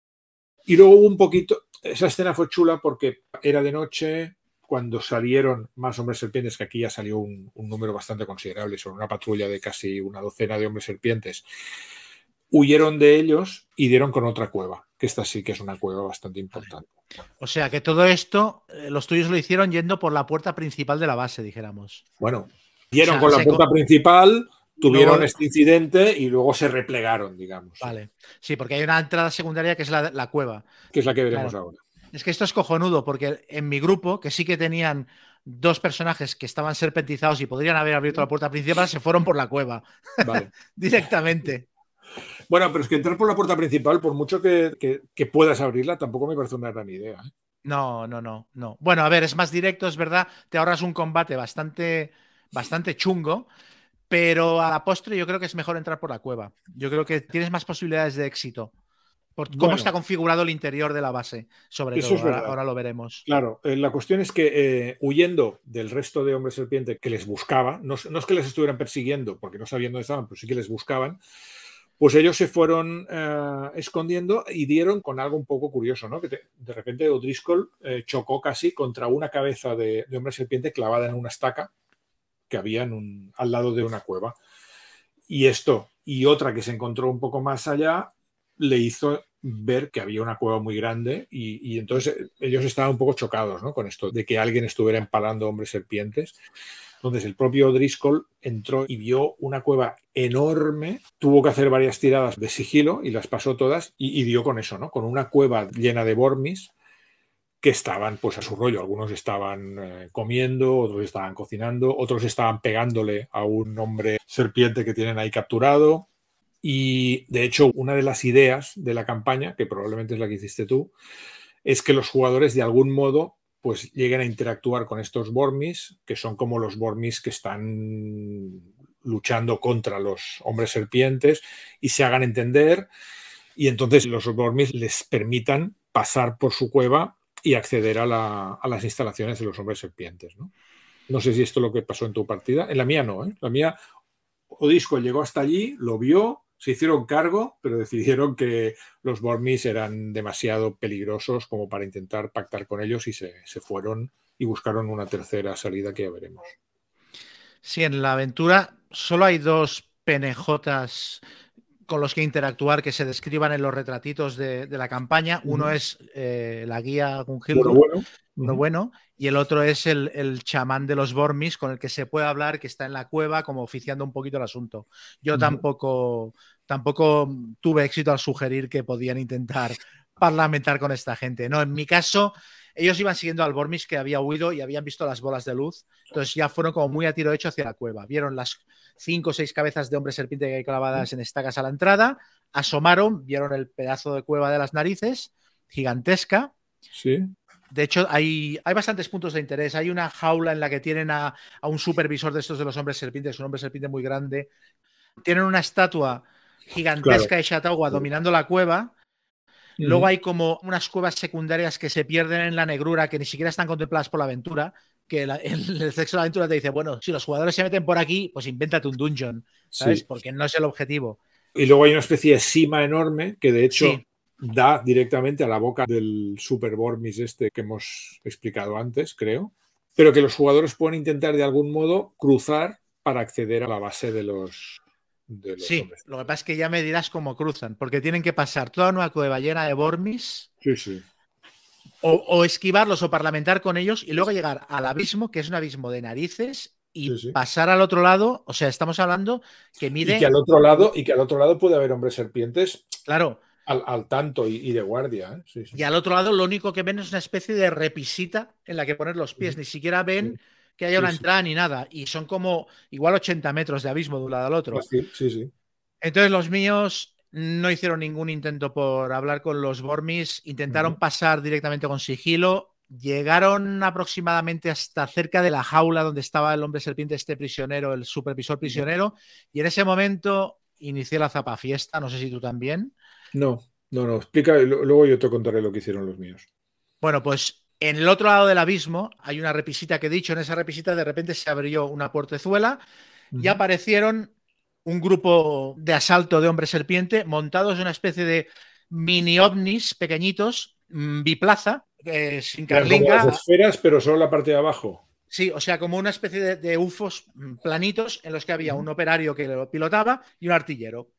Y luego hubo un poquito, esa escena fue chula porque era de noche, cuando salieron más hombres serpientes, que aquí ya salió un, número bastante considerable, sobre una patrulla de casi una docena de hombres serpientes, huyeron de ellos y dieron con otra cueva, que esta sí que es una cueva bastante importante. O sea que todo esto, eh, los tuyos lo hicieron yendo por la puerta principal de la base, dijéramos. Bueno, dieron con la puerta principal, tuvieron este incidente y luego se replegaron, digamos. Vale. Sí, porque hay una entrada secundaria que es la, cueva. Que es la que veremos ahora. Es que esto es cojonudo, porque en mi grupo, que sí que tenían dos personajes que estaban serpentizados y podrían haber abierto la puerta principal, se fueron por la cueva. *laughs* Directamente. Bueno, pero es que entrar por la puerta principal, por mucho que, puedas abrirla, tampoco me parece una gran idea. ¿eh? No, no, no, no. Bueno, a ver, es más directo, es verdad. Te ahorras un combate bastante, bastante chungo, pero a la postre yo creo que es mejor entrar por la cueva. Yo creo que tienes más posibilidades de éxito cómo está configurado el interior de la base, sobre todo. Ahora, lo veremos. Claro, eh, la cuestión es que eh, huyendo del resto de hombres serpiente que les buscaba, no, es que les estuvieran persiguiendo porque no sabían dónde estaban, pero sí que les buscaban, pues ellos se fueron eh, escondiendo y dieron con algo un poco curioso, ¿no? Que de repente O'Driscoll chocó casi contra una cabeza de, hombre serpiente clavada en una estaca que había al lado de una cueva. Y esto y otra que se encontró un poco más allá le hizo ver que había una cueva muy grande y, entonces eh, ellos estaban un poco chocados con esto de que alguien estuviera empalando hombres serpientes. Entonces el propio Driscoll entró y vio una cueva enorme, tuvo que hacer varias tiradas de sigilo y las pasó todas y, dio con eso, ¿no? con una cueva llena de bormis que estaban pues a su rollo. Algunos estaban eh, comiendo, otros estaban cocinando, otros estaban pegándole a un hombre serpiente que tienen ahí capturado. Y de hecho, una de las ideas de la campaña, que probablemente es la que hiciste tú, es que los jugadores de algún modo pues lleguen a interactuar con estos Bormis, que son como los Bormis que están luchando contra los hombres serpientes y se hagan entender y entonces los Bormis les permitan pasar por su cueva y acceder a, las instalaciones de los hombres serpientes. ¿no? ¿no? sé si esto es lo que pasó en tu partida. En la mía no. ¿eh? La mía, Odisco llegó hasta allí, lo vio, se hicieron cargo, pero decidieron que los Bormis eran demasiado peligrosos como para intentar pactar con ellos y se, fueron y buscaron una tercera salida que ya veremos. Sí, en la aventura solo hay dos penejotas con los que interactuar que se describan en los retratitos de, la campaña. Uno es eh, la guía Gungildo, bueno, bueno, y el otro es el, chamán de los Bormis con el que se puede hablar, que está en la cueva, como oficiando un poquito el asunto. Yo tampoco tampoco tuve éxito al sugerir que podían intentar *laughs* parlamentar con esta gente. No, en mi caso, ellos iban siguiendo al Bormis que había huido y habían visto las bolas de luz. Entonces ya fueron como muy a tiro hecho hacia la cueva. Vieron las cinco o seis cabezas de hombre serpiente que hay clavadas en estacas a la entrada, asomaron, vieron el pedazo de cueva de las narices, gigantesca. Sí. De hecho, hay, hay bastantes puntos de interés. Hay una jaula en la que tienen a, un supervisor de estos de los hombres serpientes, un hombre serpiente muy grande. Tienen una estatua gigantesca de Chautauqua dominando la cueva. Luego hay como unas cuevas secundarias que se pierden en la negrura, que ni siquiera están contempladas por la aventura. Que *laughs* el, sexo de la aventura te dice, bueno, si los jugadores se meten por aquí, pues invéntate un dungeon, ¿sabes? Porque no es el objetivo. Y luego hay una especie de cima enorme que de hecho da directamente a la boca del Super Bormis este que hemos explicado antes, creo, pero que los jugadores pueden intentar de algún modo cruzar para acceder a la base de los... sí, lo que pasa es que ya me dirás cómo cruzan, porque tienen que pasar toda una cueva llena de Bormis. Sí, sí. O, esquivarlos o parlamentar con ellos y luego llegar al abismo, que es un abismo de narices, y pasar al otro lado. O sea, estamos hablando que mide. Y que al otro lado, y que al otro lado puede haber hombres serpientes. Claro al, tanto y, de guardia. ¿eh? Y al otro lado lo único que ven es una especie de repisita en la que poner los pies, ni siquiera ven que haya una entrada ni nada. Y son como igual 80 metros de abismo de un lado al otro. Sí, sí, Entonces los míos no hicieron ningún intento por hablar con los Bormis, intentaron pasar directamente con sigilo. Llegaron aproximadamente hasta cerca de la jaula donde estaba el hombre serpiente, este prisionero, el supervisor prisionero, y en ese momento inicié la zapafiesta, no sé si tú también. No, no, no. Explica, luego yo te contaré lo que hicieron los míos. Bueno, pues en el otro lado del abismo hay una repisita que he dicho. En esa repisita de repente se abrió una puertezuela y aparecieron un grupo de asalto de hombre serpiente montados en una especie de mini ovnis pequeñitos, mm, biplaza, eh, sin carlinga. Las esferas, pero solo la parte de abajo. Sí, o sea, como una especie de, de UFOs mm, planitos en los que había un operario que lo pilotaba y un artillero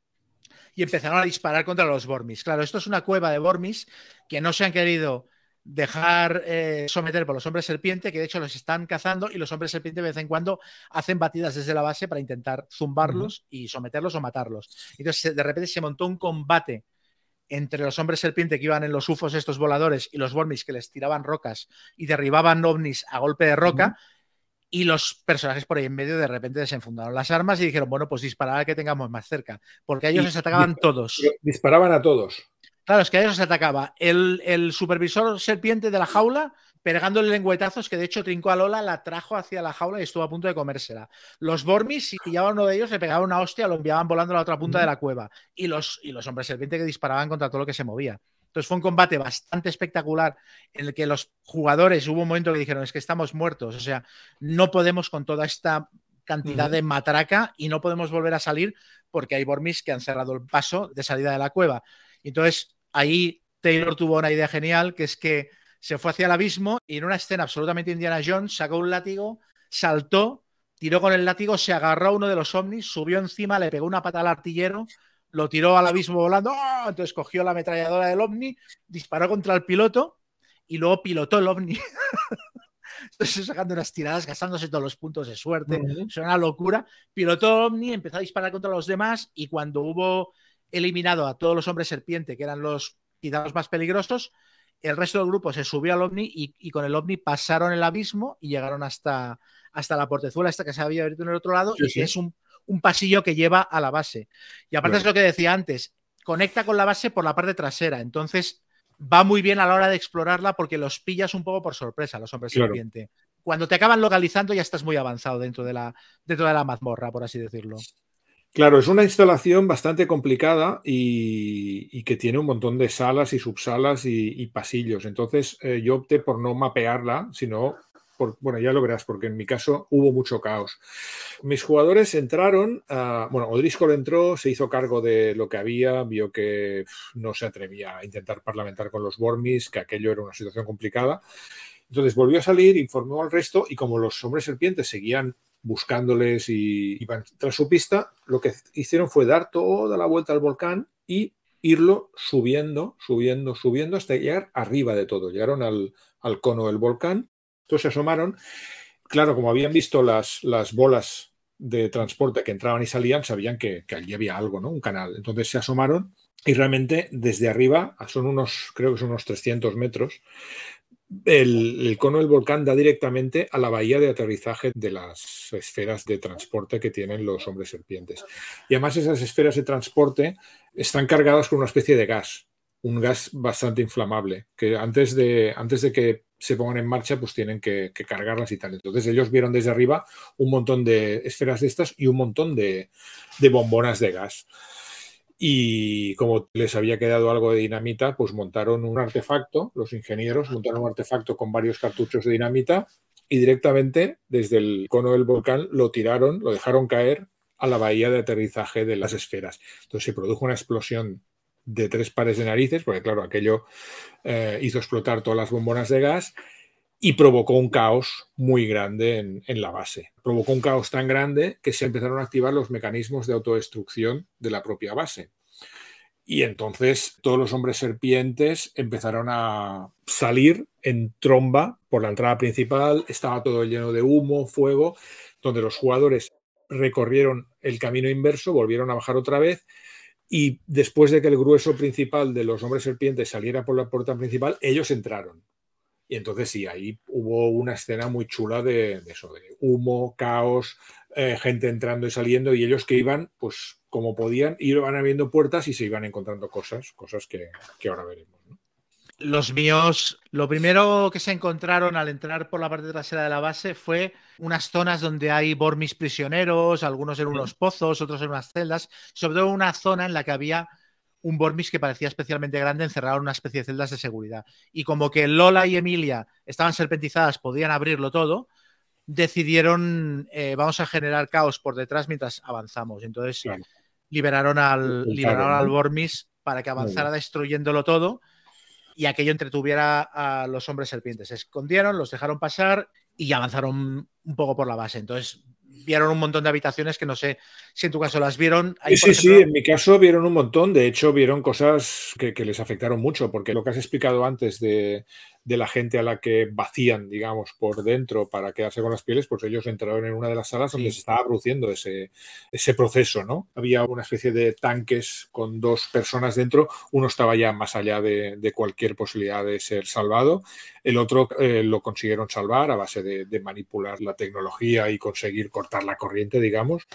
y empezaron a disparar contra los Bormis. Claro, esto es una cueva de Bormis que no se han querido dejar eh, someter por los hombres serpiente, que de hecho los están cazando y los hombres serpiente de vez en cuando hacen batidas desde la base para intentar zumbarlos y someterlos o matarlos. Entonces de repente se montó un combate entre los hombres serpiente que iban en los UFOs estos voladores y los Bormis que les tiraban rocas y derribaban ovnis a golpe de roca y los personajes por ahí en medio de repente desenfundaron las armas y dijeron, bueno, pues disparar al que tengamos más cerca, porque a ellos les atacaban todos. Disparaban a todos. Claro, es que a ellos se atacaba el, el supervisor serpiente de la jaula pegándole lengüetazos que de hecho trincó a Lola, la trajo hacia la jaula y estuvo a punto de comérsela. Los Bormis, si pillaban uno de ellos, le pegaban una hostia, lo enviaban volando a la otra punta de la cueva. Y los, y los hombres serpiente que disparaban contra todo lo que se movía. Entonces fue un combate bastante espectacular en el que los jugadores hubo un momento que dijeron, es que estamos muertos, o sea, no podemos con toda esta cantidad de matraca y no podemos volver a salir porque hay Bormis que han cerrado el paso de salida de la cueva. Entonces ahí Taylor tuvo una idea genial, que es que se fue hacia el abismo y en una escena absolutamente Indiana Jones sacó un látigo, saltó, tiró con el látigo, se agarró a uno de los ovnis, subió encima, le pegó una pata al artillero lo tiró al abismo volando, ¡ah! entonces cogió la ametralladora del ovni, disparó contra el piloto y luego pilotó el ovni. *laughs* entonces sacando unas tiradas, gastándose todos los puntos de suerte, es una locura. Pilotó el ovni, empezó a disparar contra los demás y cuando hubo eliminado a todos los hombres serpiente, que eran los quizás más peligrosos, el resto del grupo se subió al ovni y, con el ovni pasaron el abismo y llegaron hasta, hasta la portezuela esta que se había abierto en el otro lado y es un un pasillo que lleva a la base. Y aparte es lo que decía antes, conecta con la base por la parte trasera, entonces va muy bien a la hora de explorarla porque los pillas un poco por sorpresa, los hombres serpiente. Cuando te acaban localizando ya estás muy avanzado dentro de la, dentro de la mazmorra, por así decirlo. Claro, es una instalación bastante complicada y, que tiene un montón de salas y subsalas y, pasillos. Entonces eh, yo opté por no mapearla, sino bueno, ya lo verás, porque en mi caso hubo mucho caos. Mis jugadores entraron, bueno, Odrisco entró, se hizo cargo de lo que había, vio que no se atrevía a intentar parlamentar con los Bormis, que aquello era una situación complicada. Entonces volvió a salir, informó al resto y como los hombres serpientes seguían buscándoles y iban tras su pista, lo que hicieron fue dar toda la vuelta al volcán y irlo subiendo, subiendo, subiendo hasta llegar arriba de todo. Llegaron al, al cono del volcán entonces se asomaron. Claro, como habían visto las, las bolas de transporte que entraban y salían sabían que, que allí había algo, ¿no? Un canal. Entonces se asomaron y realmente desde arriba, son unos, creo que son unos 300 metros, el, cono del volcán da directamente a la bahía de aterrizaje de las esferas de transporte que tienen los hombres serpientes. Y además esas esferas de transporte están cargadas con una especie de gas, un gas bastante inflamable, que antes de, antes de que se pongan en marcha, pues tienen que, cargarlas y tal. Entonces ellos vieron desde arriba un montón de esferas de estas y un montón de, de bombonas de gas y como les había quedado algo de dinamita, pues montaron un artefacto, los ingenieros montaron un artefacto con varios cartuchos de dinamita y directamente desde el cono del volcán lo tiraron, lo dejaron caer a la bahía de aterrizaje de las esferas. Entonces se produjo una explosión de tres pares de narices, porque claro, aquello eh, hizo explotar todas las bombonas de gas y provocó un caos muy grande en, en, la base. Provocó un caos tan grande que se empezaron a activar los mecanismos de autodestrucción de la propia base. Y entonces todos los hombres serpientes empezaron a salir en tromba por la entrada principal, estaba todo lleno de humo, fuego, donde los jugadores recorrieron el camino inverso, volvieron a bajar otra vez y después de que el grueso principal de los hombres serpientes saliera por la puerta principal, ellos entraron y entonces sí, ahí hubo una escena muy chula de, eso, de humo, caos, eh, gente entrando y saliendo, y ellos que iban, pues como podían, iban abriendo puertas y se iban encontrando cosas, cosas que, ahora veremos. Los míos, lo primero que se encontraron al entrar por la parte trasera de la base fue unas zonas donde hay bormis prisioneros, algunos en unos pozos, otros en unas celdas, sobre todo una zona en la que había un Bormis que parecía especialmente grande encerrado en una especie de celdas de seguridad. Y como que Lola y Emilia estaban serpentizadas, podían abrirlo todo, decidieron, eh, vamos a generar caos por detrás mientras avanzamos. Entonces liberaron al, liberaron al Bormis para que avanzara destruyéndolo todo y aquello entretuviera a los hombres serpientes. Se escondieron, los dejaron pasar y avanzaron un poco por la base. Entonces vieron un montón de habitaciones que no sé si en tu caso las vieron. sí, sí, en mi caso vieron un montón. De hecho, vieron cosas que, les afectaron mucho, porque lo que has explicado antes de, de la gente a la que vacían, digamos, por dentro para quedarse con las pieles, pues ellos entraron en una de las salas donde se estaba produciendo ese, ese proceso, ¿no? Había una especie de tanques con dos personas dentro, uno estaba ya más allá de, cualquier posibilidad de ser salvado, el otro eh, lo consiguieron salvar a base de manipular la tecnología y conseguir cortar la corriente, digamos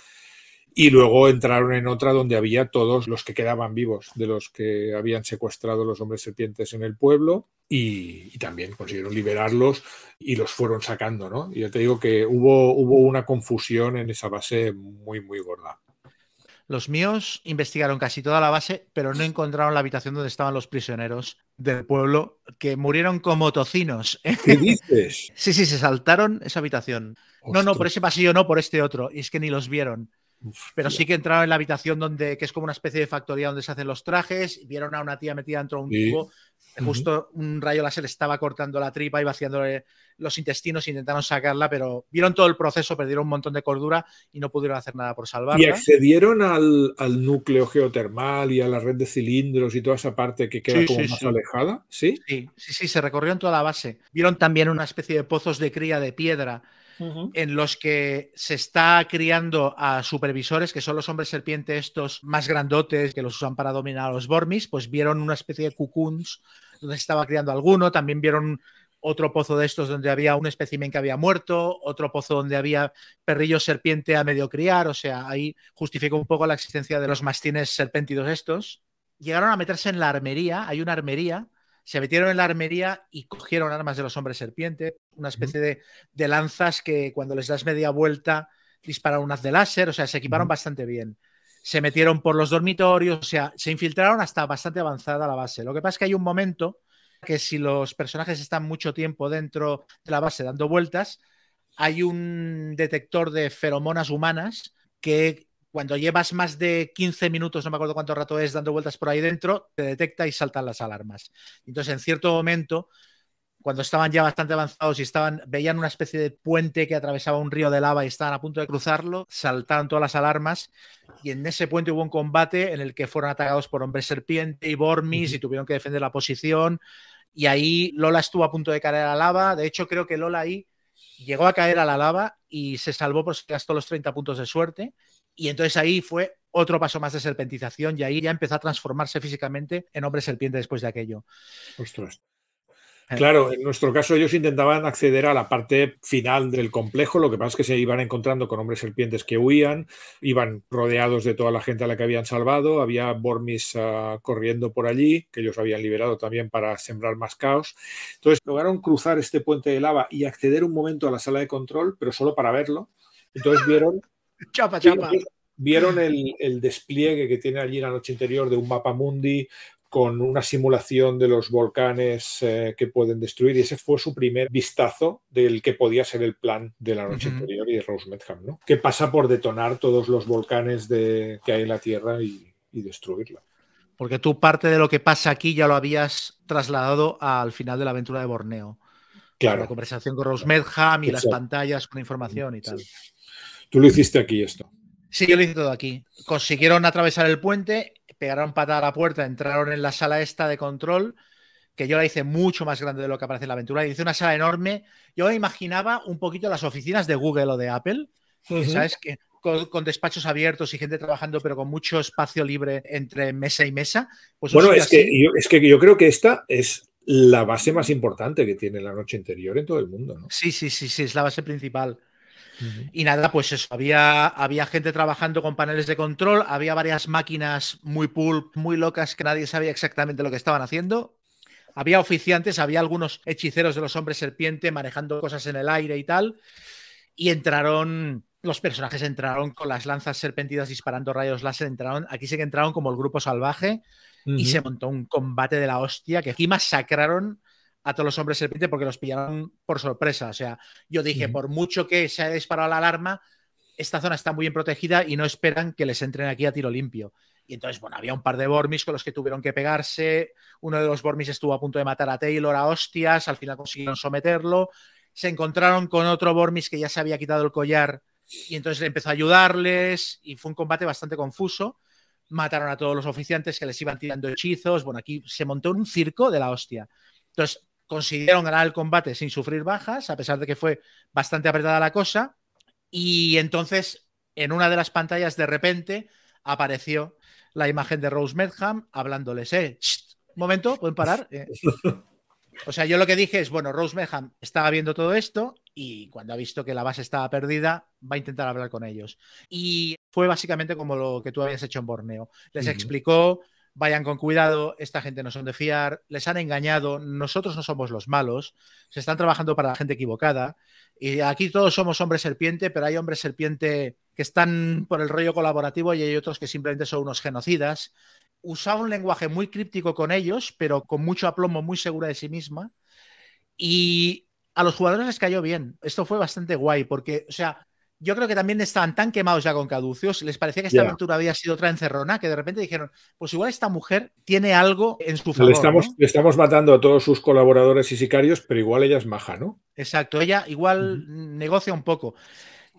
y luego entraron en otra donde había todos los que quedaban vivos de los que habían secuestrado los hombres serpientes en el pueblo y, también consiguieron liberarlos y los fueron sacando, ¿no? Y ya te digo que hubo, hubo una confusión en esa base muy, muy gorda. Los míos investigaron casi toda la base, pero no encontraron la habitación donde estaban los prisioneros del pueblo, que murieron como tocinos. ¿Qué dices? *laughs* sí, sí, se saltaron esa habitación. No, no, por ese pasillo no, por este otro. Y es que ni los vieron. Pero sí que entraron en la habitación donde, que es como una especie de factoría donde se hacen los trajes, vieron a una tía metida dentro de un tubo, justo un rayo láser estaba cortando la tripa y vaciándole los intestinos, intentaron sacarla, pero vieron todo el proceso, perdieron un montón de cordura y no pudieron hacer nada por salvarla. ¿Y accedieron al, núcleo geotermal y a la red de cilindros y toda esa parte que queda como más alejada? ¿Sí? ¿Sí? Sí, sí, se recorrieron toda la base. Vieron también una especie de pozos de cría de piedra en los que se está criando a supervisores, que son los hombres serpientes estos más grandotes que los usan para dominar a los Bormis, pues vieron una especie de cucuns donde se estaba criando alguno, también vieron otro pozo de estos donde había un espécimen que había muerto, otro pozo donde había perrillos serpiente a medio criar, o sea, ahí justifica un poco la existencia de los mastines serpéntidos estos. Llegaron a meterse en la armería, hay una armería se metieron en la armería y cogieron armas de los hombres serpiente, una especie de, lanzas que cuando les das media vuelta disparan un haz de láser, o sea, se equiparon bastante bien. Se metieron por los dormitorios, o sea, se infiltraron hasta bastante avanzada la base. Lo que pasa es que hay un momento que si los personajes están mucho tiempo dentro de la base dando vueltas, hay un detector de feromonas humanas que cuando llevas más de 15 minutos, no me acuerdo cuánto rato es, dando vueltas por ahí dentro, te detecta y saltan las alarmas. Entonces, en cierto momento, cuando estaban ya bastante avanzados y estaban, veían una especie de puente que atravesaba un río de lava y estaban a punto de cruzarlo, saltaron todas las alarmas y en ese puente hubo un combate en el que fueron atacados por hombres serpiente y Bormis y tuvieron que defender la posición y ahí Lola estuvo a punto de caer a la lava. De hecho, creo que Lola ahí llegó a caer a la lava y se salvó por si gastó los 30 puntos de suerte. Y entonces ahí fue otro paso más de serpentización y ahí ya empezó a transformarse físicamente en hombre serpiente después de aquello. Ostras. Eh. Claro, en nuestro caso ellos intentaban acceder a la parte final del complejo, lo que pasa es que se iban encontrando con hombres serpientes que huían, iban rodeados de toda la gente a la que habían salvado, había Bormis uh, corriendo por allí, que ellos habían liberado también para sembrar más caos. Entonces lograron cruzar este puente de lava y acceder un momento a la sala de control, pero solo para verlo. Entonces vieron... *laughs* chapa, chapa. Vieron el, el, despliegue que tiene allí la noche interior de un mapa mundi, con una simulación de los volcanes eh, que pueden destruir y ese fue su primer vistazo del que podía ser el plan de la noche anterior y de Rose Medham, ¿no? Que pasa por detonar todos los volcanes de, que hay en la Tierra y, destruirla. Porque tú parte de lo que pasa aquí ya lo habías trasladado al final de la aventura de Borneo. Claro. La conversación con Rose Medham y las pantallas con información y tal. Tú lo hiciste aquí esto. Sí, yo lo hice todo aquí. Consiguieron atravesar el puente pegaron patada a la puerta, entraron en la sala esta de control, que yo la hice mucho más grande de lo que aparece en la aventura. Hice una sala enorme. Yo me imaginaba un poquito las oficinas de Google o de Apple, ¿sabes? Que con, despachos abiertos y gente trabajando, pero con mucho espacio libre entre mesa y mesa. Pues bueno, es que, yo, es que yo creo que esta es la base más importante que tiene la noche interior en todo el mundo, ¿no? Sí, sí, sí, sí, es la base principal. Y nada, pues eso, había, había gente trabajando con paneles de control, había varias máquinas muy pulp, muy locas que nadie sabía exactamente lo que estaban haciendo. Había oficiantes, había algunos hechiceros de los hombres serpiente manejando cosas en el aire y tal. Y entraron, los personajes entraron con las lanzas serpentidas disparando rayos láser, entraron, aquí sí que entraron como el grupo salvaje y se montó un combate de la hostia que aquí masacraron a todos los hombres serpiente porque los pillaron por sorpresa. O sea, yo dije, por mucho que se haya disparado la alarma, esta zona está muy bien protegida y no esperan que les entren aquí a tiro limpio. Y entonces, bueno, había un par de Bormis con los que tuvieron que pegarse. Uno de los Bormis estuvo a punto de matar a Taylor a hostias, al final consiguieron someterlo. Se encontraron con otro Bormis que ya se había quitado el collar y entonces le empezó a ayudarles y fue un combate bastante confuso. Mataron a todos los oficiantes que les iban tirando hechizos. Bueno, aquí se montó un circo de la hostia. Entonces, consiguieron ganar el combate sin sufrir bajas, a pesar de que fue bastante apretada la cosa. Y entonces, en una de las pantallas, de repente, apareció la imagen de Rose Medham hablándoles, eh, un momento, ¿pueden parar? Eh. O sea, yo lo que dije es, bueno, Rose Medham estaba viendo todo esto y cuando ha visto que la base estaba perdida, va a intentar hablar con ellos. Y fue básicamente como lo que tú habías hecho en Borneo. Les explicó vayan con cuidado, esta gente no son de fiar, les han engañado, nosotros no somos los malos, se están trabajando para la gente equivocada. Y aquí todos somos hombres serpiente, pero hay hombres serpiente que están por el rollo colaborativo y hay otros que simplemente son unos genocidas. Usaba un lenguaje muy críptico con ellos, pero con mucho aplomo, muy segura de sí misma. Y a los jugadores les cayó bien. Esto fue bastante guay, porque, o sea, yo creo que también estaban tan quemados ya con caducios, les parecía que esta aventura había sido otra encerrona, que de repente dijeron, pues igual esta mujer tiene algo en su favor. Le estamos, le estamos matando a todos sus colaboradores y sicarios, pero igual ella es maja, ¿no? Exacto, ella igual negocia un poco.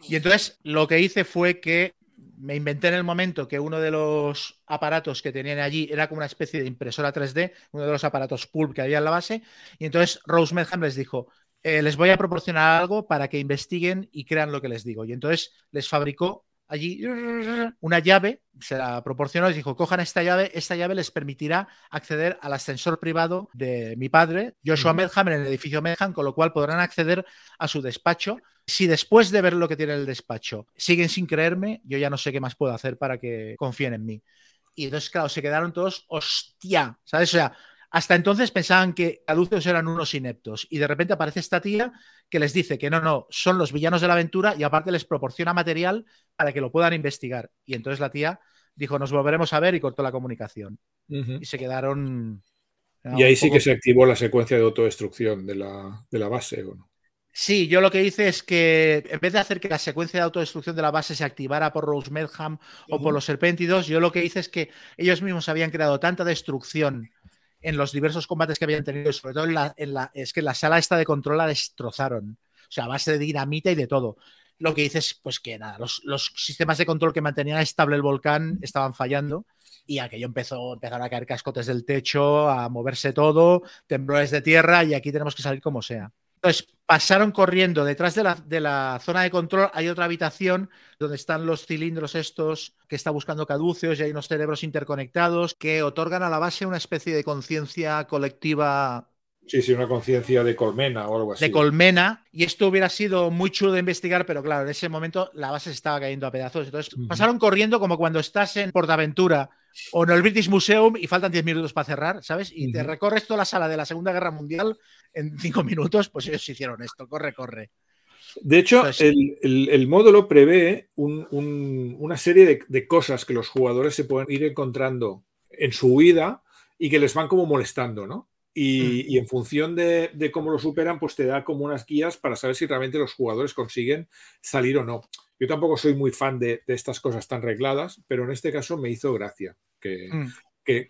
Y entonces lo que hice fue que me inventé en el momento que uno de los aparatos que tenían allí era como una especie de impresora 3D, uno de los aparatos pulp que había en la base, y entonces Rose Medham les dijo, eh, les voy a proporcionar algo para que investiguen y crean lo que les digo. Y entonces les fabricó allí una llave, se la proporcionó, les dijo, cojan esta llave, esta llave les permitirá acceder al ascensor privado de mi padre, Joshua Medham, en el edificio Medham, con lo cual podrán acceder a su despacho. Si después de ver lo que tiene el despacho siguen sin creerme, yo ya no sé qué más puedo hacer para que confíen en mí. Y entonces, claro, se quedaron todos, hostia, ¿sabes? O sea, hasta entonces pensaban que caduceos eran unos ineptos y de repente aparece esta tía que les dice que no, no, son los villanos de la aventura y aparte les proporciona material para que lo puedan investigar. Y entonces la tía dijo, nos volveremos a ver y cortó la comunicación. Y se quedaron... Y ahí sí que se activó la secuencia de autodestrucción de la, de la base, ¿o no? Sí, yo lo que hice es que en vez de hacer que la secuencia de autodestrucción de la base se activara por Rose Medham o por los Serpentidos, yo lo que hice es que ellos mismos habían creado tanta destrucción en los diversos combates que habían tenido, sobre todo en la, en la, es que la sala esta de control la destrozaron. O sea, a base de dinamita y de todo. Lo que dices, pues que nada, los, los sistemas de control que mantenían estable el volcán estaban fallando y aquello empezó, empezaron a caer cascotes del techo, a moverse todo, temblores de tierra y aquí tenemos que salir como sea. Entonces, pasaron corriendo. Detrás de la, de la, zona de control hay otra habitación donde están los cilindros estos que está buscando caduceos y hay unos cerebros interconectados que otorgan a la base una especie de conciencia colectiva Sí, sí, una conciencia de colmena o algo así. De colmena. Y esto hubiera sido muy chulo de investigar, pero claro, en ese momento la base se estaba cayendo a pedazos. Entonces pasaron corriendo como cuando estás en Portaventura o en el British Museum y faltan 10 minutos para cerrar, ¿sabes? Y te recorres toda la sala de la Segunda Guerra Mundial en 5 minutos, pues ellos hicieron esto, corre, corre. De hecho, el, módulo prevé una serie de cosas que los jugadores se pueden ir encontrando en su huida y que les van como molestando, ¿no? Mm. Y, en función de, cómo lo superan, pues te da como unas guías para saber si realmente los jugadores consiguen salir o no. Yo tampoco soy muy fan de, estas cosas tan regladas, pero en este caso me hizo gracia que, mm.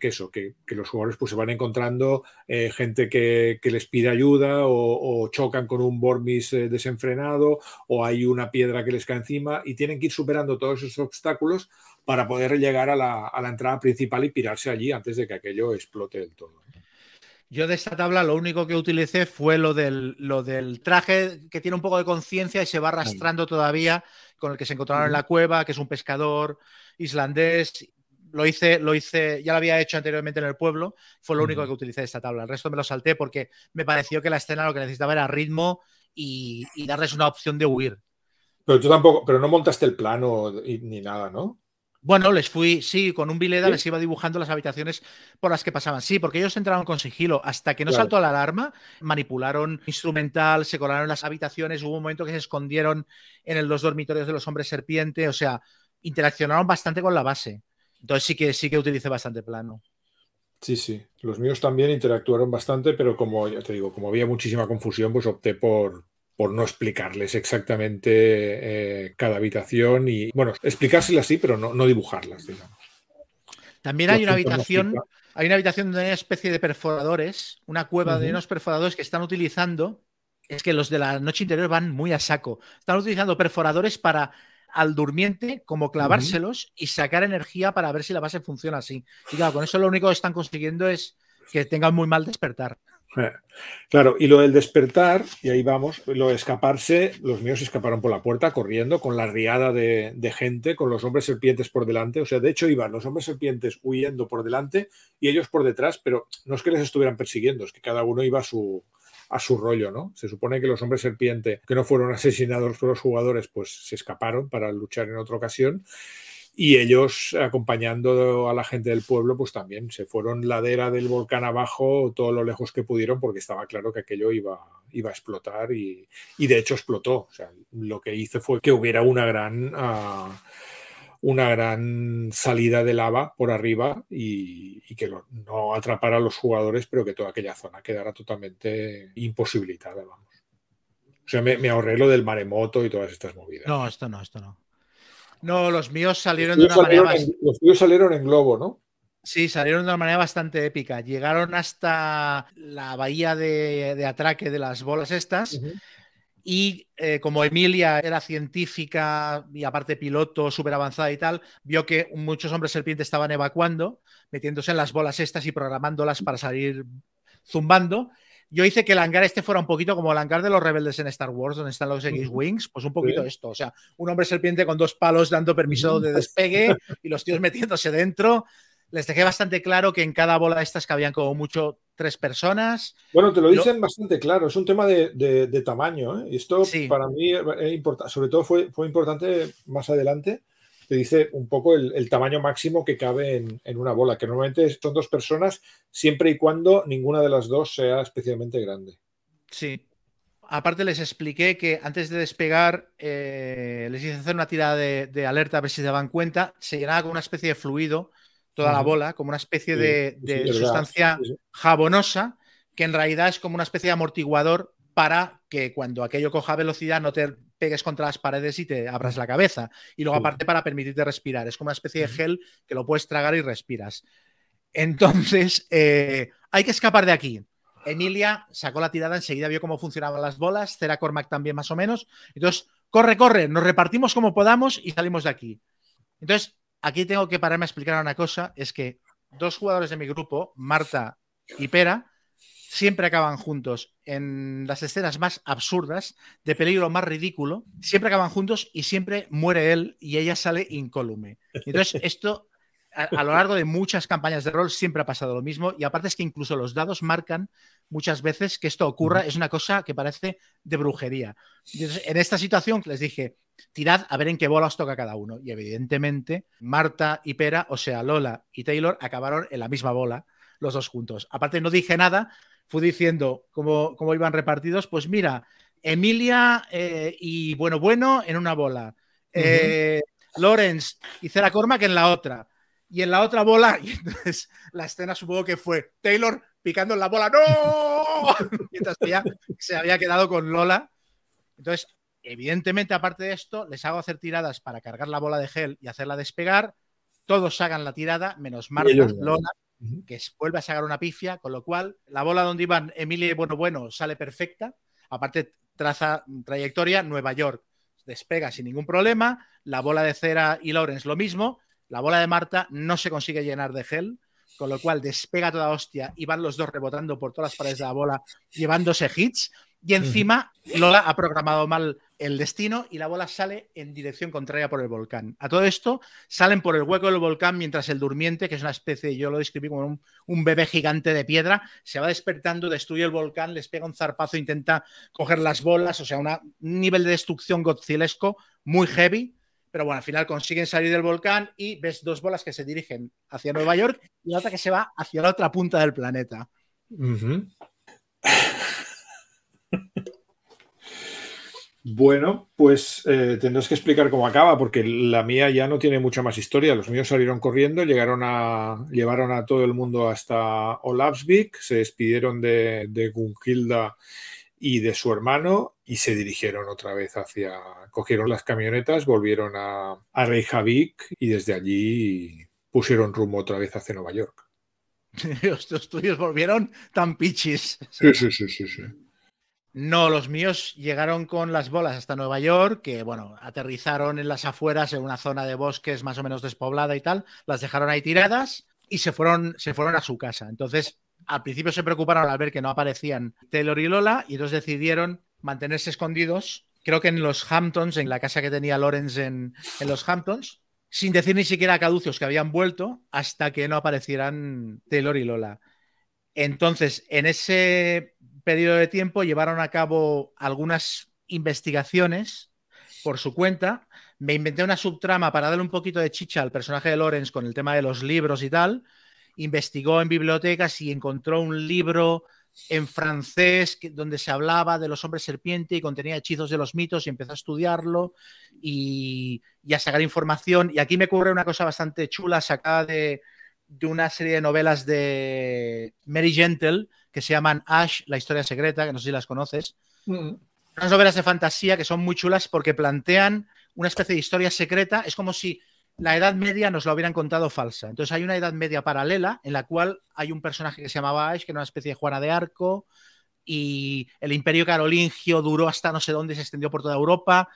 eso, que, los jugadores pues, se van encontrando eh, gente que, les pide ayuda o, chocan con un Bormis eh, desenfrenado o hay una piedra que les cae encima y tienen que ir superando todos esos obstáculos para poder llegar a la, a la entrada principal y pirarse allí antes de que aquello explote del todo. Yo de esta tabla lo único que utilicé fue lo del, lo del traje que tiene un poco de conciencia y se va arrastrando todavía con el que se encontraron en la cueva, que es un pescador islandés. Lo hice, lo hice, ya lo había hecho anteriormente en el pueblo, fue lo único que utilicé de esta tabla. El resto me lo salté porque me pareció que la escena lo que necesitaba era ritmo y, y darles una opción de huir. Pero tú tampoco, pero no montaste el plano ni nada, ¿no? Bueno, les fui, sí, con un bileda les iba dibujando las habitaciones por las que pasaban. Sí, porque ellos entraron con sigilo. Hasta que no saltó la alarma, manipularon instrumental, se colaron en las habitaciones. Hubo un momento que se escondieron en los dormitorios de los hombres serpiente. O sea, interaccionaron bastante con la base. Entonces sí que sí que utilicé bastante plano. Sí, sí. Los míos también interactuaron bastante, pero como ya te digo, como había muchísima confusión, pues opté por, por no explicarles exactamente eh, cada habitación y, bueno, explicárselas sí, pero no, dibujarlas, digamos. También hay una habitación, hay una habitación donde hay una especie de perforadores, una cueva de unos perforadores que están utilizando, es que los de la noche interior van muy a saco, están utilizando perforadores para al durmiente como clavárselos y sacar energía para ver si la base funciona así. Y claro, con eso lo único que están consiguiendo es que tengan muy mal despertar. Eh, claro, y lo del despertar, y ahí vamos, lo de escaparse, los míos escaparon por la puerta corriendo con la riada de, gente, con los hombres serpientes por delante. O sea, de hecho iban los hombres serpientes huyendo por delante y ellos por detrás, pero no es que les estuvieran persiguiendo, es que cada uno iba a su, su rollo, ¿no? Se supone que los hombres serpiente que no fueron asesinados por los jugadores, pues se escaparon para luchar en otra ocasión y ellos, acompañando a la gente del pueblo, pues también se fueron ladera del volcán abajo todo lo lejos que pudieron porque estaba claro que aquello iba, iba a explotar y, de hecho explotó. O sea, lo que hice fue que hubiera una gran, ah, una gran salida de lava por arriba y, que no atrapara a los jugadores, pero que toda aquella zona quedara totalmente imposibilitada, vamos. O sea, me ahorré lo del maremoto y todas estas movidas. No, esto no, esto no. No, los míos salieron de una manera. los míos salieron en globo, ¿no? Sí, salieron de una manera bastante épica. Llegaron hasta la bahía de, atraque de las bolas estas. Y eh, como Emilia era científica y aparte piloto súper avanzada y tal, vio que muchos hombres serpientes estaban evacuando, metiéndose en las bolas estas y programándolas para salir zumbando yo hice que el hangar este fuera un poquito como el hangar de los rebeldes en Star Wars, donde están los X-Wings, pues un poquito esto. O sea, un hombre serpiente con dos palos dando permiso de despegue y los tíos metiéndose dentro. Les dejé bastante claro que en cada bola de estas cabían como mucho tres personas. Bueno, te lo dicen bastante claro, es un tema de, tamaño. ¿eh? Esto para mí es importante, sobre todo fue, fue importante más adelante te dice un poco el, tamaño máximo que cabe en, una bola, que normalmente son dos personas siempre y cuando ninguna de las dos sea especialmente grande. Sí. Aparte les expliqué que antes de despegar eh, les hice hacer una tirada de, alerta a ver si se daban cuenta. Se llenaba con una especie de fluido toda la bola, como una especie de, sustancia jabonosa, que en realidad es como una especie de amortiguador para que cuando aquello coja velocidad no te pegues contra las paredes y te abras la cabeza. Y luego aparte para permitirte respirar. Es como una especie de gel que lo puedes tragar y respiras. Entonces, *laughs* eh, hay que escapar de aquí. Emilia sacó la tirada, enseguida vio cómo funcionaban las bolas, Cera Cormac también más o menos. Entonces, corre, corre, nos repartimos como podamos y salimos de aquí. Entonces, aquí tengo que pararme a explicar una cosa, es que dos jugadores de mi grupo, Marta y Pera, siempre acaban juntos en las escenas más absurdas, de peligro más ridículo, siempre acaban juntos y siempre muere él y ella sale incólume. Entonces, *laughs* esto a, lo largo de muchas campañas de rol siempre ha pasado lo mismo y aparte es que incluso los dados marcan muchas veces que esto ocurra, es una cosa que parece de brujería. en esta situación les dije, tirad a ver en qué bola os toca cada uno y evidentemente Marta y Pera, o sea, Lola y Taylor acabaron en la misma bola los dos juntos. Aparte no dije nada, fui diciendo cómo, cómo iban repartidos, pues mira, Emilia eh, y Bueno Bueno en una bola. Eh, Lawrence y Cera Cormac en la otra y en la otra bola, *laughs* y entonces la escena supongo que fue Taylor picando en la bola, ¡no! *laughs* Mientras que ya se había quedado con Lola. Entonces, evidentemente, aparte de esto, les hago hacer tiradas para cargar la bola de gel y hacerla despegar. Todos hagan la tirada, menos Marta, Lola, que vuelve a sacar una pifia, con lo cual la bola donde iban Emilia Bueno Bueno sale perfecta. Aparte, traza trayectoria Nueva York, despega sin ningún problema. La bola de cera y Lawrence lo mismo la bola de Marta no se consigue llenar de gel, con lo cual despega toda hostia y van los dos rebotando por todas las paredes de la bola, llevándose hits. Y encima Lola ha programado mal el destino y la bola sale en dirección contraria por el volcán. A todo esto salen por el hueco del volcán mientras el durmiente, que es una especie, yo lo describí como un, bebé gigante de piedra, se va despertando, destruye el volcán, les pega un zarpazo, intenta coger las bolas, o sea, un nivel de destrucción godzilesco muy heavy pero bueno, al final consiguen salir del volcán y ves dos bolas que se dirigen hacia Nueva York y otra que se va hacia la otra punta del planeta. Bueno, pues eh, tendrás que explicar cómo acaba, porque la mía ya no tiene mucha más historia. Los míos salieron corriendo, llegaron a, llevaron a todo el mundo hasta Olavsvik, se despidieron de, de Gunhilda y de su hermano y se dirigieron otra vez hacia, cogieron las camionetas, volvieron a, a Reykjavik y desde allí pusieron rumbo otra vez hacia Nueva York. *laughs* Los tuyos volvieron tan pichis. Sí, sí, sí, sí, sí. No, los míos llegaron con las bolas hasta Nueva York, que bueno, aterrizaron en las afueras, en una zona de bosques más o menos despoblada y tal, las dejaron ahí tiradas y se fueron, se fueron a su casa. Entonces, al principio se preocuparon al ver que no aparecían Taylor y Lola y entonces decidieron mantenerse escondidos, creo que en los Hamptons, en la casa que tenía Lawrence en, los Hamptons, sin decir ni siquiera a Caducios que habían vuelto hasta que no aparecieran Taylor y Lola. Entonces, en ese periodo de tiempo llevaron a cabo algunas investigaciones por su cuenta. Me inventé una subtrama para darle un poquito de chicha al personaje de Lawrence con el tema de los libros y tal investigó en bibliotecas y encontró un libro en francés donde se hablaba de los hombres serpiente y contenía hechizos de los mitos y empezó a estudiarlo y, a sacar información. Y aquí me ocurre una cosa bastante chula sacada de, una serie de novelas de Mary Gentle que se llaman Ash, la historia secreta, que no sé si las conoces. Mm. Unas novelas de fantasía que son muy chulas porque plantean una especie de historia secreta. Es como si la Edad Media nos lo hubieran contado falsa. Entonces hay una Edad Media paralela en la cual hay un personaje que se llamaba Ash, que era una especie de Juana de Arco, y el Imperio Carolingio duró hasta no sé dónde, se extendió por toda Europa.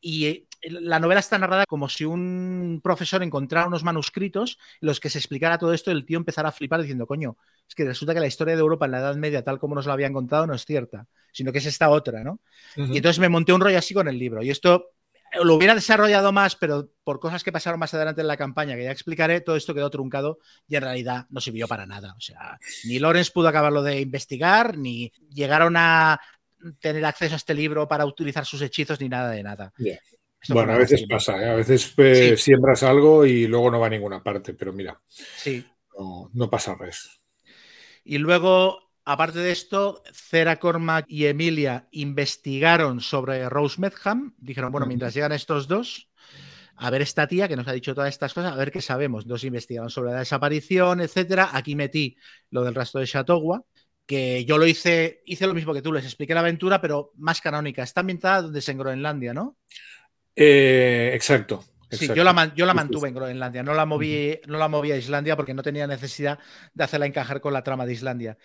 Y eh, la novela está narrada como si un profesor encontrara unos manuscritos en los que se explicara todo esto y el tío empezara a flipar diciendo, coño, es que resulta que la historia de Europa en la Edad Media, tal como nos lo habían contado, no es cierta, sino que es esta otra, ¿no? Y entonces me monté un rollo así con el libro. Y esto lo hubiera desarrollado más, pero por cosas que pasaron más adelante en la campaña, que ya explicaré, todo esto quedó truncado y en realidad no sirvió para nada. O sea, ni Lorenz pudo acabarlo de investigar, ni llegaron a tener acceso a este libro para utilizar sus hechizos, ni nada de nada. Bueno, a veces pasa, ¿eh? a veces eh, siembras algo y luego no va a ninguna parte, pero mira, sí. no, no pasa res. Y luego Aparte de esto, Cera Cormac y Emilia investigaron sobre Rose Medham. Dijeron, bueno, mientras llegan estos dos, a ver esta tía que nos ha dicho todas estas cosas, a ver qué sabemos. Dos investigaron sobre la desaparición, etcétera. Aquí metí lo del rastro de Chateauguay, que yo lo hice, hice lo mismo que tú, les expliqué la aventura, pero más canónica. Está ambientada donde es en Groenlandia, ¿no? Eh, exacto. Sí, yo la, yo la mantuve en Groenlandia, no la, moví, no la moví a Islandia porque no tenía necesidad de hacerla encajar con la trama de Islandia.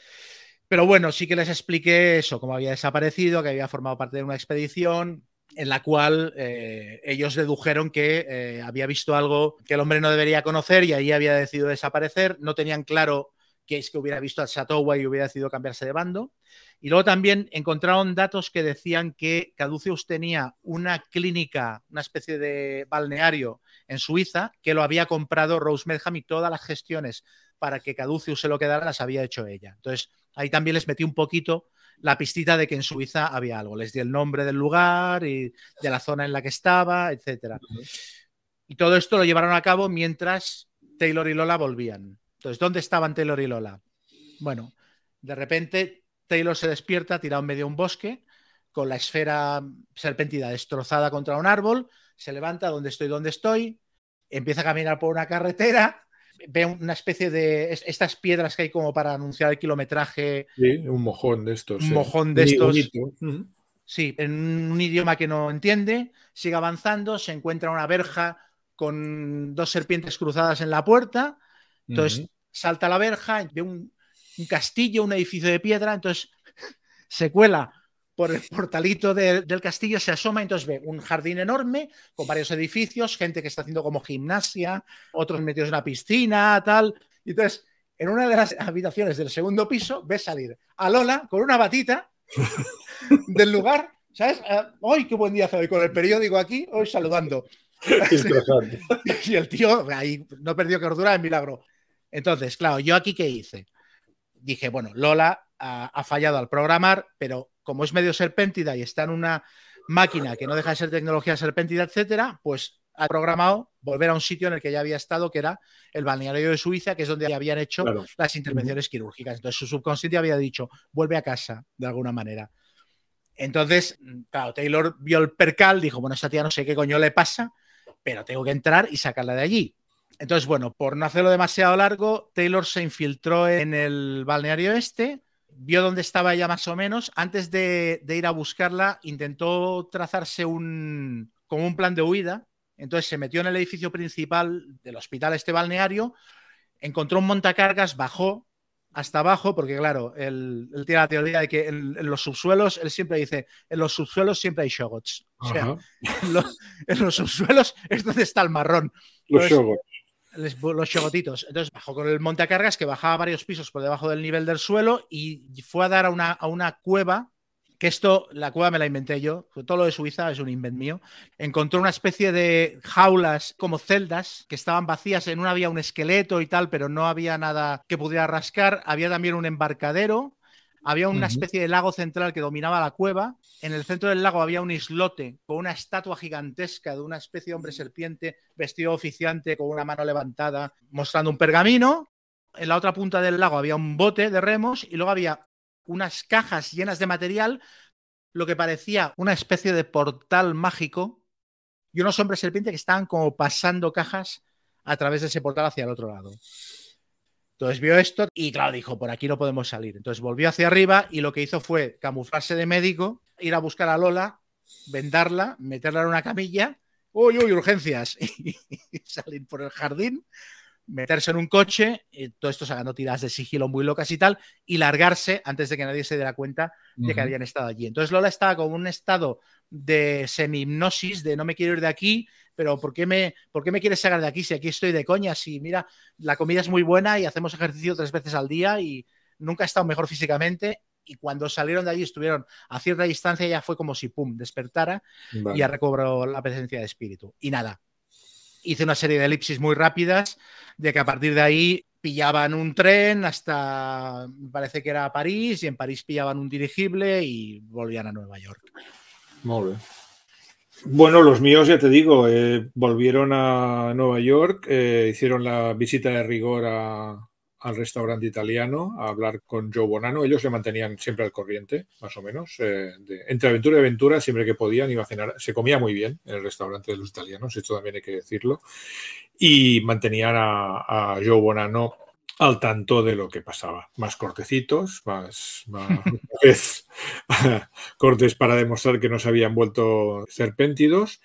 Pero bueno, sí que les expliqué eso, cómo había desaparecido, que había formado parte de una expedición en la cual eh, ellos dedujeron que eh, había visto algo que el hombre no debería conocer y ahí había decidido desaparecer. No tenían claro que es que hubiera visto a Satowa y hubiera decidido cambiarse de bando. Y luego también encontraron datos que decían que Caduceus tenía una clínica, una especie de balneario en Suiza, que lo había comprado Rose Medham y todas las gestiones para que Caduceus se lo quedara las había hecho ella. Entonces, ahí también les metí un poquito la pistita de que en Suiza había algo. Les di el nombre del lugar y de la zona en la que estaba, etcétera. Y todo esto lo llevaron a cabo mientras Taylor y Lola volvían. Entonces, ¿dónde estaban Taylor y Lola? Bueno, de repente Taylor se despierta tirado en medio de un bosque con la esfera serpentida destrozada contra un árbol, se levanta donde estoy, donde estoy, empieza a caminar por una carretera, ve una especie de estas piedras que hay como para anunciar el kilometraje. Sí, un mojón de estos. Un mojón de estos. Sí, en un idioma que no entiende, sigue avanzando, se encuentra una verja con dos serpientes cruzadas en la puerta, entonces salta la verja, ve un, un castillo, un edificio de piedra, entonces se cuela por el portalito del castillo, se asoma, entonces ve un jardín enorme con varios edificios, gente que está haciendo como gimnasia, otros metidos en una piscina, tal. Y entonces, en una de las habitaciones del segundo piso, ve salir a Lola con una batita *laughs* del lugar, ¿sabes? ¡Ay, qué buen día hace hoy! Con el periódico aquí, hoy saludando. *laughs* y el tío ahí no perdió cordura en milagro. Entonces, claro, ¿yo aquí qué hice? Dije, bueno, Lola ha fallado al programar, pero como es medio serpéntida y está en una máquina que no deja de ser tecnología serpéntida, etcétera, pues ha programado volver a un sitio en el que ya había estado, que era el balneario de Suiza, que es donde habían hecho las intervenciones quirúrgicas. Entonces su subconsciente había dicho, vuelve a casa, de alguna manera. Entonces, claro, Taylor vio el percal, dijo, bueno, esta tía no sé qué coño le pasa, pero tengo que entrar y sacarla de allí. Entonces, bueno, por no hacerlo demasiado largo, Taylor se infiltró en el balneario este, vio dónde estaba ella más o menos. Antes de, ir a buscarla, intentó trazarse un, como un plan de huida. Entonces se metió en el edificio principal del hospital este balneario, encontró un montacargas, bajó hasta abajo, porque claro, él, tiene la teoría de que en, los subsuelos, él siempre dice, en los subsuelos siempre hay shogots. O sea, en los, subsuelos es donde está el marrón. Los shogots los chogotitos. Entonces bajó con el montacargas que bajaba varios pisos por debajo del nivel del suelo y fue a dar a una, a una cueva. Que esto, la cueva me la inventé yo, todo lo de Suiza es un invent mío. Encontró una especie de jaulas como celdas que estaban vacías. En una había un esqueleto y tal, pero no había nada que pudiera rascar. Había también un embarcadero había una especie de lago central que dominaba la cueva. En el centro del lago había un islote con una estatua gigantesca de una especie de hombre serpiente vestido oficiante con una mano levantada mostrando un pergamino. En la otra punta del lago había un bote de remos y luego había unas cajas llenas de material, lo que parecía una especie de portal mágico y unos hombres serpiente que estaban como pasando cajas a través de ese portal hacia el otro lado. Entonces vio esto y claro, dijo, por aquí no podemos salir. Entonces volvió hacia arriba y lo que hizo fue camuflarse de médico, ir a buscar a Lola, vendarla, meterla en una camilla, uy, uy, urgencias, *laughs* y, salir por el jardín, meterse en un coche, y todo esto sacando tiradas de sigilo muy locas y tal, y largarse antes de que nadie se diera cuenta de que habían estado allí. Entonces Lola estaba con un estado de semi-hipnosis, de no me quiero ir de aquí, pero ¿por qué, me, ¿por qué me quieres sacar de aquí si aquí estoy de coña? Si mira, la comida es muy buena y hacemos ejercicio tres veces al día y nunca he estado mejor físicamente. Y cuando salieron de allí estuvieron a cierta distancia, ya fue como si, pum, despertara y ya recobró la presencia de espíritu. Y nada, hice una serie de elipsis muy rápidas de que a partir de ahí pillaban un tren hasta, me parece que era París, y en París pillaban un dirigible y volvían a Nueva York. Muy. Bueno, los míos, ya te digo, eh, volvieron a Nueva York, eh, hicieron la visita de rigor al restaurante italiano a hablar con Joe Bonano. Ellos le mantenían siempre al corriente, más o menos. Eh, entre aventura y aventura, siempre que podían, iba a cenar. Se comía muy bien en el restaurante de los italianos, esto también hay que decirlo. Y mantenían a Joe Bonano al tanto de lo que pasaba. Más cortecitos, más, *laughs* *laughs* cortes para demostrar que no se habían vuelto serpéntidos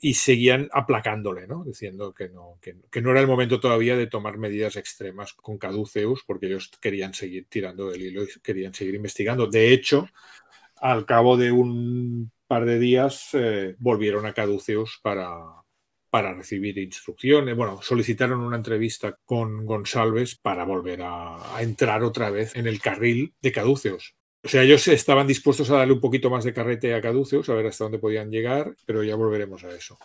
y seguían aplacándole, ¿no? diciendo que no, que, no era el momento todavía de tomar medidas extremas con Caduceus porque ellos querían seguir tirando del hilo y querían seguir investigando. De hecho, al cabo de un par de días eh, volvieron a Caduceus para, para recibir instrucciones. Bueno, solicitaron una entrevista con González para volver a, entrar otra vez en el carril de Caduceos. O sea, ellos estaban dispuestos a darle un poquito más de carrete a Caduceus, a ver hasta dónde podían llegar, pero ya volveremos a eso.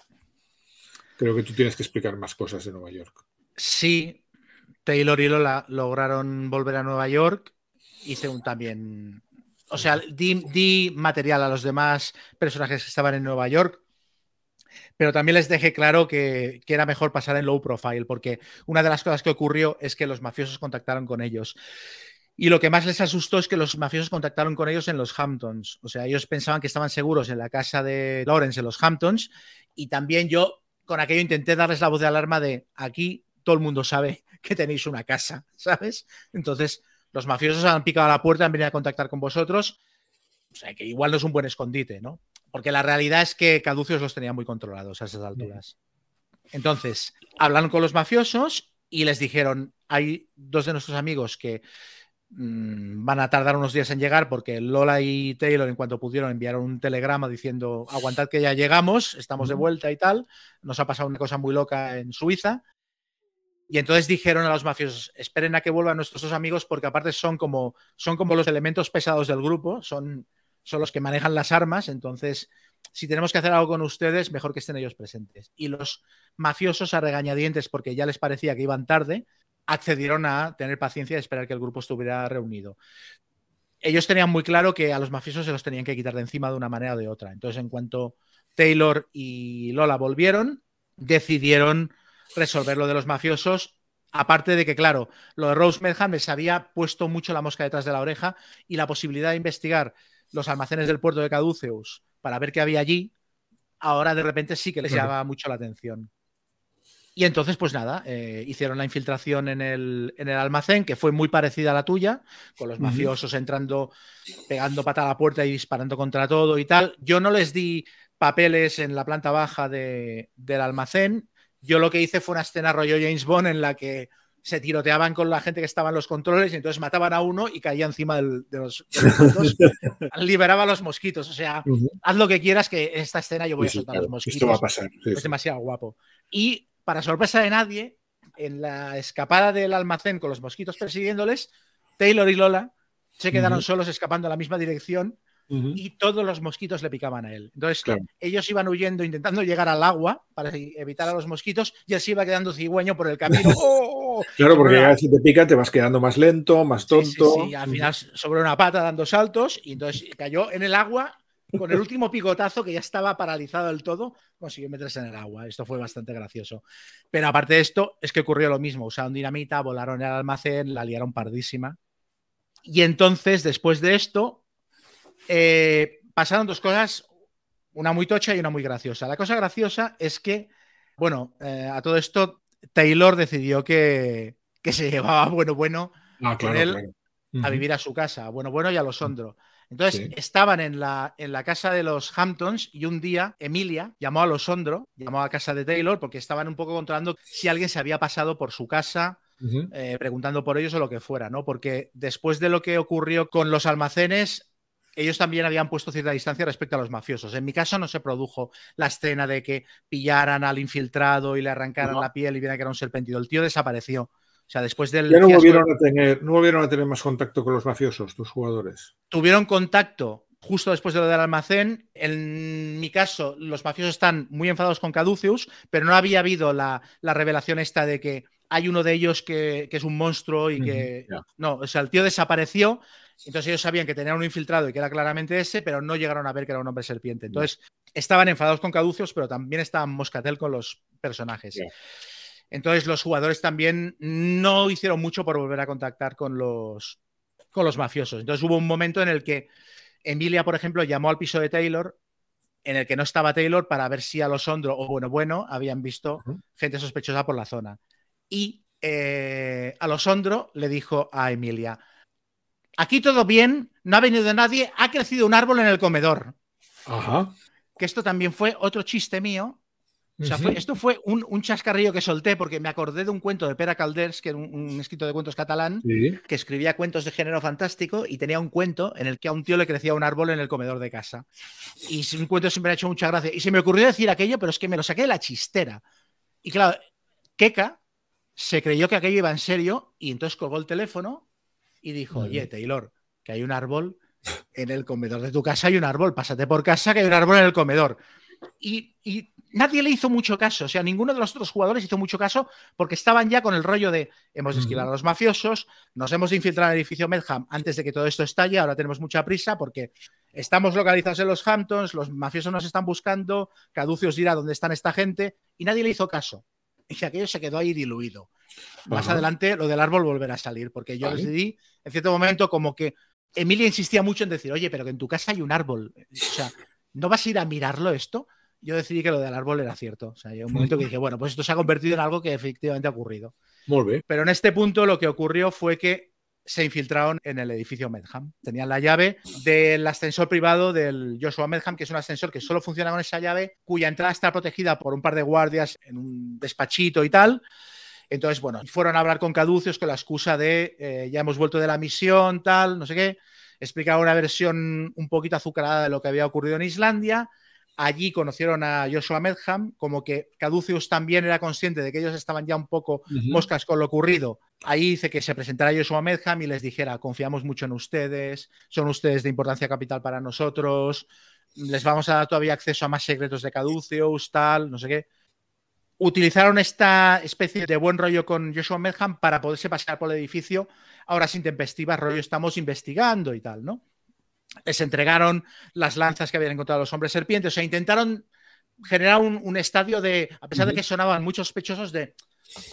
Creo que tú tienes que explicar más cosas de Nueva York. Sí, Taylor y Lola lograron volver a Nueva York. Hice un también. O sea, di, material a los demás personajes que estaban en Nueva York, pero también les dejé claro que, era mejor pasar en low profile, porque una de las cosas que ocurrió es que los mafiosos contactaron con ellos. Y lo que más les asustó es que los mafiosos contactaron con ellos en los Hamptons. O sea, ellos pensaban que estaban seguros en la casa de Lawrence en los Hamptons. Y también yo con aquello intenté darles la voz de alarma de aquí todo el mundo sabe *laughs* que tenéis una casa, *laughs* ¿sabes? Entonces, los mafiosos han picado a la puerta, han venido a contactar con vosotros. O sea, que igual no es un buen escondite, ¿no? Porque la realidad es que Caducios los tenía muy controlados a esas alturas. Entonces, hablaron con los mafiosos y les dijeron, hay dos de nuestros amigos que van a tardar unos días en llegar porque Lola y Taylor en cuanto pudieron enviaron un telegrama diciendo, aguantad que ya llegamos, estamos de vuelta y tal, nos ha pasado una cosa muy loca en Suiza y entonces dijeron a los mafiosos, esperen a que vuelvan nuestros dos amigos porque aparte son como, son como los elementos pesados del grupo, son, son los que manejan las armas, entonces si tenemos que hacer algo con ustedes, mejor que estén ellos presentes. Y los mafiosos a regañadientes, porque ya les parecía que iban tarde, accedieron a tener paciencia y esperar que el grupo estuviera reunido. Ellos tenían muy claro que a los mafiosos se los tenían que quitar de encima de una manera o de otra. Entonces, en cuanto Taylor y Lola volvieron, decidieron resolver lo de los mafiosos. Aparte de que, claro, lo de Rose Medham les había puesto mucho la mosca detrás de la oreja y la posibilidad de investigar los almacenes del puerto de Caduceus para ver qué había allí, ahora de repente sí que les llama mucho la atención. Y entonces, pues nada, eh, hicieron la infiltración en el, en el, almacén, que fue muy parecida a la tuya, con los mafiosos entrando, pegando pata a la puerta y disparando contra todo y tal. Yo no les di papeles en la planta baja del almacén, yo lo que hice fue una escena rollo James Bond en la que se tiroteaban con la gente que estaba en los controles y entonces mataban a uno y caía encima de los, mosquitos, *laughs* liberaba a los mosquitos. O sea, haz lo que quieras que esta escena yo voy a soltar los mosquitos. Esto va a pasar. es demasiado guapo. Y para sorpresa de nadie, en la escapada del almacén con los mosquitos persiguiéndoles, Taylor y Lola se quedaron solos escapando a la misma dirección y todos los mosquitos le picaban a él. Entonces, ellos iban huyendo, intentando llegar al agua para evitar a los mosquitos y se iba quedando cigüeño por el camino. *laughs* ¡Oh! Claro, porque que te pica te vas quedando más lento, más tonto. Sí, al final sobre una pata dando saltos y entonces cayó en el agua con el último picotazo que ya estaba paralizado del todo, consiguió meterse en el agua. Esto fue bastante gracioso. Pero aparte de esto, es que ocurrió lo mismo. Usaron dinamita, volaron el almacén, la liaron pardísima. Y entonces, después de esto, eh, pasaron dos cosas, una muy tocha y una muy graciosa. La cosa graciosa es que, bueno, eh, a todo esto, Taylor decidió que, se llevaba bueno, bueno ah, con él a vivir a su casa, bueno, bueno y a los Ondro. Entonces estaban en la, en la, casa de los Hamptons y un día Emilia llamó a los Ondro, llamó a casa de Taylor porque estaban un poco controlando si alguien se había pasado por su casa, eh, preguntando por ellos o lo que fuera, ¿no? Porque después de lo que ocurrió con los almacenes, ellos también habían puesto cierta distancia respecto a los mafiosos. En mi caso no se produjo la escena de que pillaran al infiltrado y le arrancaran la piel y viera que era un serpentido. El tío desapareció. O sea, después del. Ya no volvieron, a tener, no volvieron a tener más contacto con los mafiosos, tus jugadores. Tuvieron contacto justo después de lo del almacén. En mi caso, los mafiosos están muy enfadados con Caduceus, pero no había habido la, revelación esta de que hay uno de ellos que, es un monstruo y que. No, o sea, el tío desapareció entonces ellos sabían que tenían un infiltrado y que era claramente ese, pero no llegaron a ver que era un hombre serpiente. Entonces estaban enfadados con Caducios, pero también estaban moscatel con los personajes. Entonces los jugadores también no hicieron mucho por volver a contactar con los, con los mafiosos. Entonces hubo un momento en el que Emilia, por ejemplo, llamó al piso de Taylor en el que no estaba Taylor para ver si a los Ondro o Bueno Bueno habían visto gente sospechosa por la zona. Y eh, a los Ondro le dijo a Emilia, Aquí todo bien, no ha venido nadie, ha crecido un árbol en el comedor. Ajá. Que esto también fue otro chiste mío esto fue un, chascarrillo que solté porque me acordé de un cuento de Pera Calders, que era un, escrito de cuentos catalán, que escribía cuentos de género fantástico y tenía un cuento en el que a un tío le crecía un árbol en el comedor de casa. Y un cuento siempre me ha hecho mucha gracia. Y se me ocurrió decir aquello, pero es que me lo saqué de la chistera. Y claro, Keka se creyó que aquello iba en serio y entonces colgó el teléfono y dijo, oye, Taylor, que hay un árbol en el comedor de tu casa, hay un árbol, pásate por casa que hay un árbol en el comedor. Y, nadie le hizo mucho caso, o sea, ninguno de los otros jugadores hizo mucho caso porque estaban ya con el rollo de hemos esquivado a los mafiosos, nos hemos infiltrado en el edificio Medham antes de que todo esto estalle, ahora tenemos mucha prisa porque estamos localizados en los Hamptons, los mafiosos nos están buscando, Caducios dirá dónde están esta gente y nadie le hizo caso. *laughs* Y aquello se quedó ahí diluido. Más adelante lo del árbol volverá a salir, porque yo decidí en cierto momento como que Emilia insistía mucho en decir, oye, pero que en tu casa hay un árbol. O sea, ¿no vas a ir a mirarlo esto? Yo decidí que lo del árbol era cierto. O sea, hay un momento que dije, bueno, pues esto se ha convertido en algo que efectivamente ha ocurrido. Muy bien. Pero en este punto lo que ocurrió fue que se infiltraron en el edificio Medham. Tenían la llave del ascensor privado del Joshua Medham, que es un ascensor que solo funciona con esa llave, cuya entrada está protegida por un par de guardias en un despachito y tal. Entonces, bueno, fueron a hablar con Caducios con la excusa de eh, ya hemos vuelto de la misión, tal, no sé qué. Explicaba una versión un poquito azucarada de lo que había ocurrido en Islandia. Allí conocieron a Joshua Medham, como que Caducius también era consciente de que ellos estaban ya un poco moscas con lo ocurrido. Ahí dice que se presentara Joshua Medham y les dijera, confiamos mucho en ustedes, son ustedes de importancia capital para nosotros, les vamos a dar todavía acceso a más secretos de Caduceus, tal, no sé qué utilizaron esta especie de buen rollo con Joshua Medham para poderse pasar por el edificio, ahora sin tempestivas, rollo estamos investigando y tal, ¿no? Les entregaron las lanzas que habían encontrado los hombres serpientes, o sea, intentaron generar un, estadio de, a pesar de que sonaban muchos sospechosos de,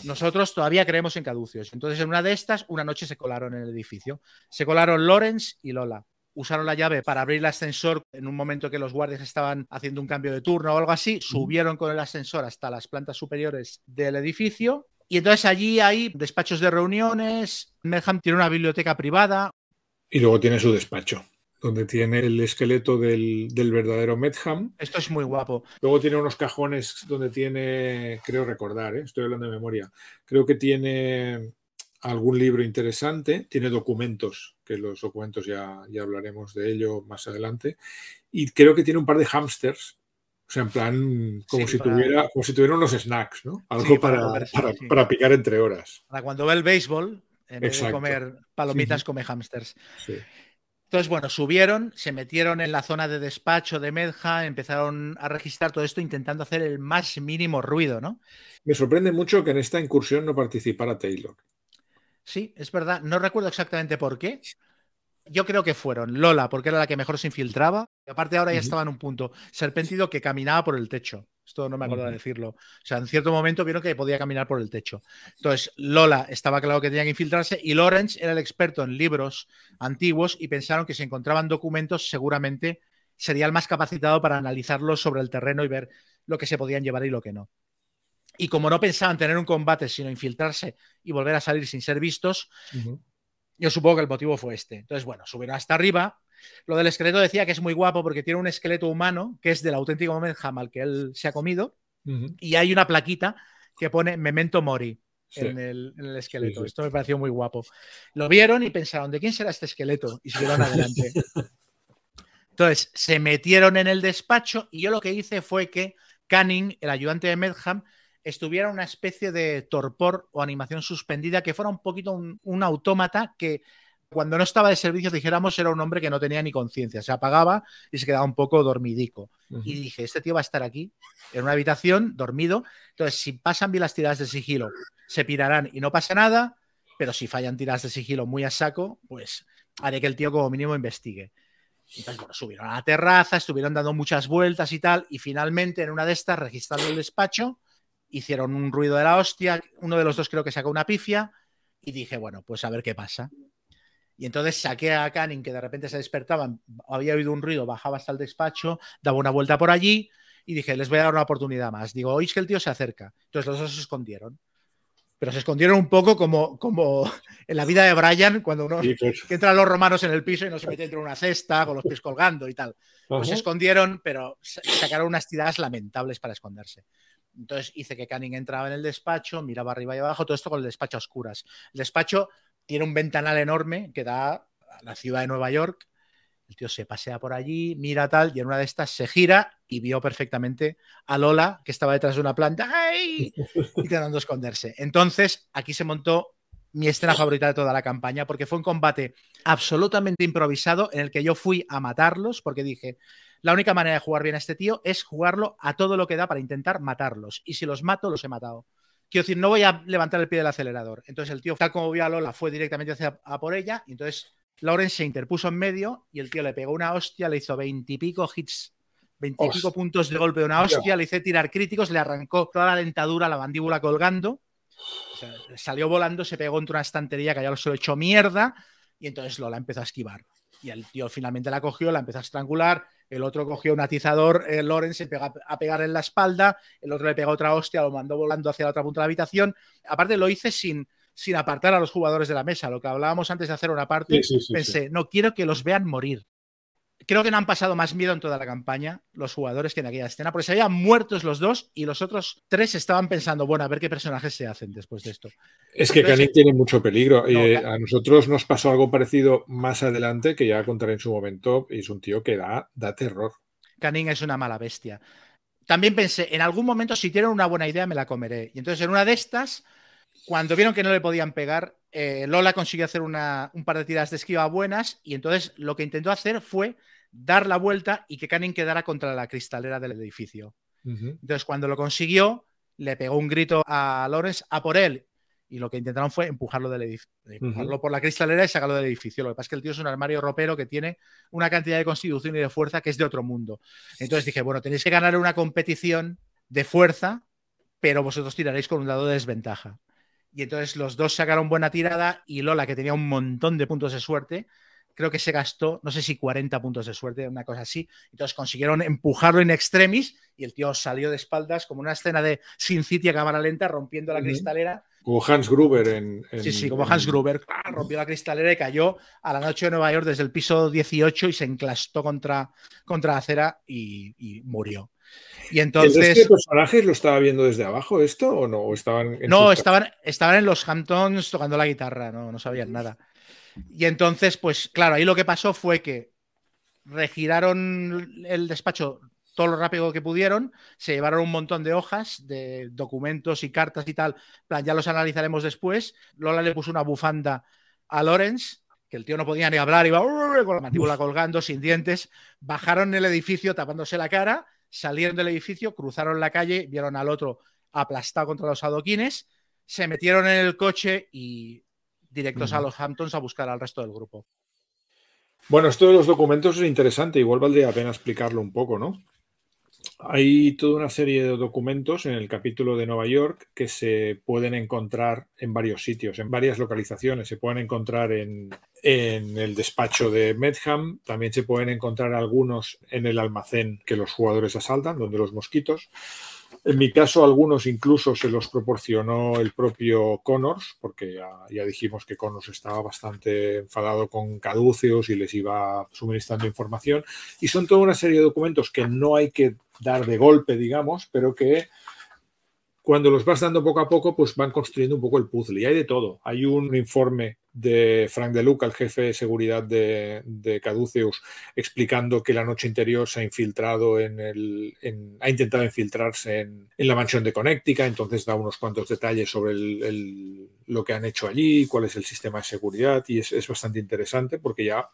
nosotros todavía creemos en caducios. Entonces, en una de estas, una noche se colaron en el edificio. Se colaron Lawrence y Lola. Usaron la llave para abrir el ascensor en un momento que los guardias estaban haciendo un cambio de turno o algo así, subieron con el ascensor hasta las plantas superiores del edificio. Y entonces allí hay despachos de reuniones, Medham tiene una biblioteca privada. Y luego tiene su despacho donde tiene el esqueleto del, del, verdadero Medham. Esto es muy guapo. Luego tiene unos cajones donde tiene, creo recordar, ¿eh? estoy hablando de memoria, creo que tiene algún libro interesante, tiene documentos, que los documentos ya, ya hablaremos de ello más adelante, y creo que tiene un par de hamsters, o sea, en plan, como, si, tuviera, como si tuviera unos snacks, ¿no? Algo para, para, picar entre horas. Para cuando ve el béisbol, en vez de comer palomitas, come hamsters. Entonces, bueno, subieron, se metieron en la zona de despacho de Medja, empezaron a registrar todo esto intentando hacer el más mínimo ruido, ¿no? Me sorprende mucho que en esta incursión no participara Taylor. Sí, es verdad. No recuerdo exactamente por qué. Yo creo que fueron Lola, porque era la que mejor se infiltraba. Y aparte ahora ya estaba en un punto. Serpentido que caminaba por el techo. Esto no me acuerdo de decirlo. O sea, en cierto momento vieron que podía caminar por el techo. Entonces, Lola estaba claro que tenía que infiltrarse y Lawrence era el experto en libros antiguos y pensaron que si encontraban documentos seguramente sería el más capacitado para analizarlos sobre el terreno y ver lo que se podían llevar y lo que no. Y como no pensaban tener un combate, sino infiltrarse y volver a salir sin ser vistos, yo supongo que el motivo fue este. Entonces, bueno, subieron hasta arriba. Lo del esqueleto decía que es muy guapo porque tiene un esqueleto humano que es del auténtico Medham al que él se ha comido. Y hay una plaquita que pone Memento Mori. En, el, esqueleto. Esto me pareció muy guapo. Lo vieron y pensaron, ¿de quién será este esqueleto? Y siguieron adelante. *laughs* Entonces, se metieron en el despacho y yo lo que hice fue que Canning, el ayudante de Medham, estuviera una especie de torpor o animación suspendida, que fuera un poquito un, autómata que cuando no estaba de servicio, dijéramos, era un hombre que no tenía ni conciencia, se apagaba y se quedaba un poco dormidico. Y dije, este tío va a estar aquí, en una habitación, dormido. Entonces, si pasan bien las tiradas de sigilo, se pirarán y no pasa nada, pero si fallan tiradas de sigilo muy a saco, pues haré que el tío como mínimo investigue. Entonces, bueno, subieron a la terraza, estuvieron dando muchas vueltas y tal, y finalmente en una de estas registraron el despacho hicieron un ruido de la hostia, uno de los dos creo que sacó una pifia y dije, bueno, pues a ver qué pasa. Y entonces saqué a Canning, que de repente se despertaba, había oído un ruido, bajaba hasta el despacho, daba una vuelta por allí y dije, les voy a dar una oportunidad más. Digo, oís que el tío se acerca. Entonces los dos se escondieron. Pero se escondieron un poco como, como *laughs* en la vida de Brian, cuando uno pues. *laughs* que entran los romanos en el piso y no se mete dentro de una cesta con los pies colgando y tal. Pues se escondieron, pero sacaron unas tiradas lamentables para esconderse. Entonces hice que Canning entraba en el despacho, miraba arriba y abajo, todo esto con el despacho a oscuras. El despacho tiene un ventanal enorme que da a la ciudad de Nueva York. El tío se pasea por allí, mira tal, y en una de estas se gira y vio perfectamente a Lola, que estaba detrás de una planta, ¡ay! *laughs* intentando esconderse. Entonces, aquí se montó mi escena favorita de toda la campaña, porque fue un combate absolutamente improvisado en el que yo fui a matarlos, porque dije, la única manera de jugar bien a este tío es jugarlo a todo lo que da para intentar matarlos. Y si los mato, los he matado. Quiero decir, no voy a levantar el pie del acelerador. Entonces el tío, tal como vio a Lola, fue directamente hacia a por ella. Y entonces Lauren se interpuso en medio y el tío le pegó una hostia, le hizo veintipico hits, veintipico puntos de golpe de una hostia, le hice tirar críticos, le arrancó toda la dentadura, la mandíbula colgando. salió volando, se pegó entre una estantería que ya lo se lo echó mierda. Y entonces Lola empezó a esquivar. Y el tío finalmente la cogió, la empezó a estrangular, el otro cogió un atizador, eh, Lorenz se pegó a pegar en la espalda, el otro le pegó otra hostia, lo mandó volando hacia la otra punta de la habitación. Aparte lo hice sin, sin apartar a los jugadores de la mesa, lo que hablábamos antes de hacer una parte, pensé, no quiero que los vean morir creo que no han pasado más miedo en toda la campaña los jugadores que en aquella escena, porque se habían muertos los dos y los otros tres estaban pensando, bueno, a ver qué personajes se hacen después de esto. Es que Entonces, tiene mucho peligro. y a nosotros nos pasó algo parecido más adelante, que ya contaré en su momento, y es un tío que da, da terror. Canning es una mala bestia. También pensé, en algún momento, si tienen una buena idea, me la comeré. Y entonces, en una de estas, cuando vieron que no le podían pegar, eh, Lola consiguió hacer un par de tiradas de esquiva buenas y entonces lo que intentó hacer fue dar la vuelta y que Canning quedara contra la cristalera del edificio. Entonces, cuando lo consiguió, le pegó un grito a Lawrence a por él. Y lo que intentaron fue empujarlo del edificio, empujarlo por la cristalera y sacarlo del edificio. Lo que pasa es que el tío es un armario ropero que tiene una cantidad de constitución y de fuerza que es de otro mundo. Entonces dije, bueno, tenéis que ganar una competición de fuerza, pero vosotros tiraréis con un dado de desventaja. Y entonces los dos sacaron buena tirada y Lola, que tenía un montón de puntos de suerte, creo que se gastó, no sé si 40 puntos de suerte, una cosa así. Entonces consiguieron empujarlo en extremis y el tío salió de espaldas como una escena de Sin City a cámara lenta rompiendo la cristalera. Como Hans Gruber en, Sí, sí, como Hans Gruber. Rompió la cristalera y cayó a la noche de Nueva York desde el piso 18 y se enclastó contra, contra la acera y, murió. Y entonces. ¿Este personajes lo estaba viendo desde abajo esto o no? estaban no, estaban, estaban en los Hamptons tocando la guitarra, no, no sabían nada. Y entonces, pues claro, ahí lo que pasó fue que regiraron el despacho todo lo rápido que pudieron, se llevaron un montón de hojas, de documentos y cartas y tal, plan, ya los analizaremos después. Lola le puso una bufanda a Lorenz, que el tío no podía ni hablar, iba con la mandíbula colgando, sin dientes. Bajaron el edificio tapándose la cara, salieron del edificio, cruzaron la calle, vieron al otro aplastado contra los adoquines, se metieron en el coche y directos a los Hamptons a buscar al resto del grupo. Bueno, esto de los documentos es interesante, igual valdría la pena explicarlo un poco, ¿no? Hay toda una serie de documentos en el capítulo de Nueva York que se pueden encontrar en varios sitios, en varias localizaciones. Se pueden encontrar en, en el despacho de Medham, también se pueden encontrar algunos en el almacén que los jugadores asaltan, donde los mosquitos. En mi caso, algunos incluso se los proporcionó el propio Connors, porque ya, dijimos que Connors estaba bastante enfadado con Caduceus y les iba suministrando información. Y son toda una serie de documentos que no hay que dar de golpe, digamos, pero que cuando los vas dando poco a poco, pues van construyendo un poco el puzzle. Y hay de todo. Hay un informe de Frank De Luca, el jefe de seguridad de, Caduceus, explicando que la noche interior se ha infiltrado en el. ha intentado infiltrarse en, la mansión de Connecticut, entonces da unos cuantos detalles sobre lo que han hecho allí, cuál es el sistema de seguridad, y es, es bastante interesante porque ya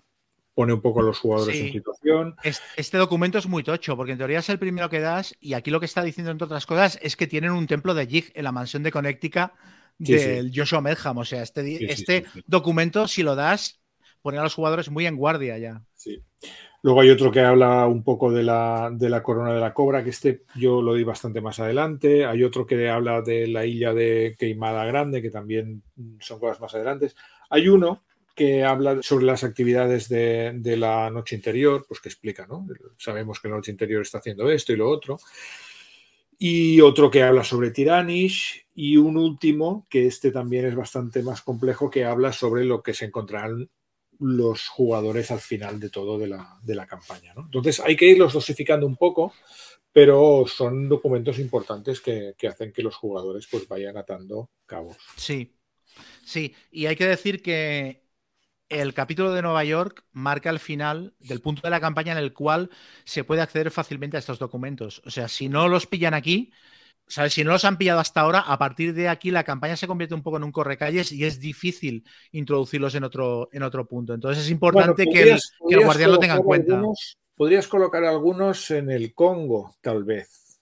pone un poco a los jugadores en situación. Este documento es muy tocho, porque en teoría es el primero que das, y aquí lo que está diciendo, entre otras cosas, es que tienen un templo de Jig en la mansión de Connecticut del Joshua Medham. O sea, este, este documento, si lo das, pone a los jugadores muy en guardia ya. Sí. Luego hay otro que habla un poco de la, de la, corona de la cobra, que este yo lo di bastante más adelante. Hay otro que habla de la isla de Queimada Grande, que también son cosas más adelante. Hay uno que habla sobre las actividades de, la noche interior, pues que explica, ¿no? Sabemos que la noche interior está haciendo esto y lo otro. Y otro que habla sobre Tiranish y un último, que este también es bastante más complejo, que habla sobre lo que se encontrarán los jugadores al final de todo de la, de la campaña. ¿no? Entonces hay que irlos dosificando un poco, pero son documentos importantes que, que, hacen que los jugadores pues vayan atando cabos. Sí, sí, y hay que decir que el capítulo de Nueva York marca el final del punto de la campaña en el cual se puede acceder fácilmente a estos documentos. O sea, si no los pillan aquí, ¿sabes? Si no los han pillado hasta ahora, a partir de aquí la campaña se convierte un poco en un correcalles y es difícil introducirlos en otro, en otro punto. Entonces es importante bueno, que, el, que, el, guardián lo tenga en cuenta. Algunos, podrías colocar algunos en el Congo, tal vez.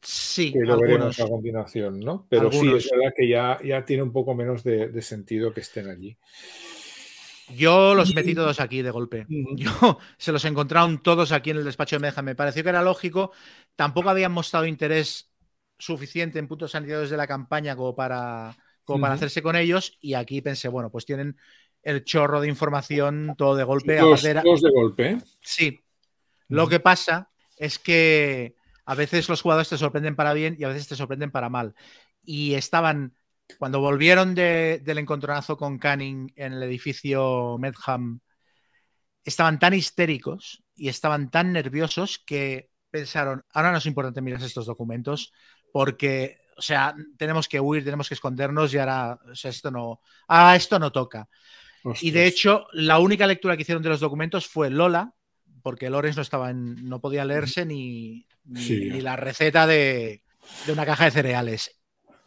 Sí, que lo algunos. veremos a continuación, ¿no? Pero Algunos. sí, es verdad que ya, ya tiene un poco menos de, de sentido que estén allí. Yo los metí todos aquí de golpe. Yo *laughs* se los encontraron todos aquí en el despacho de Meja. Me pareció que era lógico. Tampoco habían mostrado interés suficiente en puntos sanitarios de la campaña como para, como para hacerse con ellos. Y aquí pensé, bueno, pues tienen el chorro de información todo de golpe. Era- dos de golpe. Sí. Lo que pasa es que a veces los jugadores te sorprenden para bien y a veces te sorprenden para mal. Y estaban, cuando volvieron de- del encontronazo con Canning en el edificio Medham, estaban tan histéricos y estaban tan nerviosos que pensaron, ahora no es importante mirar estos documentos porque, o sea, tenemos que huir, tenemos que escondernos y ahora, o sea, esto no, ah, esto no toca. Y de hecho, la única lectura que hicieron de los documentos fue Lola, porque Lorenz no estaba en- no podía leerse ni, ni, Sí. ni la receta de, de una caja de cereales.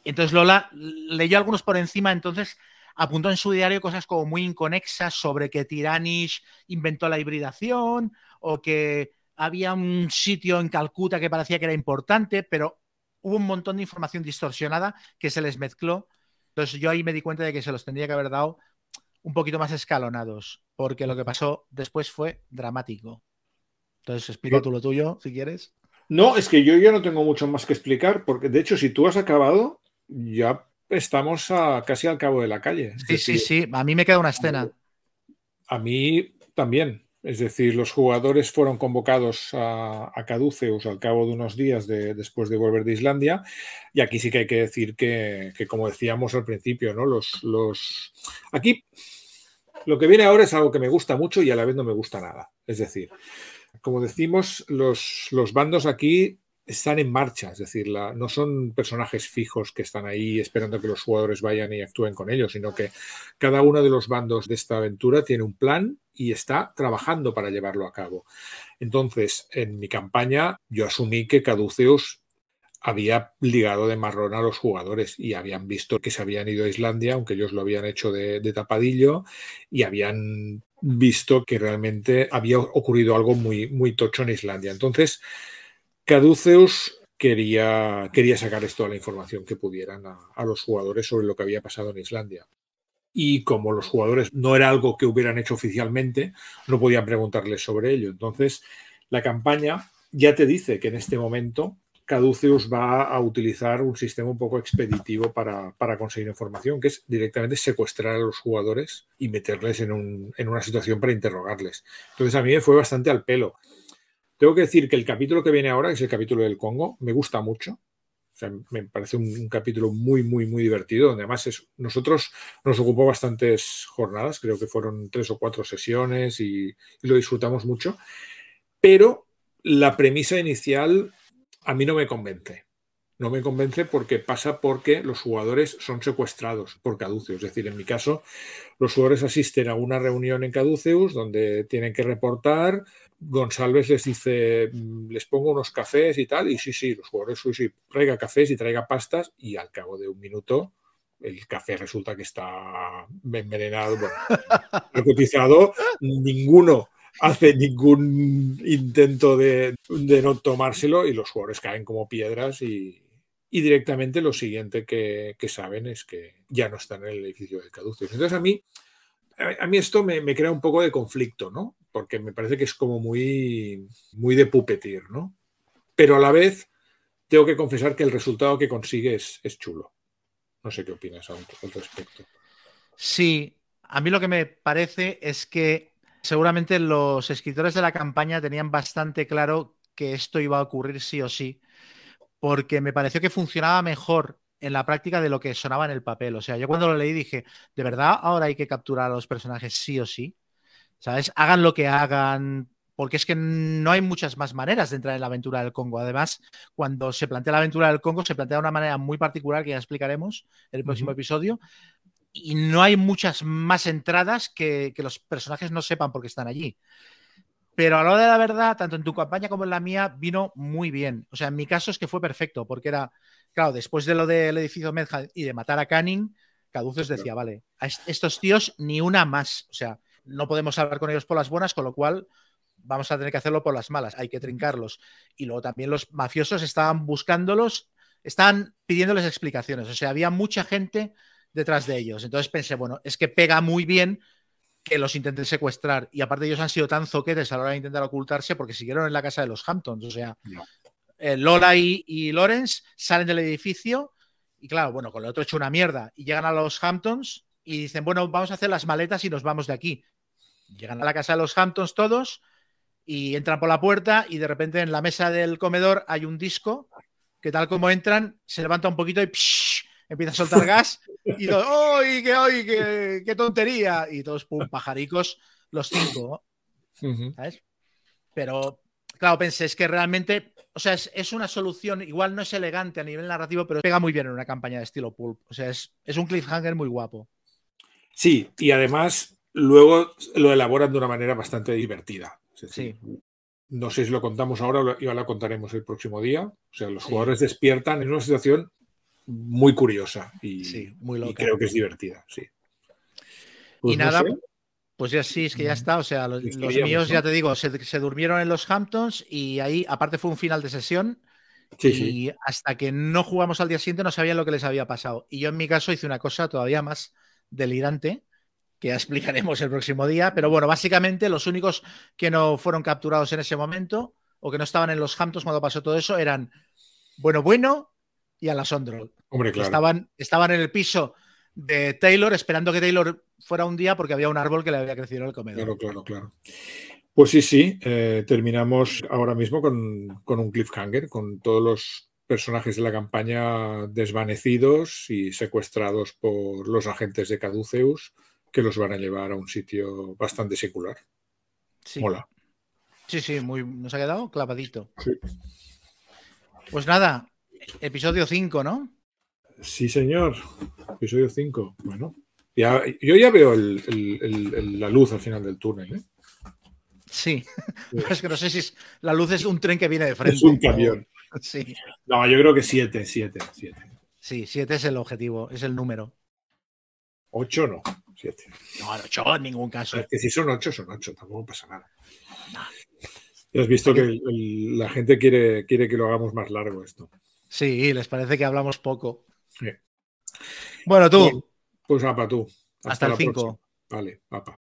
Entonces Lola leyó algunos por encima, entonces apuntó en su diario cosas como muy inconexas sobre que Tiranish inventó la hibridación o que había un sitio en Calcuta que parecía que era importante, pero hubo un montón de información distorsionada que se les mezcló. Entonces yo ahí me di cuenta de que se los tendría que haber dado un poquito más escalonados, porque lo que pasó después fue dramático. Entonces explica tú lo tuyo, si quieres. No, es que yo ya no tengo mucho más que explicar, porque de hecho, si tú has acabado, ya estamos a- casi al cabo de la calle. Sí, sí, sí. A mí me queda una escena. A mí también. Es decir, los jugadores fueron convocados a, a Caduceus al cabo de unos días de- después de volver de Islandia. Y aquí sí que hay que decir que, que, como decíamos al principio, ¿no? Los, los... Aquí lo que viene ahora es algo que me gusta mucho y a la vez no me gusta nada. Es decir, como decimos, los, los bandos aquí están en marcha, es decir, no son personajes fijos que están ahí esperando que los jugadores vayan y actúen con ellos, sino que cada uno de los bandos de esta aventura tiene un plan y está trabajando para llevarlo a cabo. Entonces, en mi campaña, yo asumí que Caduceus había ligado de marrón a los jugadores y habían visto que se habían ido a Islandia, aunque ellos lo habían hecho de, de tapadillo, y habían visto que realmente había ocurrido algo muy, muy tocho en Islandia. Entonces, Caduceus quería, quería sacarles toda la información que pudieran a, los jugadores sobre lo que había pasado en Islandia. Y como los jugadores no era algo que hubieran hecho oficialmente, no podían preguntarles sobre ello. Entonces, la campaña ya te dice que en este momento Caduceus va a utilizar un sistema un poco expeditivo para, para, conseguir información, que es directamente secuestrar a los jugadores y meterles en, un, en una situación para interrogarles. Entonces, a mí me fue bastante al pelo. Tengo que decir que el capítulo que viene ahora, que es el capítulo del Congo, me gusta mucho. Me parece un, capítulo muy, muy, muy divertido, donde además nosotros nos ocupó bastantes jornadas, creo que fueron tres o cuatro sesiones y lo disfrutamos mucho. Pero la premisa inicial a mí no me convence. No me convence porque pasa porque los jugadores son secuestrados por Caduceus. Es decir, en mi caso, los jugadores asisten a una reunión en Caduceus donde tienen que reportar. González les dice, "Mm, les pongo unos cafés y tal. Y sí, sí, los jugadores, sí, sí, traiga cafés y traiga pastas. Y al cabo de un minuto, el café resulta que está envenenado, bueno, *laughs* narcotizado. Ninguno hace ningún intento de, de, no tomárselo y los jugadores caen como piedras y, y directamente lo siguiente que, que, saben es que ya no están en el edificio de Caduceus. Entonces a mí, a, a mí esto me, me, crea un poco de conflicto, ¿no? Porque me parece que es como muy, muy de pupetir, ¿no? Pero a la vez tengo que confesar que el resultado que consigue es, es chulo. No sé qué opinas al, respecto. Sí, a mí lo que me parece es que seguramente los escritores de la campaña tenían bastante claro que esto iba a ocurrir sí o sí, porque me pareció que funcionaba mejor en la práctica de lo que sonaba en el papel. O sea, yo cuando lo leí dije, ¿de verdad ahora hay que capturar a los personajes sí o sí? ¿Sabes? Hagan lo que hagan, porque es que no hay muchas más maneras de entrar en la aventura del Congo. Además, cuando se plantea la aventura del Congo, se plantea de una manera muy particular que ya explicaremos en el próximo episodio. Y no hay muchas más entradas que, que los personajes no sepan por qué están allí. Pero a hora de la verdad, tanto en tu campaña como en la mía, vino muy bien. O sea, en mi caso es que fue perfecto, porque era, claro, después de lo del edificio Medha y de matar a Canning, Caduceus decía, vale, a est- estos tíos ni una más. O sea, no podemos hablar con ellos por las buenas, con lo cual vamos a tener que hacerlo por las malas, hay que trincarlos. Y luego también los mafiosos estaban buscándolos, estaban pidiéndoles explicaciones. O sea, había mucha gente detrás de ellos. Entonces pensé, bueno, es que pega muy bien que los intenten secuestrar. Y aparte ellos han sido tan zoquetes a la hora de intentar ocultarse porque siguieron en la casa de los Hamptons. O sea, No. eh, Lola y, y Lawrence salen del edificio y claro, bueno, con el otro hecho una mierda. Y llegan a los Hamptons y dicen, bueno, vamos a hacer las maletas y nos vamos de aquí. Llegan a la casa de los Hamptons todos y entran por la puerta y de repente en la mesa del comedor hay un disco que tal como entran se levanta un poquito y psh, empieza a soltar gas y todos, ¡ay, qué, ay, qué, qué tontería! Y todos, pum, pajaricos, los cinco. ¿sabes? Pero, claro, pensé, es que realmente, o sea, es, es una solución, igual no es elegante a nivel narrativo, pero pega muy bien en una campaña de estilo pulp. O sea, es, es un cliffhanger muy guapo. Sí, y además luego lo elaboran de una manera bastante divertida. No sé si lo contamos ahora o lo- ya lo contaremos el próximo día. O sea, los Sí. jugadores despiertan en una situación muy curiosa y, Sí, muy y creo que es divertida, sí. y Pues no nada, sé. pues ya sí, es que ya está. O sea, los, míos, ya te digo, se, se durmieron en los Hamptons y ahí, aparte, fue un final de sesión. Sí, y sí. hasta que no jugamos al día siguiente no sabían lo que les había pasado. Y yo en mi caso hice una cosa todavía más delirante, que ya explicaremos el próximo día. Pero bueno, básicamente los únicos que no fueron capturados en ese momento o que no estaban en los Hamptons cuando pasó todo eso eran Bueno Bueno y Alasondro. Hombre, claro. Estaban, estaban en el piso de Taylor esperando que Taylor fuera un día porque había un árbol que le había crecido en el comedor. Claro, claro, claro. Pues sí, sí, eh, terminamos ahora mismo con, con un cliffhanger, con todos los personajes de la campaña desvanecidos y secuestrados por los agentes de Caduceus que los van a llevar a un sitio bastante secular. Sí. Mola. Sí, sí, muy, nos ha quedado clavadito. Sí. Pues nada, episodio 5, ¿no? Sí, señor. Episodio 5. Bueno, ya, yo ya veo el- el- el- el- la luz al final del túnel. ¿eh? Sí. *laughs* es que no sé si es, la luz es un tren que viene de frente. Es un camión. *laughs* Sí, No, yo creo que 7, 7, 7. sí, 7 es el objetivo, es el número. 8 no, 7. No, no, yo en ningún caso. Es que si son 8, son 8, tampoco pasa nada. Ya has visto que el- el- la gente quiere, quiere que lo hagamos más largo esto. Sí, les parece que hablamos poco. Sí. Bueno, tú, Pues apa tú. hasta el la 5. próxima. Vale, papa.